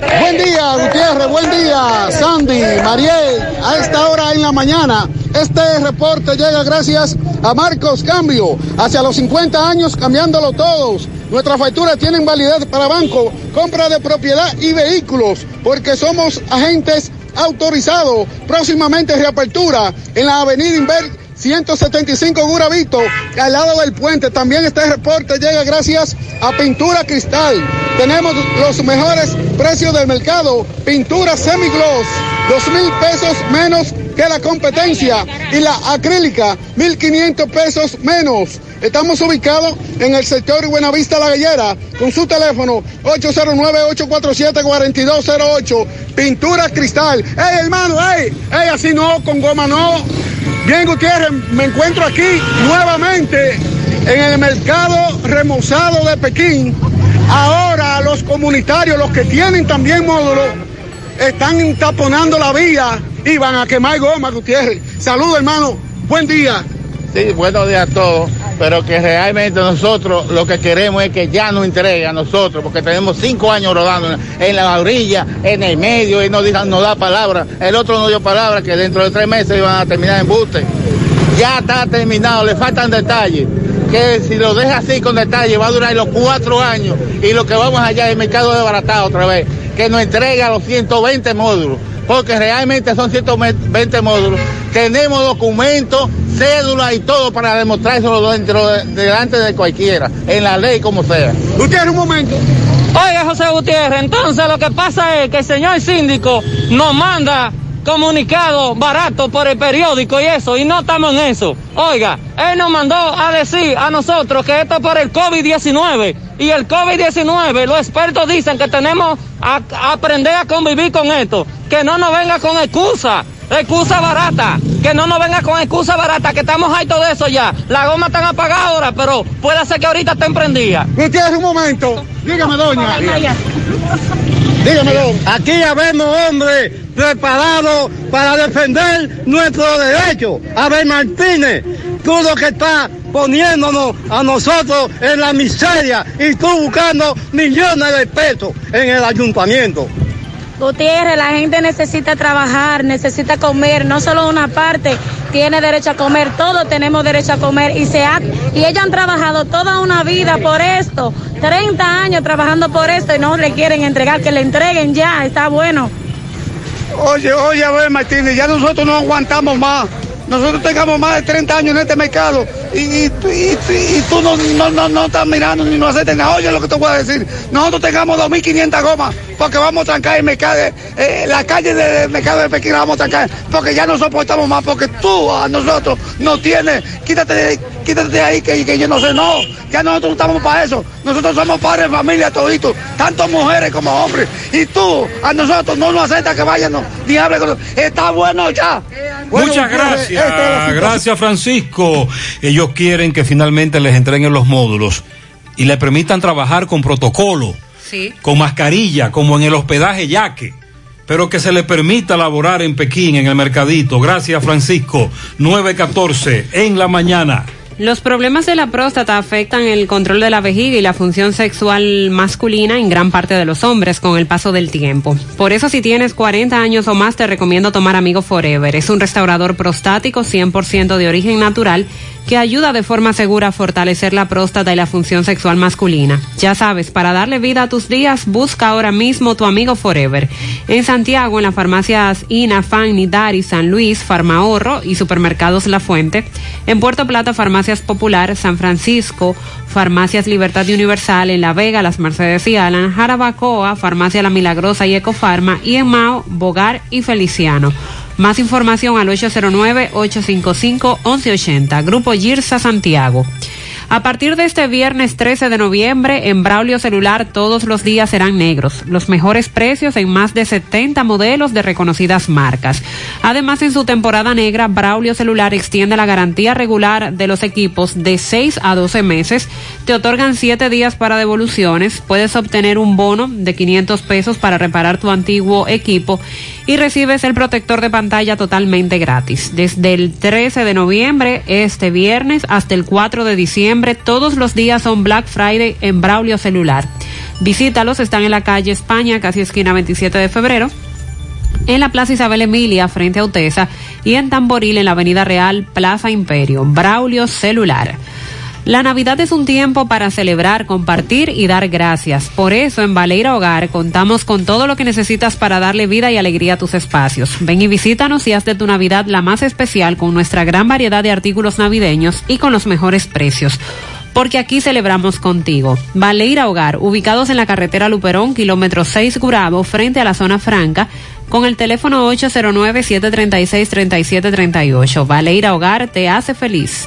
S77: Buen día, Gutiérrez, buen día, Sandy, Mariel. A esta hora en la mañana, este reporte llega gracias a Marcos Cambio. Hacia los 50 años, cambiándolo todos. Nuestras facturas tienen validez para banco, compra de propiedad y vehículos, porque somos agentes autorizados. Próximamente reapertura en la avenida Inver 175 Guravito, al lado del puente. También este reporte llega gracias a Pintura Cristal. Tenemos los mejores precios del mercado. Pintura semigloss, dos mil pesos menos que la competencia. Y la acrílica, mil quinientos pesos menos. Estamos ubicados en el sector Buenavista La Gallera con su teléfono 809-847-4208. Pintura cristal. ¡Ey, hermano! ¡Ey! ¡Ey, así no! Con goma no. Bien, Gutiérrez, me encuentro aquí nuevamente en el mercado remozado de Pekín. Ahora los comunitarios, los que tienen también módulos, están taponando la vía y van a quemar goma, Gutiérrez. Saludos, hermano. Buen día.
S69: Sí, buenos días a todos, pero que realmente nosotros lo que queremos es que ya nos entregue a nosotros, porque tenemos cinco años rodando en la orilla, en el medio, y nos, nos da palabra. El otro nos dio palabra que dentro de tres meses iban a terminar en buste. Ya está terminado, le faltan detalles. Que si lo deja así con detalles va a durar los cuatro años y lo que vamos allá es mercado desbaratado otra vez. Que nos entrega los 120 módulos, porque realmente son 120 módulos. Tenemos documentos, cédula y todo para demostrárselo dentro de- delante de cualquiera, en la ley como sea.
S77: Gutiérrez, un momento.
S78: Oiga, José Gutiérrez, entonces lo que pasa es que el señor síndico nos manda comunicado barato por el periódico y eso, y no estamos en eso. Oiga, él nos mandó a decir a nosotros que esto es por el COVID-19 y el COVID-19, los expertos dicen que tenemos a, a aprender a convivir con esto, que no nos venga con excusa. Excusa barata, que no nos venga con excusa barata, que estamos hartos de eso ya. La goma están apagada ahora, pero puede ser que ahorita estén prendidas.
S77: Gutiérrez, un momento. Dígame, doña. Dígame, doña.
S54: Aquí habemos hombres preparados para defender nuestros derechos. Abel Martínez, tú lo que estás poniéndonos a nosotros en la miseria y tú buscando millones de pesos en el ayuntamiento.
S79: Gutiérrez, la gente necesita trabajar, necesita comer, no solo una parte tiene derecho a comer, todos tenemos derecho a comer y se ha, y ellos han trabajado toda una vida por esto, 30 años trabajando por esto y no le quieren entregar, que le entreguen ya, está bueno.
S77: Oye, oye, a ver, Martínez, ya nosotros no aguantamos más. Nosotros tengamos más de 30 años en este mercado y, y- tú no, no, no, no estás mirando ni no haces nada. Oye, lo que te voy a decir. Nosotros tengamos 2.500 gomas porque vamos a trancar el mercado, eh, la calle del mercado de Pekín la vamos a trancar porque ya no soportamos más porque tú a nosotros no tienes. Quítate de, quítate de ahí que, que yo no sé, no. Ya nosotros no estamos para eso. Nosotros somos padres de familia toditos, tanto mujeres como hombres. Y tú a nosotros no nos aceptas que vayan no, ni hable con nosotros. Está bueno ya. Bueno,
S8: Muchas gracias,
S77: esta es la situación.
S8: gracias Francisco. Ellos quieren que finalmente les entreguen los módulos y le permitan trabajar con protocolo, Con mascarilla, como en el hospedaje Yaque, pero que se le permita laborar en Pekín, en el mercadito. Gracias Francisco. 914 en la mañana.
S9: Los problemas de la próstata afectan el control de la vejiga y la función sexual masculina en gran parte de los hombres con el paso del tiempo. Por eso si tienes 40 años o más te recomiendo tomar Amigo Forever. Es un restaurador prostático 100% de origen natural que ayuda de forma segura a fortalecer la próstata y la función sexual masculina. Ya sabes, para darle vida a tus días, busca ahora mismo tu Amigo Forever. En Santiago, en las farmacias INA, FAN, Nidari, San Luis, Farmahorro y supermercados La Fuente. En Puerto Plata, Farmacias Popular, San Francisco, Farmacias Libertad Universal, en La Vega, Las Mercedes y Alan, Jarabacoa, Farmacia La Milagrosa y Ecofarma, y en Mao, Bogar y Feliciano. Más información al 809-855-1180. Grupo Girsa Santiago. A partir de este viernes 13 de noviembre, en Braulio Celular todos los días serán negros. Los mejores precios en más de 70 modelos de reconocidas marcas. Además, en su temporada negra, Braulio Celular extiende la garantía regular de los equipos de 6 a 12 meses. Te otorgan 7 días para devoluciones. Puedes obtener un bono de 500 pesos para reparar tu antiguo equipo y recibes el protector de pantalla totalmente gratis. Desde el 13 de noviembre, este viernes, hasta el 4 de diciembre, todos los días son Black Friday en Braulio Celular. Visítalos, están en la calle España, casi esquina 27 de febrero en la Plaza Isabel Emilia, frente a Utesa, y en Tamboril, en la Avenida Real, Plaza Imperio, Braulio Celular. La Navidad es un tiempo para celebrar, compartir y dar gracias. Por eso en Valeira Hogar contamos con todo lo que necesitas para darle vida y alegría a tus espacios. Ven y visítanos y haz de tu Navidad la más especial con nuestra gran variedad de artículos navideños y con los mejores precios porque aquí celebramos contigo. Valeira Hogar, ubicados en la carretera Luperón, kilómetro 6 Gurabo, frente a la zona franca, con el teléfono 809-736-3738. Valeira Hogar te hace feliz.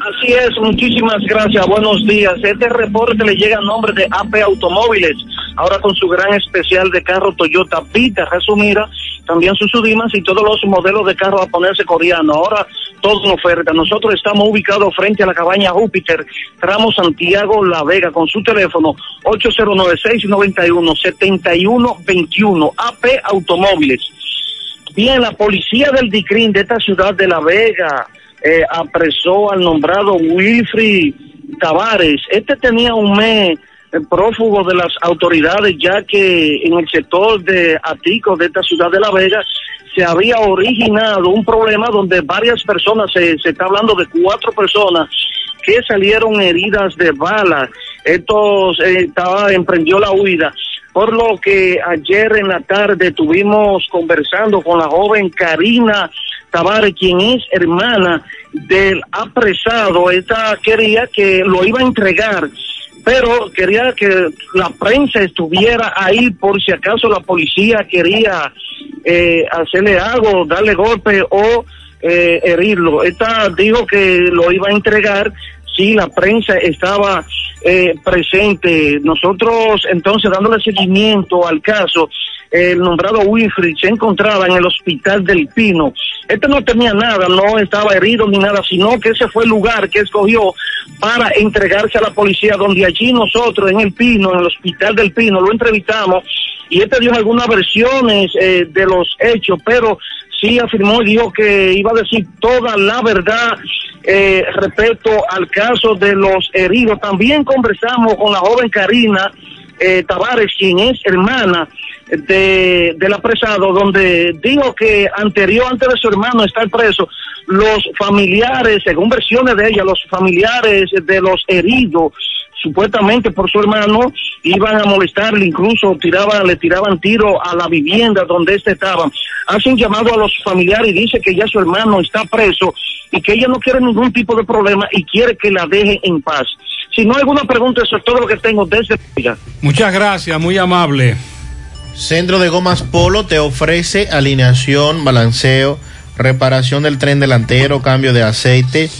S66: Así es, muchísimas gracias, buenos días. Este reporte le llega a nombre de AP Automóviles, ahora con su gran especial de carro Toyota Vita, resumida, también sus Sudimas y todos los modelos de carro a ponerse coreano. Ahora todo en oferta. Nosotros estamos ubicados frente a la cabaña Júpiter, tramo Santiago La Vega, con su teléfono 809-691-7121, AP Automóviles. Bien, la policía del DICRIN de esta ciudad de La Vega eh, apresó al nombrado Wilfrid Tavares. Este tenía un mes eh, prófugo de las autoridades, ya que en el sector de Atico de esta ciudad de La Vega se había originado un problema donde varias personas, se, se está hablando de cuatro personas que salieron heridas de bala. Estos eh, estaba, emprendió la huida. Por lo que ayer en la tarde estuvimos conversando con la joven Karina Tavares, quien es hermana del apresado. Esta quería que lo iba a entregar, pero quería que la prensa estuviera ahí por si acaso la policía quería eh, hacerle algo, darle golpe o eh, herirlo. Esta dijo que lo iba a entregar si la prensa estaba eh, presente. Nosotros entonces dándole seguimiento al caso, el nombrado Wilfrid se encontraba en el hospital del Pino. Este no tenía nada, no estaba herido ni nada, sino que ese fue el lugar que escogió para entregarse a la policía, donde allí nosotros en el Pino, en el hospital del Pino, lo entrevistamos y este dio algunas versiones eh, de los hechos, pero sí afirmó y dijo que iba a decir toda la verdad eh, respecto al caso de los heridos. También conversamos con la joven Karina eh, Tavares, quien es hermana de, del apresado, donde dijo que anterior, antes de su hermano estar preso, los familiares, según versiones de ella, los familiares de los heridos, supuestamente por su hermano, iban a molestarle, incluso tiraban, le tiraban tiro a la vivienda donde éste estaba. Hace un llamado a los familiares y dice que ya su hermano está preso y que ella no quiere ningún tipo de problema y quiere que la deje en paz. Si no hay alguna pregunta, eso es todo lo que tengo desde
S8: Muchas gracias, muy amable.
S23: Centro de Gomas Polo te ofrece alineación, balanceo, reparación del tren delantero, cambio de aceite,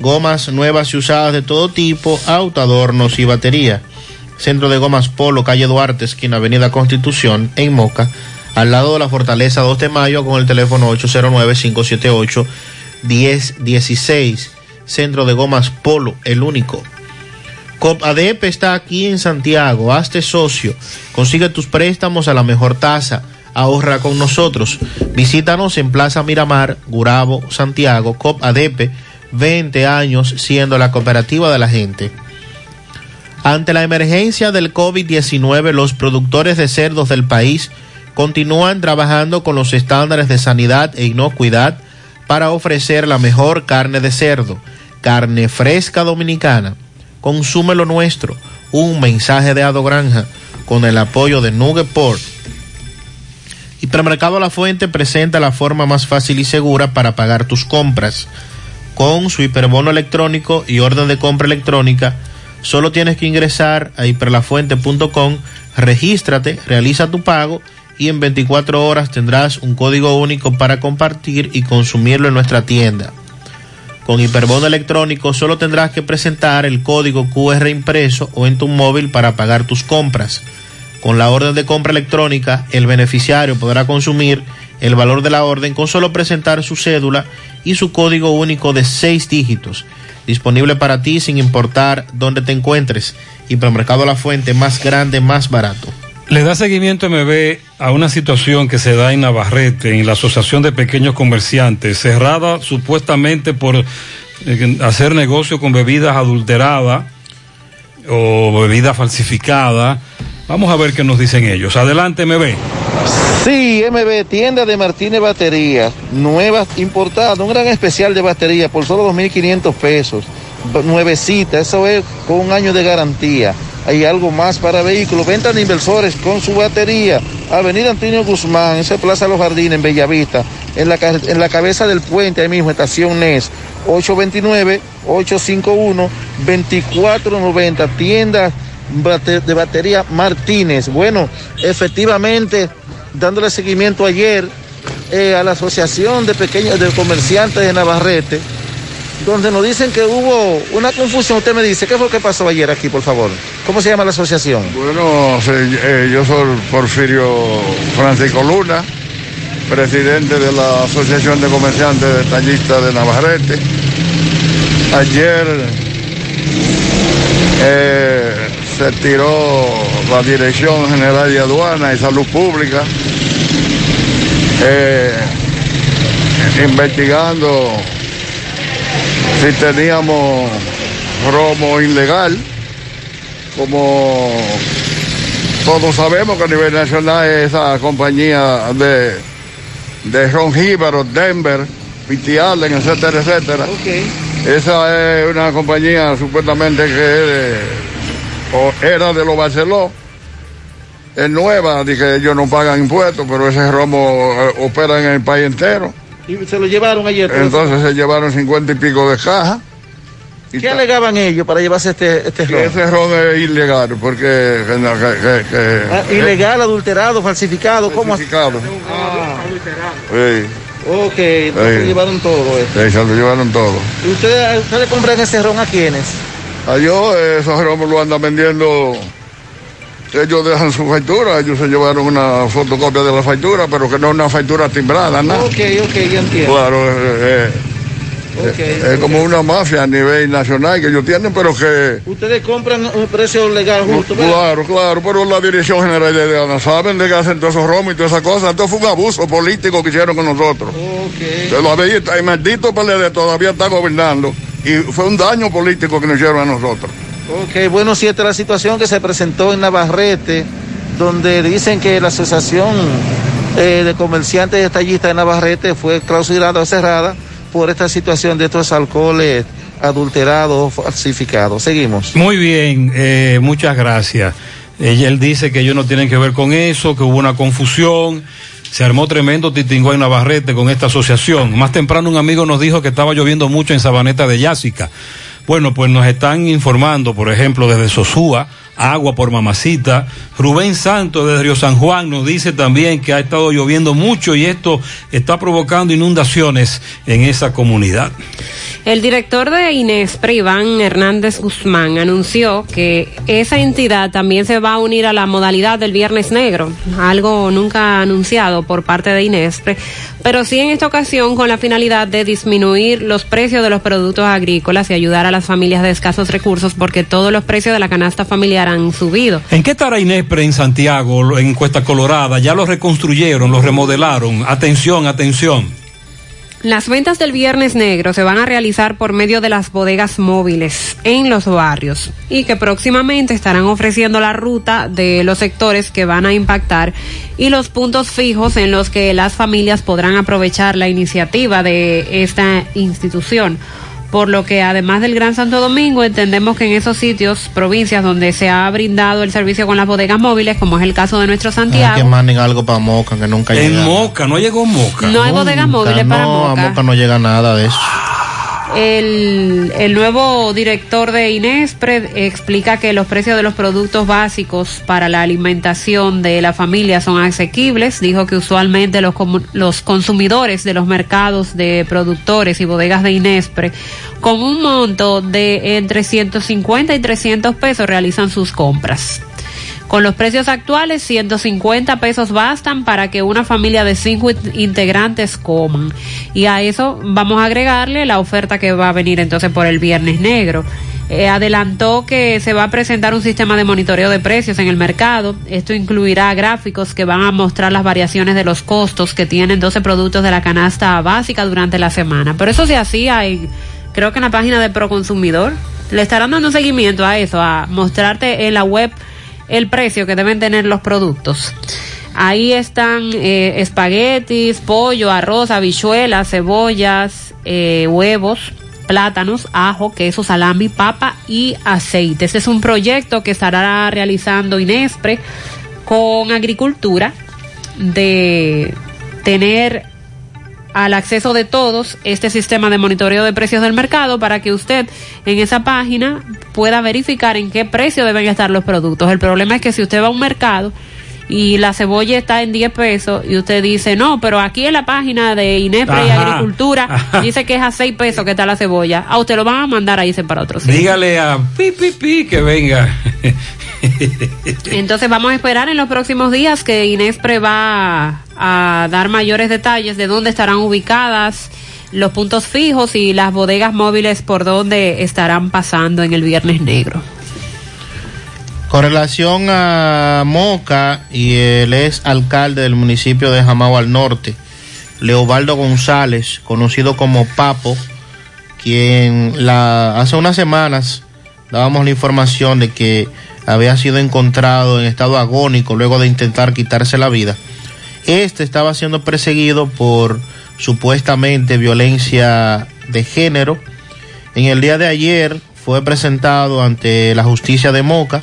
S23: gomas nuevas y usadas de todo tipo, auto, adornos y batería. Centro de Gomas Polo, calle Duarte, esquina Avenida Constitución, en Moca, al lado de la Fortaleza 2 de Mayo, con el teléfono 809-578-1016. Centro de Gomas Polo, el único. COPADEP está aquí en Santiago. Hazte socio. Consigue tus préstamos a la mejor tasa. Ahorra con nosotros. Visítanos en Plaza Miramar, Gurabo, Santiago. COPADEP, 20 años siendo la cooperativa de la gente. Ante la emergencia del COVID-19, los productores de cerdos del país continúan trabajando con los estándares de sanidad e inocuidad para ofrecer la mejor carne de cerdo, carne fresca dominicana. Consume lo nuestro. Un mensaje de Ado Granja con el apoyo de Nugget Port. Hipermercado La Fuente presenta la forma más fácil y segura para pagar tus compras. Con su hiperbono electrónico y orden de compra electrónica, solo tienes que ingresar a hiperlafuente.com, regístrate, realiza tu pago y en 24 horas tendrás un código único para compartir y consumirlo en nuestra tienda. Con hiperbono electrónico solo tendrás que presentar el código QR impreso o en tu móvil para pagar tus compras. Con la orden de compra electrónica, el beneficiario podrá consumir el valor de la orden con solo presentar su cédula y su código único de seis dígitos. Disponible para ti sin importar dónde te encuentres. Hipermercado La Fuente, más grande, más barato.
S8: Le da seguimiento MB a una situación que se da en Navarrete, en la Asociación de Pequeños Comerciantes, cerrada supuestamente por eh, hacer negocio con bebidas adulteradas o bebidas falsificadas. Vamos a ver qué nos dicen ellos. Adelante, MB.
S53: Sí, MB, tienda de Martínez Baterías, nuevas importadas, un gran especial de batería por solo 2.500 pesos, nuevecita, eso es con un año de garantía. Hay algo más para vehículos, venta de inversores con su batería. Avenida Antonio Guzmán, esa Plaza Los Jardines en Bellavista, en la, en la cabeza del puente, ahí mismo, estación NES, 829-851-2490, tienda de batería Martínez. Bueno, efectivamente, dándole seguimiento ayer eh, a la Asociación de Pequeños de Comerciantes de Navarrete, donde nos dicen que hubo una confusión. Usted me dice, ¿qué fue lo que pasó ayer aquí, por favor? ¿Cómo se llama la asociación?
S80: Bueno, eh, yo soy Porfirio Francisco Luna, presidente de la Asociación de Comerciantes Detallistas de Navarrete. Ayer eh, se tiró la Dirección General de Aduana y Salud Pública eh, investigando si teníamos romo ilegal como todos sabemos que a nivel nacional esa compañía de, de Ron Jíbaro, Denver, Pity Allen, etcétera, etcétera. Esa es una compañía supuestamente que de- era de los Barceló. Es nueva, dije ellos no pagan impuestos, pero ese romo eh, opera en el país entero.
S53: Y se lo llevaron ayer.
S80: Entonces se llevaron cincuenta y pico de cajas.
S53: ¿Qué alegaban ellos para llevarse este, este ron?
S80: ese ron es ilegal, porque que no, que- que- que-
S53: Ah, ilegal, adulterado, falsificado, ¿cómo?
S80: Falsificado.
S53: Ah,
S80: Sí,
S53: ok, entonces
S80: Sí.
S53: llevaron todo esto.
S80: sí, se lo llevaron todo.
S53: ¿Y ustedes usted le compran ese ron a quiénes?
S80: Adiós, esos romos lo andan vendiendo. Ellos dejan su factura, ellos se llevaron una fotocopia de la factura, pero que no es una factura timbrada, ¿no?
S53: Ok, ok, ya entiendo.
S80: Claro, eh, eh,
S53: Ok,
S80: es como una mafia a nivel nacional que ellos tienen, pero que.
S53: Ustedes compran un precio legal justo, ¿verdad?
S80: Claro, claro, pero la Dirección General de Aduanas saben de que hacen todos esos romos y todas esas cosas. Esto fue un abuso político que hicieron con nosotros. Está- el maldito PLD todavía está gobernando y fue un daño político que nos hicieron a nosotros.
S53: Ok, bueno, si esta es la situación que se presentó en Navarrete, donde dicen que la Asociación eh, de Comerciantes y Detallistas de Navarrete fue clausurada o cerrada por esta situación de estos alcoholes adulterados o falsificados. Seguimos.
S8: Muy bien, eh, muchas gracias. Ella, él dice que ellos no tienen que ver con eso, que hubo una confusión. Se armó tremendo titingo en Navarrete con esta asociación. Más temprano un amigo nos dijo que estaba lloviendo mucho en Sabaneta de Yásica. Bueno, pues nos están informando, por ejemplo, desde Sosúa, agua por mamacita. Rubén Santos desde Río San Juan nos dice también que ha estado lloviendo mucho y esto está provocando inundaciones en esa comunidad.
S76: El director de Inespre, Iván Hernández Guzmán, anunció que esa entidad también se va a unir a la modalidad del Viernes Negro, algo nunca anunciado por parte de Inespre, pero sí en esta ocasión con la finalidad de disminuir los precios de los productos agrícolas y ayudar a las familias de escasos recursos porque todos los precios de la canasta familiar han subido.
S8: ¿En qué estará Inespre en Santiago, en Cuesta Colorada? Ya lo reconstruyeron, lo remodelaron. Atención, atención.
S76: Las ventas del Viernes Negro se van a realizar por medio de las bodegas móviles en los barrios y que próximamente estarán ofreciendo la ruta de los sectores que van a impactar y los puntos fijos en los que las familias podrán aprovechar la iniciativa de esta institución.
S9: Por lo que además del Gran Santo Domingo, entendemos que en esos sitios, provincias donde se ha brindado el servicio con las bodegas móviles, como es el caso de nuestro Santiago.
S23: que manden algo para Moca, que nunca
S8: En
S23: llega.
S8: Moca, no llegó Moca.
S9: No hay bodegas móviles para
S23: no,
S9: Moca.
S23: a Moca no llega nada de eso.
S9: El, el nuevo director de Inespre explica que los precios de los productos básicos para la alimentación de la familia son asequibles. Dijo que usualmente los, los consumidores de los mercados de productores y bodegas de Inespre con un monto de entre 150 y 300 pesos realizan sus compras. Con los precios actuales, 150 pesos bastan para que una familia de cinco in- integrantes coman. Y a eso vamos a agregarle la oferta que va a venir entonces por el Viernes Negro. Eh, adelantó que se va a presentar un sistema de monitoreo de precios en el mercado. Esto incluirá gráficos que van a mostrar las variaciones de los costos que tienen 12 productos de la canasta básica durante la semana. Pero eso se hacía en, creo que en la página de Proconsumidor. Le estarán dando seguimiento a eso, a mostrarte en la web el precio que deben tener los productos. Ahí están eh, espaguetis, pollo, arroz, habichuelas, cebollas, eh, huevos, plátanos, ajo, queso, salami, papa y aceite. Ese es un proyecto que estará realizando Inespre con agricultura de tener al acceso de todos este sistema de monitoreo de precios del mercado para que usted en esa página pueda verificar en qué precio deben estar los productos. El problema es que si usted va a un mercado y la cebolla está en 10 pesos y usted dice, no, pero aquí en la página de INEPRE y Agricultura
S8: ajá.
S9: dice que es a 6 pesos que está la cebolla, a usted lo van a mandar a irse para otro sitio.
S8: Dígale a pi, pi, pi que venga.
S9: Entonces vamos a esperar en los próximos días que Inespre va a, dar mayores detalles de dónde estarán ubicadas los puntos fijos y las bodegas móviles por donde estarán pasando en el Viernes Negro.
S23: Con relación a Moca y el ex alcalde del municipio de Jamao al Norte, Leobaldo González, conocido como Papo, quien la, hace unas semanas dábamos la información de que había sido encontrado en estado agónico luego de intentar quitarse la vida. Este estaba siendo perseguido por supuestamente violencia de género. En el día de ayer fue presentado ante la justicia de Moca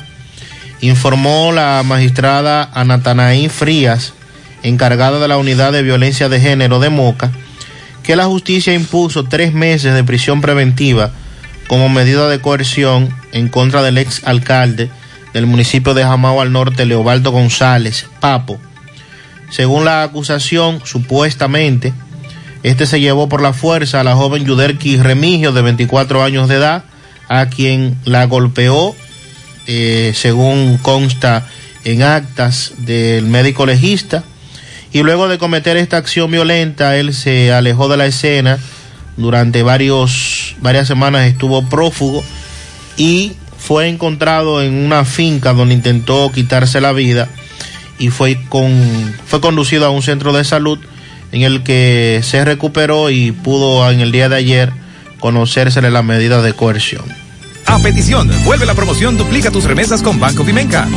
S23: informó la magistrada Anatanaí Frías, encargada de la unidad de violencia de género de Moca, que la justicia impuso tres meses de prisión preventiva como medida de coerción en contra del ex alcalde del municipio de Jamao al Norte, Leobaldo González, Papo. Según la acusación, supuestamente, este se llevó por la fuerza a la joven Yuderki Remigio, de 24 años de edad, a quien la golpeó eh, según consta en actas del médico legista. Y luego de cometer esta acción violenta, él se alejó de la escena. Durante varios, varias semanas estuvo prófugo y fue encontrado en una finca donde intentó quitarse la vida y fue, con, fue conducido a un centro de salud en el que se recuperó y pudo en el día de ayer conocérsele la medida de coerción.
S13: A petición, vuelve la promoción Duplica tus remesas con Banco Vimenca.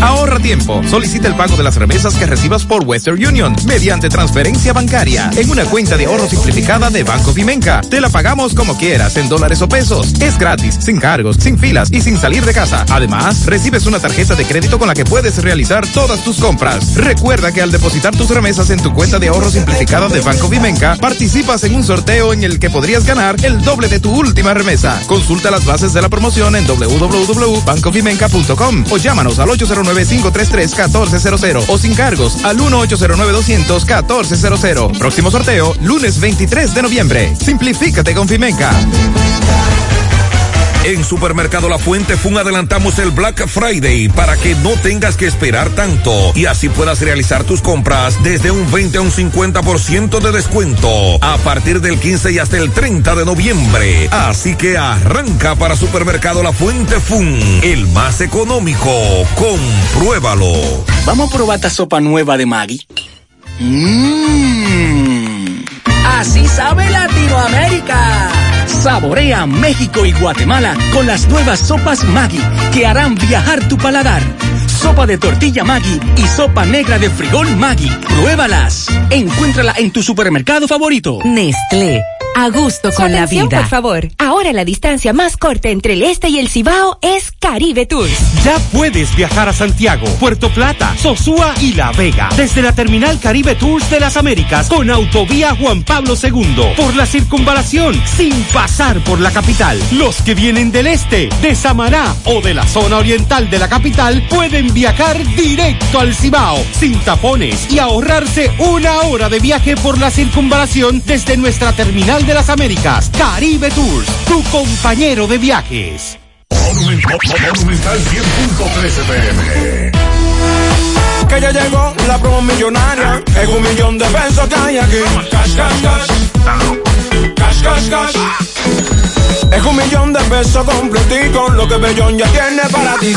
S13: Ahorra tiempo. Solicita el pago de las remesas que recibas por Western Union mediante transferencia bancaria en una cuenta de ahorro simplificada de Banco Vimenca. Te la pagamos como quieras, en dólares o pesos. Es gratis, sin cargos, sin filas y sin salir de casa. Además, recibes una tarjeta de crédito con la que puedes realizar todas tus compras. Recuerda que al depositar tus remesas en tu cuenta de ahorro simplificada de Banco Vimenca, participas en un sorteo en el que podrías ganar el doble de tu última remesa. Consulta las bases de la promoción en www.bancovimenca.com o llámanos al 809-533-1400 o sin cargos al 1-809-200-1400. Próximo sorteo, lunes 23 de noviembre. Simplifícate con Fimenca.
S48: En Supermercado La Fuente Fun adelantamos el Black Friday para que no tengas que esperar tanto y así puedas realizar tus compras desde un 20 a un 50% de descuento a partir del 15 y hasta el 30 de noviembre. Así que arranca para Supermercado La Fuente Fun, el más económico. Compruébalo.
S81: Vamos a probar esta sopa nueva de Maggi. Mmm. Así sabe Latinoamérica. Saborea México y Guatemala con las nuevas sopas Maggi que harán viajar tu paladar. Sopa de tortilla Maggi y sopa negra de frijol Maggi. Pruébalas. Encuéntrala en tu supermercado favorito.
S12: Nestlé,
S82: a gusto con la vida.
S12: por favor. Ahora la distancia más corta entre el este y el Cibao es Caribe Tours.
S81: Ya puedes viajar a Santiago, Puerto Plata, Sosúa y La Vega desde la terminal Caribe Tours de las Américas con autovía Juan Pablo II por la circunvalación sin pasar por la capital. Los que vienen del este, de Samaná o de la zona oriental de la capital pueden viajar directo al Cibao sin tapones y ahorrarse una hora de viaje por la circunvalación desde nuestra terminal de las Américas. Caribe Tours, tu compañero de viajes.
S33: Monumental 100.13 pm.
S59: Que ya llegó la promo millonaria. Es un millón de pesos que hay aquí. Cash, cash, cash. Cash, cash, cash. Es un millón de pesos completico. Lo que Bellón ya tiene para ti.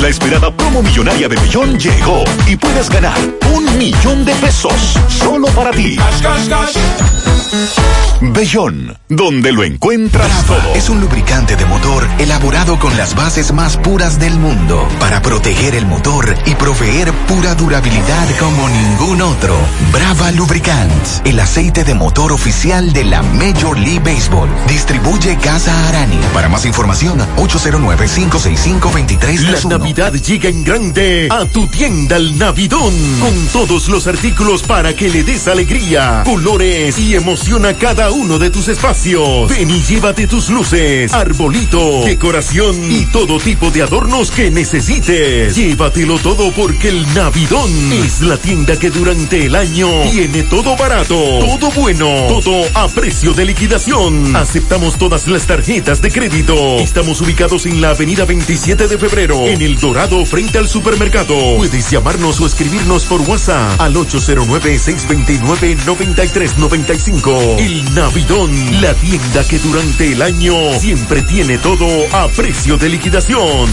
S33: La esperada promo millonaria de Bellón llegó y puedes ganar un millón de pesos solo para ti.
S59: Cash, cash, cash.
S33: Bellón, donde lo encuentras todo.
S83: Es un lubricante de motor elaborado con las bases más puras del mundo para proteger el motor y proveer pura durabilidad como ningún otro. Brava Lubricants, el aceite de motor oficial de la Major League Baseball. Distribuye Casa Arani. Para más información, 809-565-2331.
S21: La Navidad llega en grande a tu tienda El Navidón. Con todos los artículos para que le des alegría, colores y emoción a cada uno de tus espacios. Ven y llévate tus luces, arbolito, decoración y todo tipo de adornos que necesites. Llévatelo todo porque el Navidón es la tienda que durante el año tiene todo barato, todo bueno, todo a precio de liquidación. Aceptamos todas las tarjetas de crédito. Estamos ubicados en la avenida 27 de febrero, en El Dorado, frente al supermercado. Puedes llamarnos o escribirnos por WhatsApp al 809-629-9395. El Navidón, la tienda que durante el año siempre tiene todo a precio de liquidación.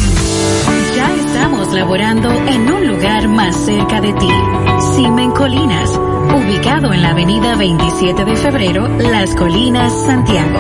S31: Ya estamos laborando en un lugar más cerca de ti. Simen Colinas, ubicado en la avenida 27 de febrero, Las Colinas, Santiago.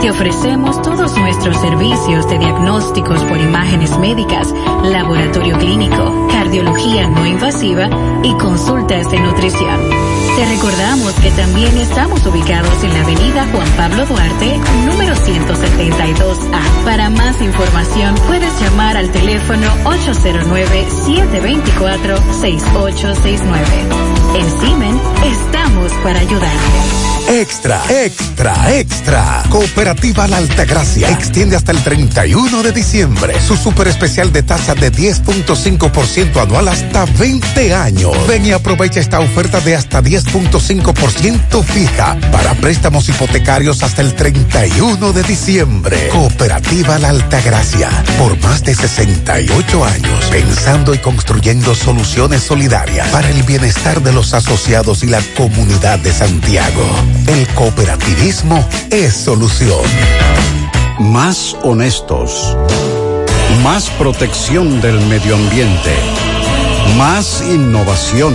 S31: Te ofrecemos todos nuestros servicios de diagnósticos por imágenes médicas, laboratorio clínico, cardiología no invasiva y consultas de nutrición. Te recordamos que también estamos ubicados en la avenida Juan Pablo Duarte, número 172A. Para más información puedes llamar al teléfono 809-724-6869. En Simen estamos para ayudarte.
S6: Extra, extra, extra. Cooperativa La Altagracia extiende hasta el 31 de diciembre su super especial de tasa de 10.5% anual hasta 20 años. Ven y aprovecha esta oferta de hasta 10.5% fija para préstamos hipotecarios hasta el 31 de diciembre. Cooperativa La Altagracia, por más de 68 años, pensando y construyendo soluciones solidarias para el bienestar de los asociados y la comunidad de Santiago. El cooperativismo es solución.
S84: Más honestos. Más protección del medio ambiente. Más innovación.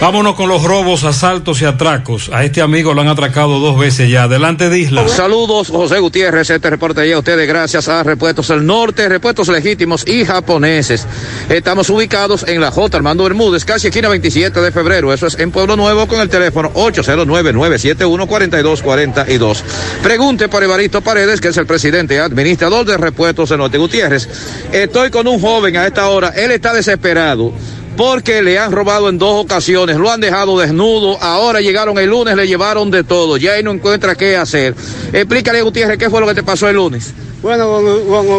S8: Vámonos con los robos, asaltos y atracos. A este amigo lo han atracado dos veces ya. Adelante de Isla.
S56: Saludos, José Gutiérrez. Este reporte llega a ustedes gracias a Repuestos del Norte, Repuestos Legítimos y Japoneses. Estamos ubicados en la J. Armando Bermúdez, casi esquina 27 de febrero. Eso es en Pueblo Nuevo con el teléfono 809-971-4242. Pregunte por Evaristo Paredes, que es el presidente administrador de Repuestos del Norte. Gutiérrez, estoy con un joven a esta hora. Él está desesperado porque le han robado en dos ocasiones, lo han dejado desnudo, ahora llegaron el lunes, le llevaron de todo, ya ahí no encuentra qué hacer. Explícale, Gutiérrez, qué fue lo que te pasó el lunes.
S60: Bueno,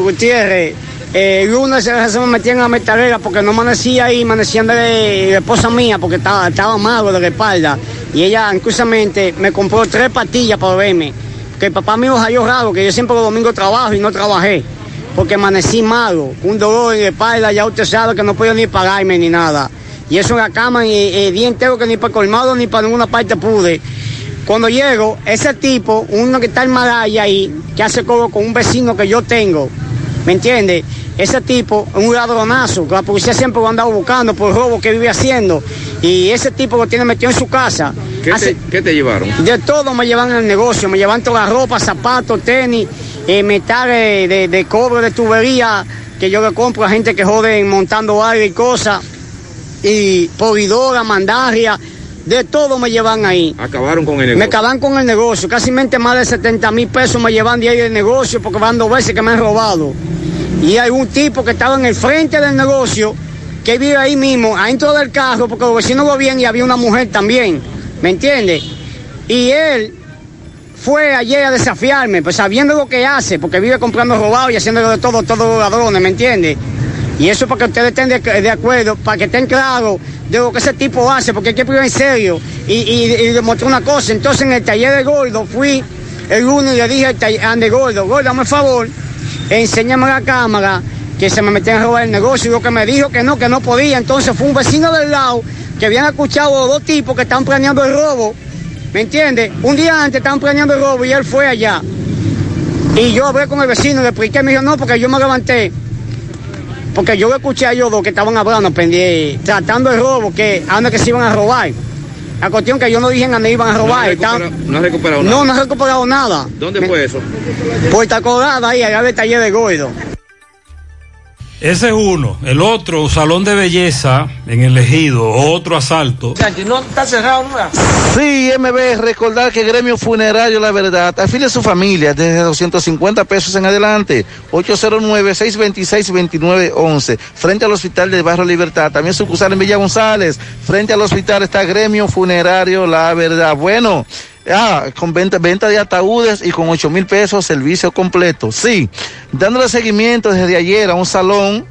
S60: Gutiérrez, eh, el lunes se, me metía en la metalera porque no amanecía ahí, amanecían de, de la esposa mía porque estaba, estaba malo de la espalda. Y ella, inclusamente, me compró tres pastillas para verme. Que el papá mío salió raro, que yo siempre los domingos trabajo y no trabajé porque amanecí malo, un dolor en la espalda, ya usted sabe que no podía ni pagarme ni nada. Y eso en la cama, y el día entero que ni para colmado ni para ninguna parte pude. Cuando llego, ese tipo, uno que está en Malaya ahí, que hace cobro con un vecino que yo tengo, ¿me entiende? Ese tipo es un ladronazo, que la policía siempre lo ha andado buscando por el robo que vive haciendo. Y ese tipo lo tiene metido en su casa.
S56: ¿Qué, te, ¿qué te llevaron?
S60: De todo me llevan en el negocio, me llevan toda la ropa, zapatos, tenis eh, metales de, de cobre, de tubería, que yo le compro a gente que jode montando aire y cosas, y polidora, mandaria, de todo me llevan ahí.
S11: Acabaron con el negocio.
S60: Me acaban con el negocio, casi mente más de 70 mil pesos me llevan de ahí del negocio porque van dos veces que me han robado. Y hay un tipo que estaba en el frente del negocio, que vive ahí mismo, adentro del carro, porque los vecinos lo bien y había una mujer también, ¿me entiende? Y él fue ayer a desafiarme, pues sabiendo lo que hace, porque vive comprando robado y haciéndolo de todo, todos los ladrones, ¿me entiende? Y eso para que ustedes estén de, de acuerdo, para que estén claros de lo que ese tipo hace, porque hay que poner en serio. Y, y, y una cosa, entonces en el taller de Gordo fui el lunes y le dije al Andy Gordo, Gordo, dame el favor, enséñame la cámara que se me metían a robar el negocio y lo que me dijo que no, que no podía. Entonces fue un vecino del lado que habían escuchado a dos tipos que estaban planeando el robo. ¿Me entiendes? Un día antes estaban planeando el robo y él fue allá. Y yo hablé con el vecino, le expliqué, me dijo, no, porque yo me levanté. Porque yo escuché a ellos dos que estaban hablando, pendiente, tratando el robo, que anda que se iban a robar. La cuestión que yo no dije a me iban a robar.
S11: No
S60: estaban-
S11: recuperado, no ha recuperado nada.
S60: no, no he recuperado nada.
S11: ¿Dónde fue eso?
S60: Puerta Colada ahí, allá del taller de Gordo.
S8: Ese es uno. El otro, salón de belleza en el ejido, otro asalto.
S60: no está cerrado, ¿no?
S53: Sí, MB, recordar que Gremio Funerario La Verdad afile a su familia desde 250 pesos en adelante. 809-626-2911, frente al Hospital del Barrio Libertad. También sucursal en Villa González. Frente al hospital está Gremio Funerario La Verdad. Bueno. Ah, con venta, venta de ataúdes y con 8 mil pesos servicio completo. Sí, dándole seguimiento desde ayer a un salón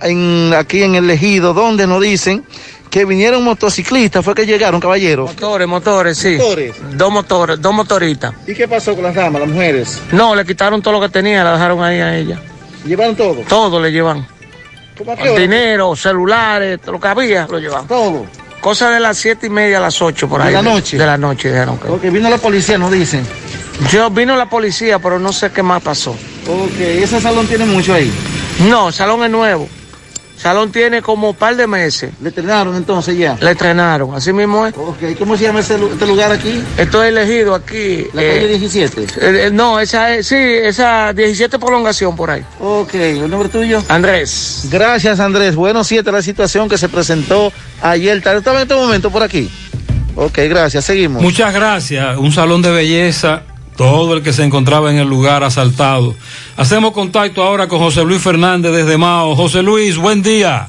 S53: en, aquí en el ejido donde nos dicen que vinieron motociclistas, fue que llegaron, caballero.
S85: Motores, motores, sí.
S53: Motores.
S85: Dos motores, dos motoritas.
S53: ¿Y qué pasó con las damas, las mujeres?
S85: No, le quitaron todo lo que tenía, la dejaron ahí a ella.
S53: ¿Llevaron todo?
S85: Todo le llevan.
S53: ¿Cómo a qué hora?
S85: Dinero, celulares, lo que había, lo llevan.
S53: Todo.
S85: Cosa de las siete y media a las ocho por
S53: ¿De
S85: ahí.
S53: la noche?
S85: De la noche, dijeron que.
S53: Ok, vino la policía, nos dicen.
S85: Yo vino la policía, pero no sé qué más pasó.
S53: Ok, ese salón tiene mucho ahí.
S85: No, el salón es nuevo. El salón tiene como un par de meses.
S53: ¿Le entrenaron entonces ya?
S85: Le entrenaron, así mismo es.
S53: Ok, ¿cómo se llama ese este lugar aquí?
S85: Esto es elegido aquí.
S53: La
S85: eh,
S53: calle 17.
S85: eh, eh, no, esa es, sí, esa 17 prolongación por ahí.
S53: Ok, ¿el nombre tuyo?
S85: Andrés.
S53: Gracias, Andrés. Bueno, sí, esta es la situación que se presentó ayer. tarde. ¿Estaba en este momento por aquí? Ok, gracias. Seguimos.
S8: Muchas gracias. Un salón de belleza, todo el que se encontraba en el lugar asaltado. Hacemos contacto ahora con José Luis Fernández desde Mao. José Luis, buen día.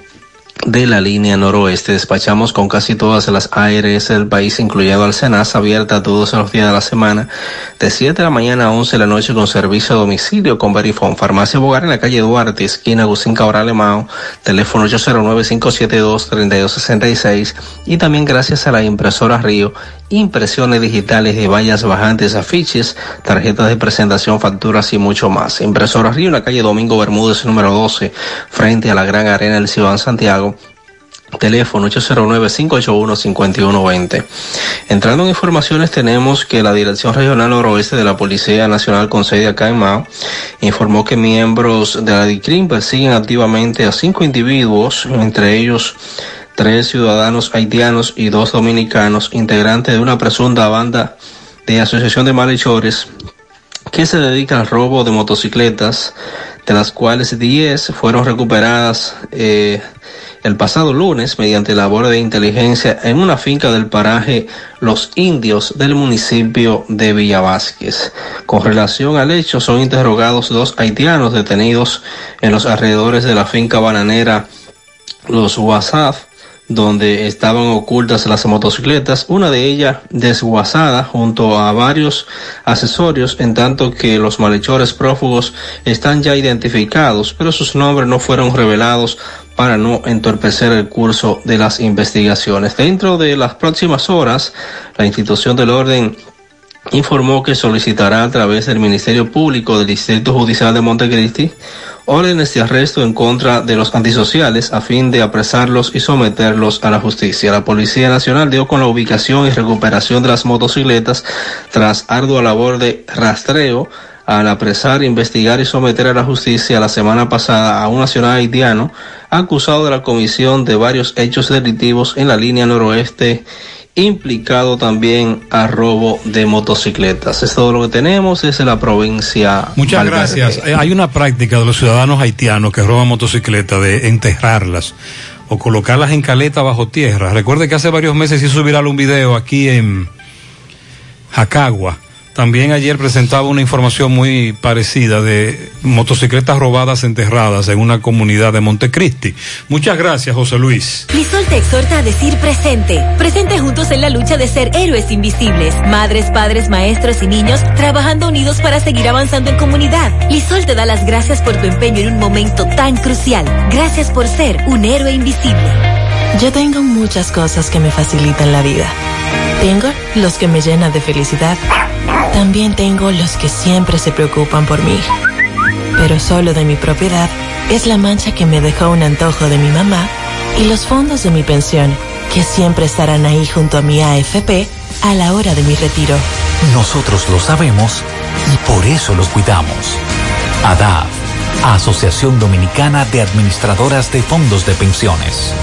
S86: de la línea noroeste. Despachamos con casi todas las ARS del país, incluyendo al Senasa, abierta todos los días de la semana, de 7 de la mañana a 11 de la noche con servicio a domicilio con Verifone. Farmacia Bogar en la calle Duarte, esquina Agustín Cabral Mao, teléfono 809-572-3266 y también gracias a la impresora Río, impresiones digitales de vallas bajantes, afiches, tarjetas de presentación, facturas y mucho más. Impresora Río en la calle Domingo Bermúdez número 12, frente a la Gran Arena del Ciudad Santiago. Teléfono 809-581-5120. Entrando en informaciones, tenemos que la Dirección Regional Noroeste de la Policía Nacional con sede acá en Mao informó que miembros de la DICRIM persiguen activamente a cinco individuos, entre ellos tres ciudadanos haitianos y dos dominicanos, integrantes de una presunta banda de asociación de malhechores que se dedica al robo de motocicletas, de las cuales 10 fueron recuperadas eh, el pasado lunes mediante labor de inteligencia en una finca del paraje Los Indios del municipio de Villa Vázquez. Con relación al hecho, son interrogados dos haitianos detenidos en los alrededores de la finca bananera Los WhatsApp donde estaban ocultas las motocicletas, una de ellas desguazada junto a varios accesorios, en tanto que los malhechores prófugos están ya identificados, pero sus nombres no fueron revelados para no entorpecer el curso de las investigaciones. Dentro de las próximas horas, la institución del orden informó que solicitará a través del Ministerio Público del Distrito Judicial de Montecristi órdenes de arresto en contra de los antisociales a fin de apresarlos y someterlos a la justicia. La Policía Nacional dio con la ubicación y recuperación de las motocicletas tras ardua labor de rastreo al apresar, investigar y someter a la justicia la semana pasada a un nacional haitiano acusado de la comisión de varios hechos delictivos en la línea noroeste implicado también a robo de motocicletas. Es todo lo que tenemos desde la provincia.
S8: Muchas
S86: Valverde.
S8: gracias. Eh, hay una práctica de los ciudadanos haitianos que roban motocicletas de enterrarlas o colocarlas en caleta bajo tierra. Recuerde que hace varios meses hizo viral un video aquí en Jacagua. También ayer presentaba una información muy parecida de motocicletas robadas enterradas en una comunidad de Montecristi. Muchas gracias, José Luis.
S87: Lisol te exhorta a decir presente. Presente juntos en la lucha de ser héroes invisibles. Madres, padres, maestros y niños trabajando unidos para seguir avanzando en comunidad. Lisol te da las gracias por tu empeño en un momento tan crucial. Gracias por ser un héroe invisible.
S88: Yo tengo muchas cosas que me facilitan la vida. Tengo los que me llenan de felicidad. También tengo los que siempre se preocupan por mí. Pero solo de mi propiedad es la mancha que me dejó un antojo de mi mamá y los fondos de mi pensión, que siempre estarán ahí junto a mi AFP a la hora de mi retiro.
S89: Nosotros lo sabemos y por eso los cuidamos. ADAF, Asociación Dominicana de Administradoras de Fondos de Pensiones.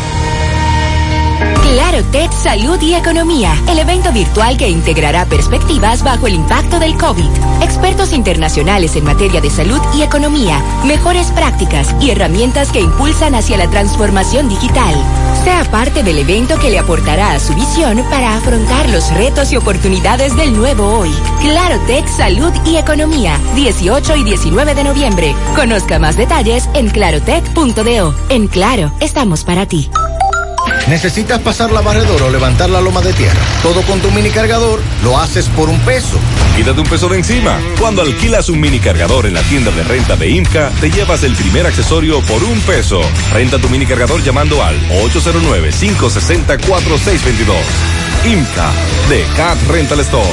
S12: Claro TED Salud y Economía, el evento virtual que integrará perspectivas bajo el impacto del COVID. Expertos internacionales en materia de salud y economía, mejores prácticas y herramientas que impulsan hacia la transformación digital. Sea parte del evento que le aportará a su visión para afrontar los retos y oportunidades del nuevo hoy. Claro Tech Salud y Economía, 18 y 19 de noviembre. Conozca más detalles en clarotech.do. En Claro, estamos para ti.
S90: ¿Necesitas pasar la barredora o levantar la loma de tierra? Todo con tu mini cargador lo haces por un peso.
S11: Quítate un peso de encima. Cuando alquilas un mini cargador en la tienda de renta de IMCA, te llevas el primer accesorio por un peso. Renta tu mini cargador llamando al 809-560-4622. IMCA de Cat Rental Store.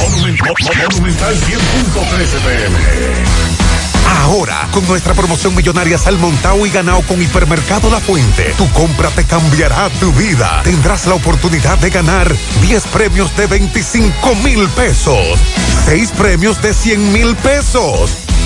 S91: Monumental 100.13 pm.
S21: Ahora, con nuestra promoción millonaria Salmontao y ganado con Hipermercado La Fuente, tu compra te cambiará tu vida. Tendrás la oportunidad de ganar 10 premios de 25 mil pesos, 6 premios de 100 mil pesos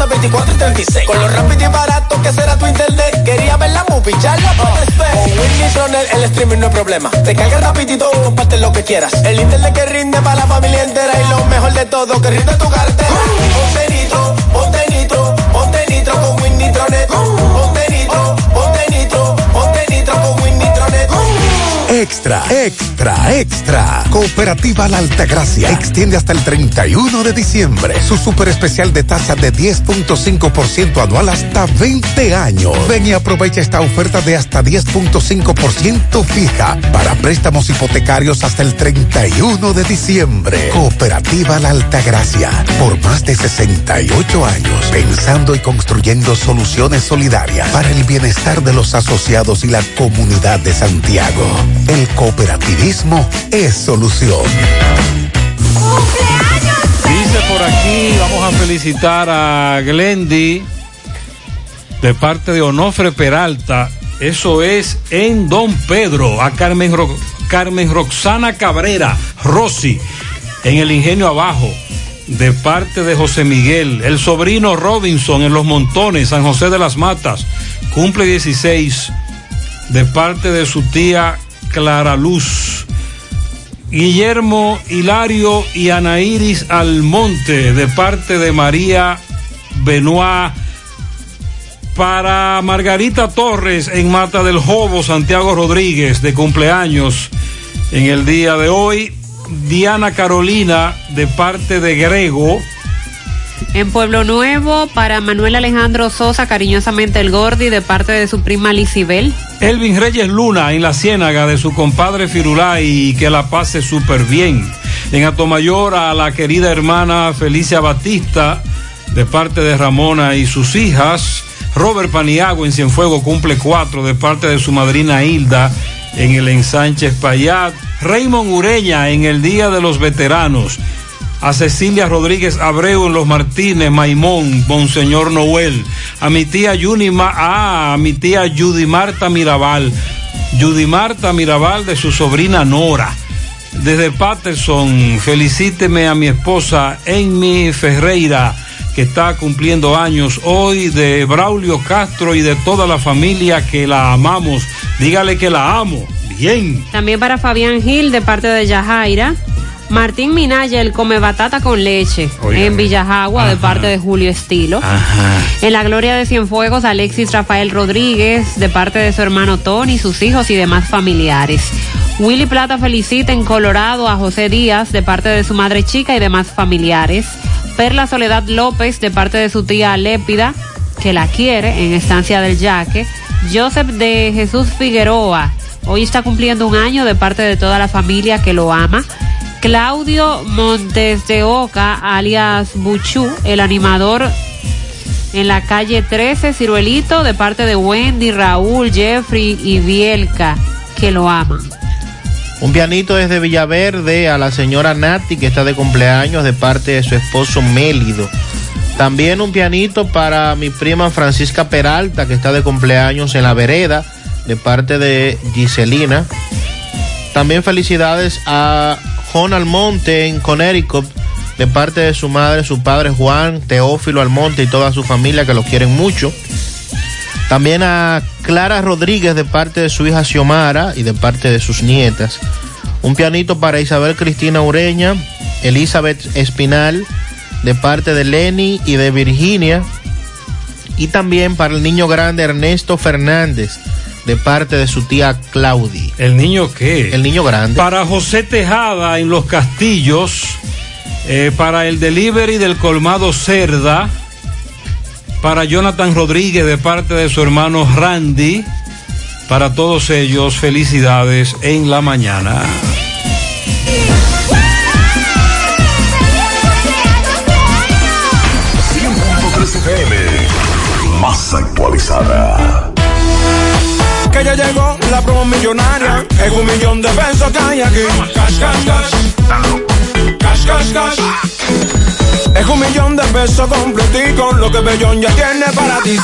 S18: de 12, 24 y 36. Con lo rápido y barato que será tu internet. Quería ver la movie, ya la puedes ver. Con Win Nitronet el streaming no es problema. Te cargas rapidito y comparte lo que quieras. El internet que rinde para la familia entera. Y lo mejor de todo, que rinde tu cartera. Ponte nitro, ponte nitro, ponte nitro con Win Nitronet.
S21: Extra, extra, extra. Cooperativa La Altagracia extiende hasta el 31 de diciembre su super especial de tasa de 10.5% anual hasta 20 años. Ven y aprovecha esta oferta de hasta 10.5% fija para préstamos hipotecarios hasta el 31 de diciembre. Cooperativa La Altagracia, por más de 68 años, pensando y construyendo soluciones solidarias para el bienestar de los asociados y la comunidad de Santiago. El cooperativismo es solución.
S8: Dice por aquí, vamos a felicitar a Glendy de parte de Onofre Peralta. Eso es en Don Pedro, a Carmen, Carmen Roxana Cabrera, Rossi, en el Ingenio Abajo, de parte de José Miguel, el sobrino Robinson en Los Montones, San José de las Matas, cumple 16, de parte de su tía Clara Luz. Guillermo Hilario y Ana Iris Almonte de parte de María Benoit para Margarita Torres en Mata del Jobo, Santiago Rodríguez de cumpleaños en el día de hoy. Diana Carolina de parte de Grego
S9: En Pueblo Nuevo, para Manuel Alejandro Sosa, cariñosamente el Gordi, de parte de su prima Lisibel.
S8: Elvin Reyes Luna en la ciénaga de su compadre Firulay que la pase súper bien. En Atomayor a la querida hermana Felicia Batista de parte de Ramona y sus hijas. Robert Paniago en Cienfuego cumple cuatro de parte de su madrina Hilda en el ensanche Espaillat. Raymond Ureña en el Día de los Veteranos. A Cecilia Rodríguez Abreu en Los Martínez, Maimón, Monseñor Noel. A mi tía Yunima, ah, a mi tía Judy Marta Mirabal. Judy Marta Mirabal de su sobrina Nora. Desde Patterson, felicíteme a mi esposa Amy Ferreira, que está cumpliendo años hoy, de Braulio Castro y de toda la familia que la amamos. Dígale que la amo. Bien.
S9: También para Fabián Gil, de parte de Yajaira. Martín Minaya, el come batata con leche en Villajagua, de parte de Julio Estilo.
S8: Ajá.
S9: En la Gloria de Cienfuegos, Alexis Rafael Rodríguez, de parte de su hermano Tony, sus hijos y demás familiares. Willy Plata felicita en Colorado a José Díaz, de parte de su madre chica y demás familiares. Perla Soledad López, de parte de su tía Lépida, que la quiere en Estancia del Yaque. Joseph de Jesús Figueroa, hoy está cumpliendo un año de parte de toda la familia que lo ama. Claudio Montes de Oca, alias Buchú, el animador en la calle 13, Ciruelito, de parte de Wendy, Raúl, Jeffrey y Bielka, que lo aman.
S23: Un pianito desde Villaverde a la señora Nati, que está de cumpleaños, de parte de su esposo Mélido. También un pianito para mi prima Francisca Peralta, que está de cumpleaños en la vereda, de parte de Giselina. También felicidades a Jon Almonte en Connecticut, de parte de su madre, su padre Juan, Teófilo Almonte y toda su familia que lo quieren mucho. También a Clara Rodríguez de parte de su hija Xiomara y de parte de sus nietas. Un pianito para Isabel Cristina Ureña, Elizabeth Espinal de parte de Lenny y de Virginia. Y también para el niño grande Ernesto Fernández de parte de su tía Claudia.
S8: ¿El niño qué?
S23: El niño grande.
S8: Para José Tejada en Los Castillos, eh, para el delivery del colmado Cerda, para Jonathan Rodríguez de parte de su hermano Randy, para todos ellos felicidades en la mañana.
S21: Más actualizada.
S92: Que ya llegó la promo millonaria. Es un millón de pesos que hay aquí. Cash, cash, cash. Cash, cash, cash. Es un millón de pesos completico. Lo que Bellón ya tiene para ti.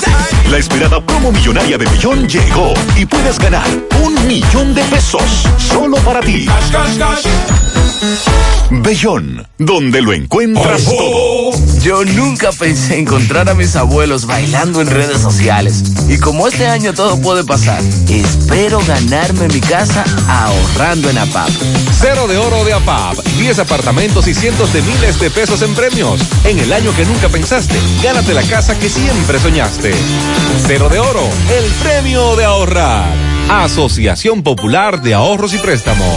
S21: La esperada promo millonaria de Millón llegó y puedes ganar un millón de pesos solo para ti.
S92: Cash, cash, cash.
S21: Bellón, donde lo encuentras todo.
S93: Yo nunca pensé encontrar a mis abuelos bailando en redes sociales. Y como este año todo puede pasar, espero ganarme mi casa ahorrando en APAP.
S11: Cero de oro de APAP, 10 apartamentos y cientos de miles de pesos en premios. En el año que nunca pensaste, gánate la casa que siempre soñaste. Cero de oro, el premio de ahorrar. Asociación Popular de Ahorros y Préstamos.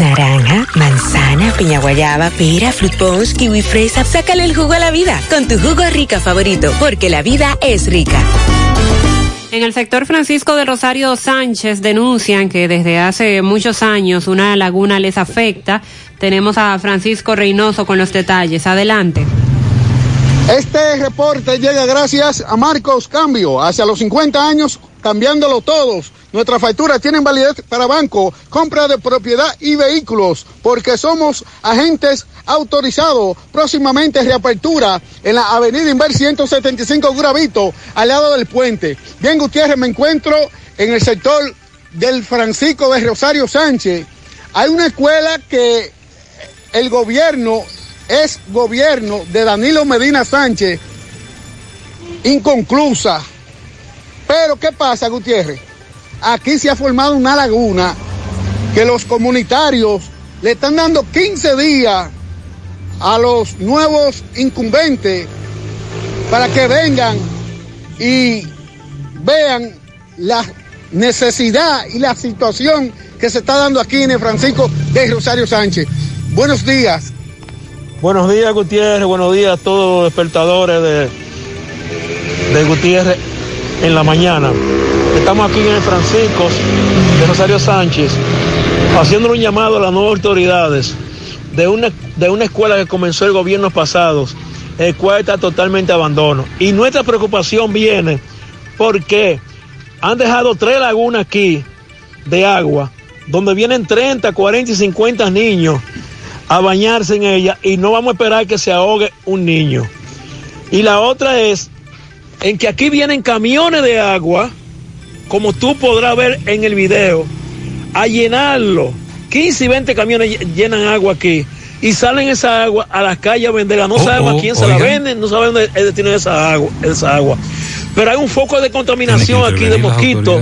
S12: Naranja, manzana, piña guayaba, pera, fruit punch, kiwi fresa. Sácale el jugo a la vida con tu jugo rica favorito, porque la vida es rica.
S9: En el sector Francisco de Rosario Sánchez denuncian que desde hace muchos años una laguna les afecta. Tenemos a Francisco Reynoso con los detalles. Adelante.
S77: Este reporte llega gracias a Marcos Cambio. Hacia los 50 años, cambiándolo todos. Nuestras facturas tienen validez para banco, compra de propiedad y vehículos, porque somos agentes autorizados. Próximamente reapertura en la avenida Inver 175 Gravito, al lado del puente. Bien, Gutiérrez, me encuentro en el sector del Francisco de Rosario Sánchez. Hay una escuela que el gobierno es gobierno de Danilo Medina Sánchez inconclusa. Pero ¿qué pasa, Gutiérrez? aquí se ha formado una laguna que los comunitarios le están dando 15 días a los nuevos incumbentes para que vengan y vean la necesidad y la situación que se está dando aquí en Francisco de Rosario Sánchez. Buenos días.
S94: Buenos días, Gutiérrez. Buenos días a todos los despertadores de, de Gutiérrez en la mañana. Estamos aquí en el Francisco de Rosario Sánchez haciendo un llamado a las nuevas autoridades de una, de una escuela que comenzó el gobierno pasado, el cual está totalmente abandono. Y nuestra preocupación viene porque han dejado tres lagunas aquí de agua, donde vienen 30, 40 y 50 niños a bañarse en ella y no vamos a esperar que se ahogue un niño. Y la otra es en que aquí vienen camiones de agua, como tú podrás ver en el video, a llenarlo. 15 y 20 camiones llenan agua aquí y salen esa agua a las calles a venderla. No
S8: Oh,
S94: sabemos
S8: oh,
S94: a quién se la venden, no sabemos dónde es el destino de esa agua, esa agua. Pero hay un foco de contaminación aquí de mosquitos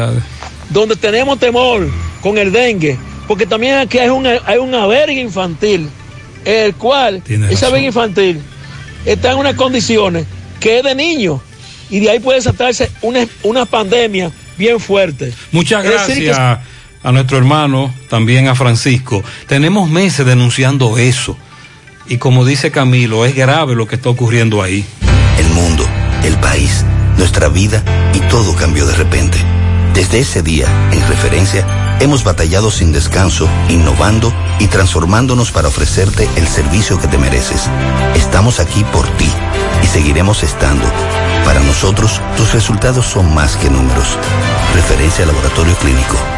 S94: donde tenemos temor con el dengue, porque también aquí hay una, hay un albergue infantil, el cual,
S8: razón.
S94: albergue infantil está en unas condiciones que es de niños, y de ahí puede desatarse una, una pandemia bien fuerte.
S8: Muchas gracias a nuestro hermano, también a Francisco. Tenemos meses denunciando eso. Y como dice Camilo, es grave lo que está ocurriendo ahí.
S15: El mundo, el país, nuestra vida y todo cambió de repente. Desde ese día, en referencia, hemos batallado sin descanso, innovando y transformándonos para ofrecerte el servicio que te mereces. Estamos aquí por ti y seguiremos estando. Para nosotros, tus resultados son más que números. Referencia Laboratorio Clínico.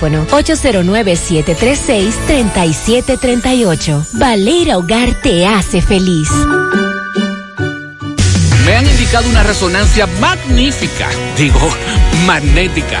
S12: 809-736-3738. Valera Hogar te hace feliz.
S95: Me han indicado una resonancia magnífica, digo, magnética.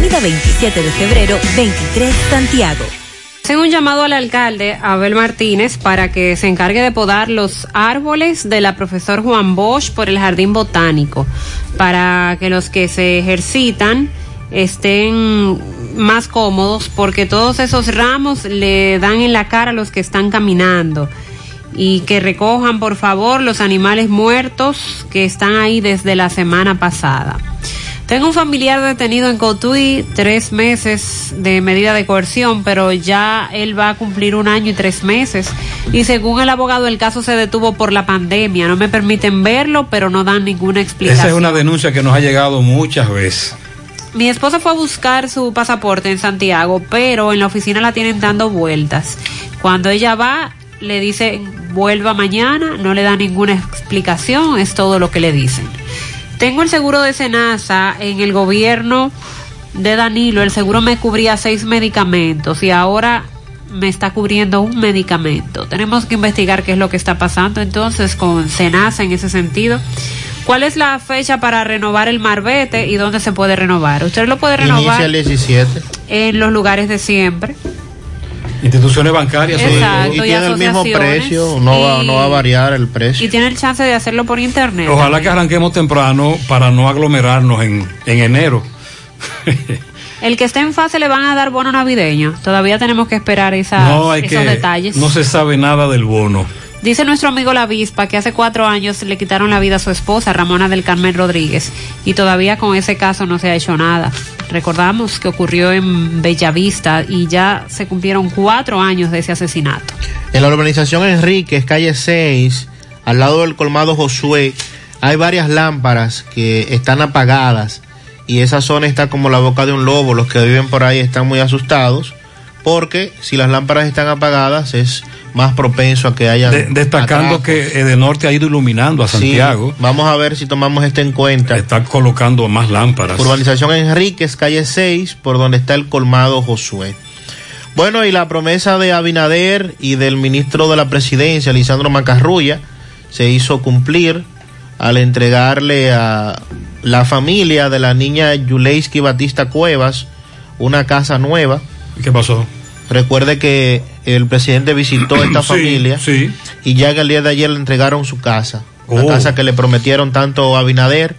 S96: Avenida 27 de Febrero, 23, Santiago.
S9: Hacen un llamado al alcalde Abel Martínez para que se encargue de podar los árboles de la profesor Juan Bosch por el jardín botánico, para que los que se ejercitan estén más cómodos, porque todos esos ramos le dan en la cara a los que están caminando. Y que recojan, por favor, los animales muertos que están ahí desde la semana pasada. Tengo un familiar detenido en Cotuí, tres meses de medida de coerción, pero ya él va a cumplir un año y tres meses. Y según el abogado, el caso se detuvo por la pandemia. No me permiten verlo, pero no dan ninguna explicación.
S8: Esa es una denuncia que nos ha llegado muchas veces.
S9: Mi esposa fue a buscar su pasaporte en Santiago, pero en la oficina la tienen dando vueltas. Cuando ella va, le dice vuelva mañana, no le da ninguna explicación, es todo lo que le dicen. Tengo el seguro de Senasa en el gobierno de Danilo, el seguro me cubría seis medicamentos y ahora me está cubriendo un medicamento. Tenemos que investigar qué es lo que está pasando entonces con Senasa en ese sentido. ¿Cuál es la fecha para renovar el marbete y dónde se puede renovar? Usted lo puede
S23: Inicia
S9: renovar
S23: el 17.
S9: en los lugares de siempre.
S8: Instituciones bancarias.
S9: Exacto,
S23: y
S9: y
S23: tiene el mismo precio, no, va,
S9: y-
S23: no va a variar el precio.
S9: Y tiene el chance de hacerlo por internet.
S8: Ojalá que arranquemos temprano para no aglomerarnos en, en enero.
S9: El que esté en fase le van a dar bono navideño. Todavía tenemos que esperar esas-
S8: no hay
S9: esos
S8: que.
S9: detalles.
S8: No se sabe nada del bono.
S9: Dice nuestro amigo La Vispa que hace cuatro años le quitaron la vida a su esposa, Ramona del Carmen Rodríguez, y todavía con ese caso no se ha hecho nada. Recordamos que ocurrió en Bellavista y ya se cumplieron cuatro años de ese asesinato.
S23: En la urbanización Enríquez, calle 6, al lado del colmado Josué, hay varias lámparas que están apagadas y esa zona está como la boca de un lobo. Los que viven por ahí están muy asustados porque si las lámparas están apagadas es más propenso a que haya
S8: De- destacando que de norte ha ido iluminando a Santiago.
S23: vamos a ver si tomamos esto en cuenta.
S8: Está colocando más lámparas.
S23: Urbanización Enríquez, calle 6, por donde está el colmado Josué. Bueno, y la promesa de Abinader y del ministro de la Presidencia, Lisandro Macarrulla, se hizo cumplir al entregarle a la familia de la niña Yuleisky Batista Cuevas una casa nueva.
S8: ¿Qué pasó?
S23: Recuerde que el presidente visitó esta
S8: Sí,
S23: familia
S8: sí.
S23: y ya que el día de ayer le entregaron su casa. La
S8: Oh.
S23: casa que le prometieron tanto Abinader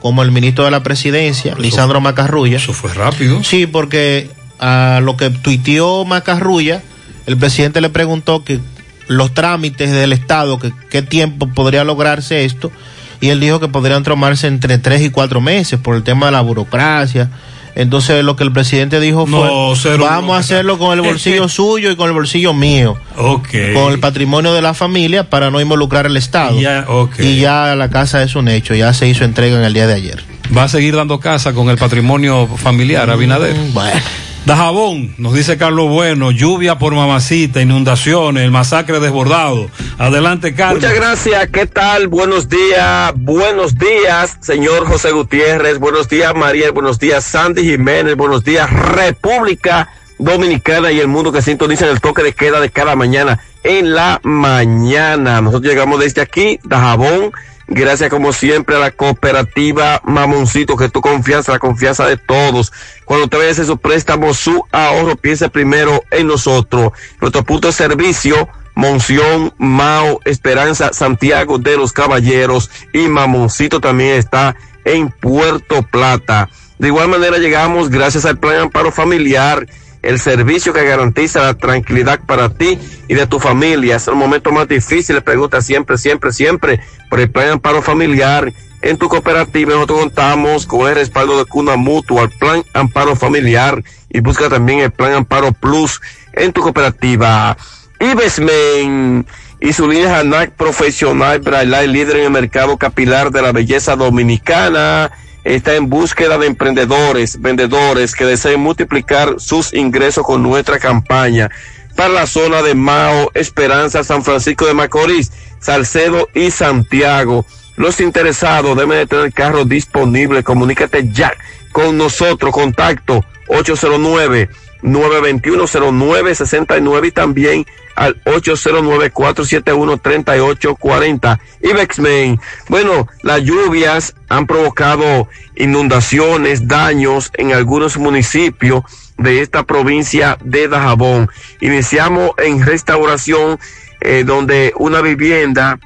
S23: como el ministro de la Presidencia, Lisandro Macarrulla.
S8: Eso fue rápido.
S23: Sí, porque a lo que tuiteó Macarrulla, el presidente le preguntó que los trámites del Estado, que qué tiempo podría lograrse esto, y él dijo que podrían tomarse entre tres y cuatro meses por el tema de la burocracia. Entonces lo que el presidente dijo fue,
S8: No, cero
S23: vamos a hacerlo con el bolsillo suyo y con el bolsillo mío, con el patrimonio de la familia para no involucrar al Estado.
S8: Ya, ok.
S23: Y ya la casa es un hecho, ya se hizo entrega en el día de ayer.
S8: Va a seguir dando casa con el patrimonio familiar, Abinader.
S23: Mm, Bueno.
S8: Dajabón, nos dice Carlos Bueno, lluvia por mamacita, inundaciones, el masacre desbordado. Adelante, Carlos.
S97: Muchas gracias, ¿qué tal? Buenos días, buenos días, señor José Gutiérrez, buenos días, María, buenos días, Sandy Jiménez, buenos días, República Dominicana y el mundo que sintoniza en el toque de queda de cada mañana en la mañana. Nosotros llegamos desde aquí, Dajabón, gracias como siempre a la cooperativa Mamoncito, que tu confianza, la confianza de todos. Cuando te vayas su préstamo, su ahorro, piensa primero en nosotros. Nuestro punto de servicio, Monción, Mao, Esperanza, Santiago de los Caballeros y Mamoncito también está en Puerto Plata. De igual manera llegamos gracias al Plan Amparo Familiar, el servicio que garantiza la tranquilidad para ti y de tu familia. Es el momento más difícil, pregunta siempre, siempre, siempre por el Plan Amparo Familiar. En tu cooperativa nosotros contamos con el respaldo de Cuna Mutua, el Plan Amparo Familiar y busca también el Plan Amparo Plus en tu cooperativa. Ibesmen y su línea Hanac Profesional Braille, líder en el mercado capilar de la belleza dominicana, está en búsqueda de emprendedores, vendedores que deseen multiplicar sus ingresos con nuestra campaña para la zona de Mao, Esperanza, San Francisco de Macorís, Salcedo y Santiago. Los interesados deben de tener carro disponible. Comunícate ya con nosotros. Contacto 809 921-0969 y también al 809-471-3840. Ibexmen. Bueno, las lluvias han provocado inundaciones, daños en algunos municipios de esta provincia de Dajabón. Iniciamos en restauración eh, donde una vivienda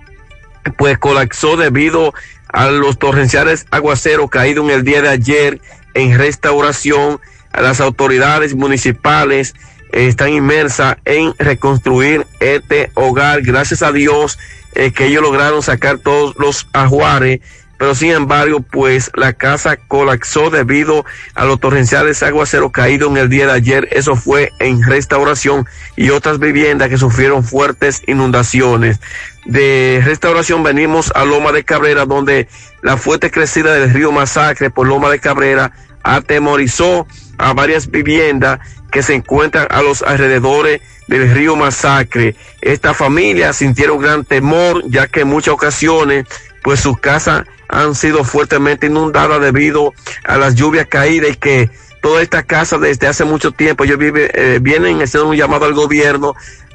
S97: pues colapsó debido a los torrenciales aguaceros caídos en el día de ayer en restauración las autoridades municipales eh, están inmersas en reconstruir este hogar. Gracias a Dios eh, que ellos lograron sacar todos los ajuares, pero sin embargo, pues la casa colapsó debido a los torrenciales aguaceros caídos en el día de ayer. Eso fue en restauración y otras viviendas que sufrieron fuertes inundaciones. De restauración venimos a Loma de Cabrera, donde la fuerte crecida del río Masacre por Loma de Cabrera atemorizó a varias viviendas que se encuentran a los alrededores del río Masacre. Esta familia sintieron gran temor ya que en muchas ocasiones pues sus casas han sido fuertemente inundadas debido a las lluvias caídas y que toda esta casa desde hace mucho tiempo ellos vive, eh, vienen haciendo un llamado al gobierno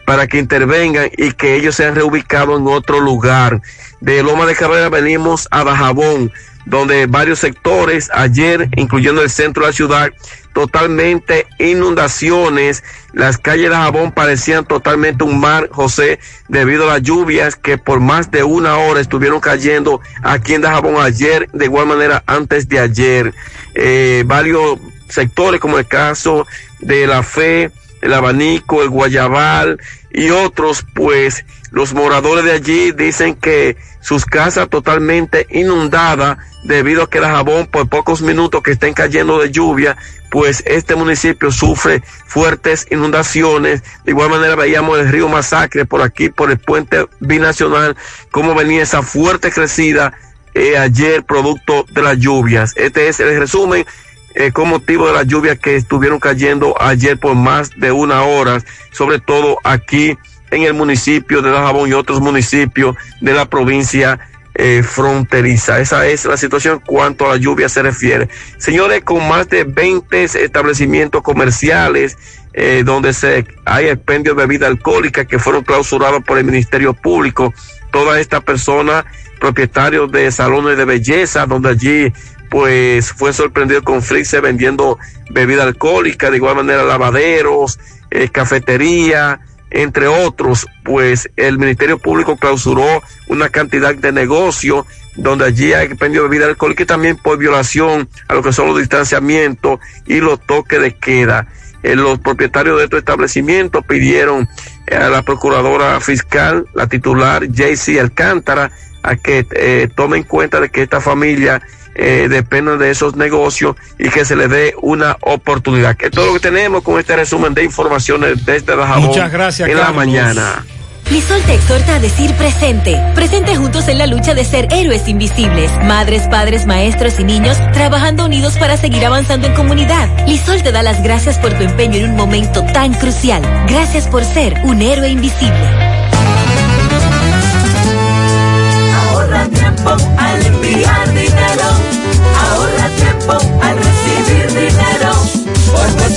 S97: para que intervengan y que ellos sean reubicados en otro lugar. De Loma de Cabrera venimos a Dajabón, donde varios sectores ayer, incluyendo el centro de la ciudad, totalmente inundaciones. Las calles de Jabón parecían totalmente un mar, José, debido a las lluvias que por más de una hora estuvieron cayendo aquí en Dajabón ayer, de igual manera antes de ayer. Eh, varios sectores, como el caso de la fe, el abanico, el guayabal y otros, pues Los moradores de allí dicen que sus casas totalmente inundadas debido a que la jabón por pocos minutos que estén cayendo de lluvia, pues este municipio sufre fuertes inundaciones. De igual manera veíamos el río Masacre por aquí, por el puente binacional, cómo venía esa fuerte crecida eh, ayer producto de las lluvias. Este es el resumen eh, con motivo de las lluvias que estuvieron cayendo ayer por más de una hora, sobre todo aquí en el municipio de Dajabón y otros municipios de la provincia eh, fronteriza. Esa es la situación cuanto a la lluvia se refiere. Señores, con más de 20 establecimientos comerciales eh, donde se hay expendio de bebida alcohólica que fueron clausurados por el Ministerio Público, todas estas personas propietarios de salones de belleza, donde allí pues fue sorprendido con Frixe vendiendo bebida alcohólica, de igual manera lavaderos, eh, cafetería, entre otros, pues el Ministerio Público clausuró una cantidad de negocios donde allí hay expendio de bebida alcohólica y también por violación a lo que son los distanciamientos y los toques de queda. Eh, los propietarios de estos establecimientos pidieron eh, a la procuradora fiscal, la titular JC Alcántara, a que eh, tome en cuenta de que esta familia eh, depende de esos negocios y que se le dé una oportunidad. Que es todo lo que tenemos con este resumen de informaciones desde Dajabón
S8: Muchas gracias,
S97: en la
S8: Carlos.
S97: mañana.
S12: Lisol te exhorta a decir presente. Presente juntos en la lucha de ser héroes invisibles. Madres, padres, maestros y niños trabajando unidos para seguir avanzando en comunidad. Lisol te da las gracias por tu empeño en un momento tan crucial. Gracias por ser un héroe invisible.
S98: Ahorra tiempo al enviar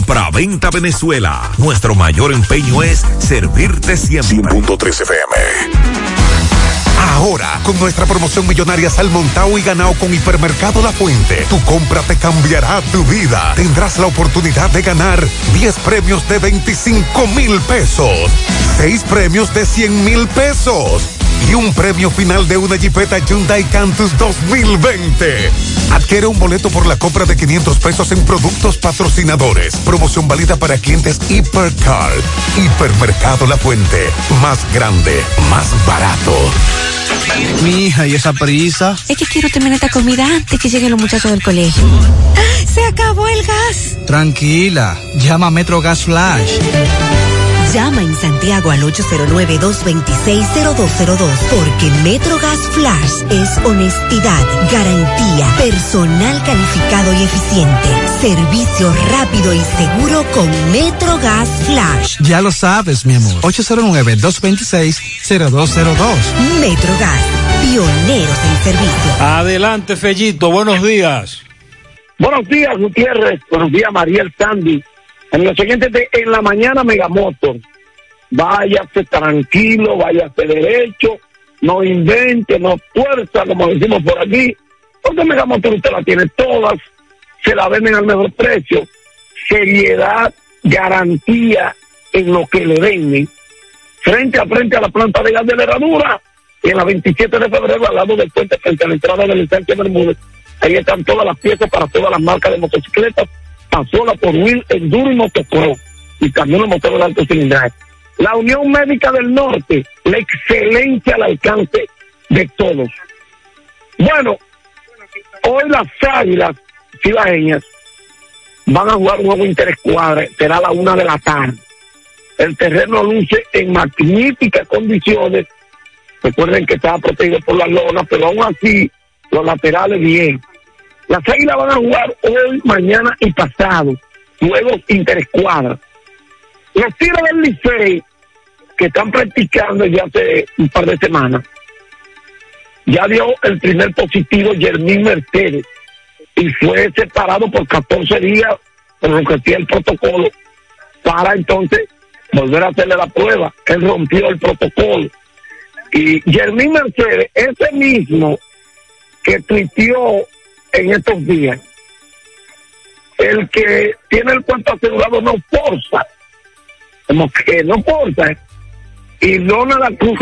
S48: Compra-venta Venezuela. Nuestro mayor empeño es servirte siempre.
S99: 100.3 FM.
S21: Ahora, con nuestra promoción millonaria Salmontao y ganado con Hipermercado La Fuente, tu compra te cambiará tu vida. Tendrás la oportunidad de ganar 10 premios de 25 mil pesos, 6 premios de 100 mil pesos y un premio final de una Jeepeta Hyundai Cantus 2020. Adquiere un boleto por la compra de 500 pesos en productos patrocinadores. Promoción válida para clientes Hipercar. Hipermercado La Fuente. Más grande, más barato.
S100: Mi hija, ¿y esa prisa?
S101: Es que quiero terminar esta comida antes que lleguen los muchachos del colegio. ¡Ah! ¡Se acabó el gas!
S100: Tranquila, llama a Metro Gas Flash.
S12: Llama en Santiago al 809-226-0202 porque MetroGas Flash es honestidad, garantía, personal calificado y eficiente, servicio rápido y seguro con MetroGas Flash.
S100: Ya lo sabes, mi amor. 809-226-0202.
S12: MetroGas, pioneros en servicio.
S8: Adelante, Fellito, buenos días.
S102: Buenos días, Gutiérrez. Buenos días, Mariel Sandy. En lo siguiente En la Mañana Megamotor. Váyase tranquilo, váyase derecho, no invente, no tuerza, como decimos por aquí. Porque Megamotor usted la tiene todas, se la venden al mejor precio. Seriedad, garantía en lo que le venden. Frente a frente a la planta de gas de la herradura. Y en la 27 de febrero, al lado del puente, frente a la entrada del Sánchez Bermúdez. Ahí están todas las piezas para todas las marcas de motocicletas pasola por Will Enduro y Motocross y también los motores de alto cilindraje. La Unión Médica del Norte, la excelencia al alcance de todos. Bueno, hoy las águilas cibaeñas van a jugar un juego interescuadra, será a la una de la tarde. El terreno luce en magníficas condiciones. Recuerden que estaba protegido por la lona, pero aún así los laterales bien. Las águilas van a jugar hoy, mañana y pasado, juegos interescuadras. Los tiros del Licey, que están practicando ya hace un par de semanas, ya dio el primer positivo Jermín Mercedes y fue separado por 14 días por lo que tiene el protocolo para entonces volver a hacerle la prueba. Él rompió el protocolo. Y Jermín Mercedes, ese mismo que tuiteó en estos días, el que tiene el cuento asegurado no forza, como que no forza, y Dona la Cruz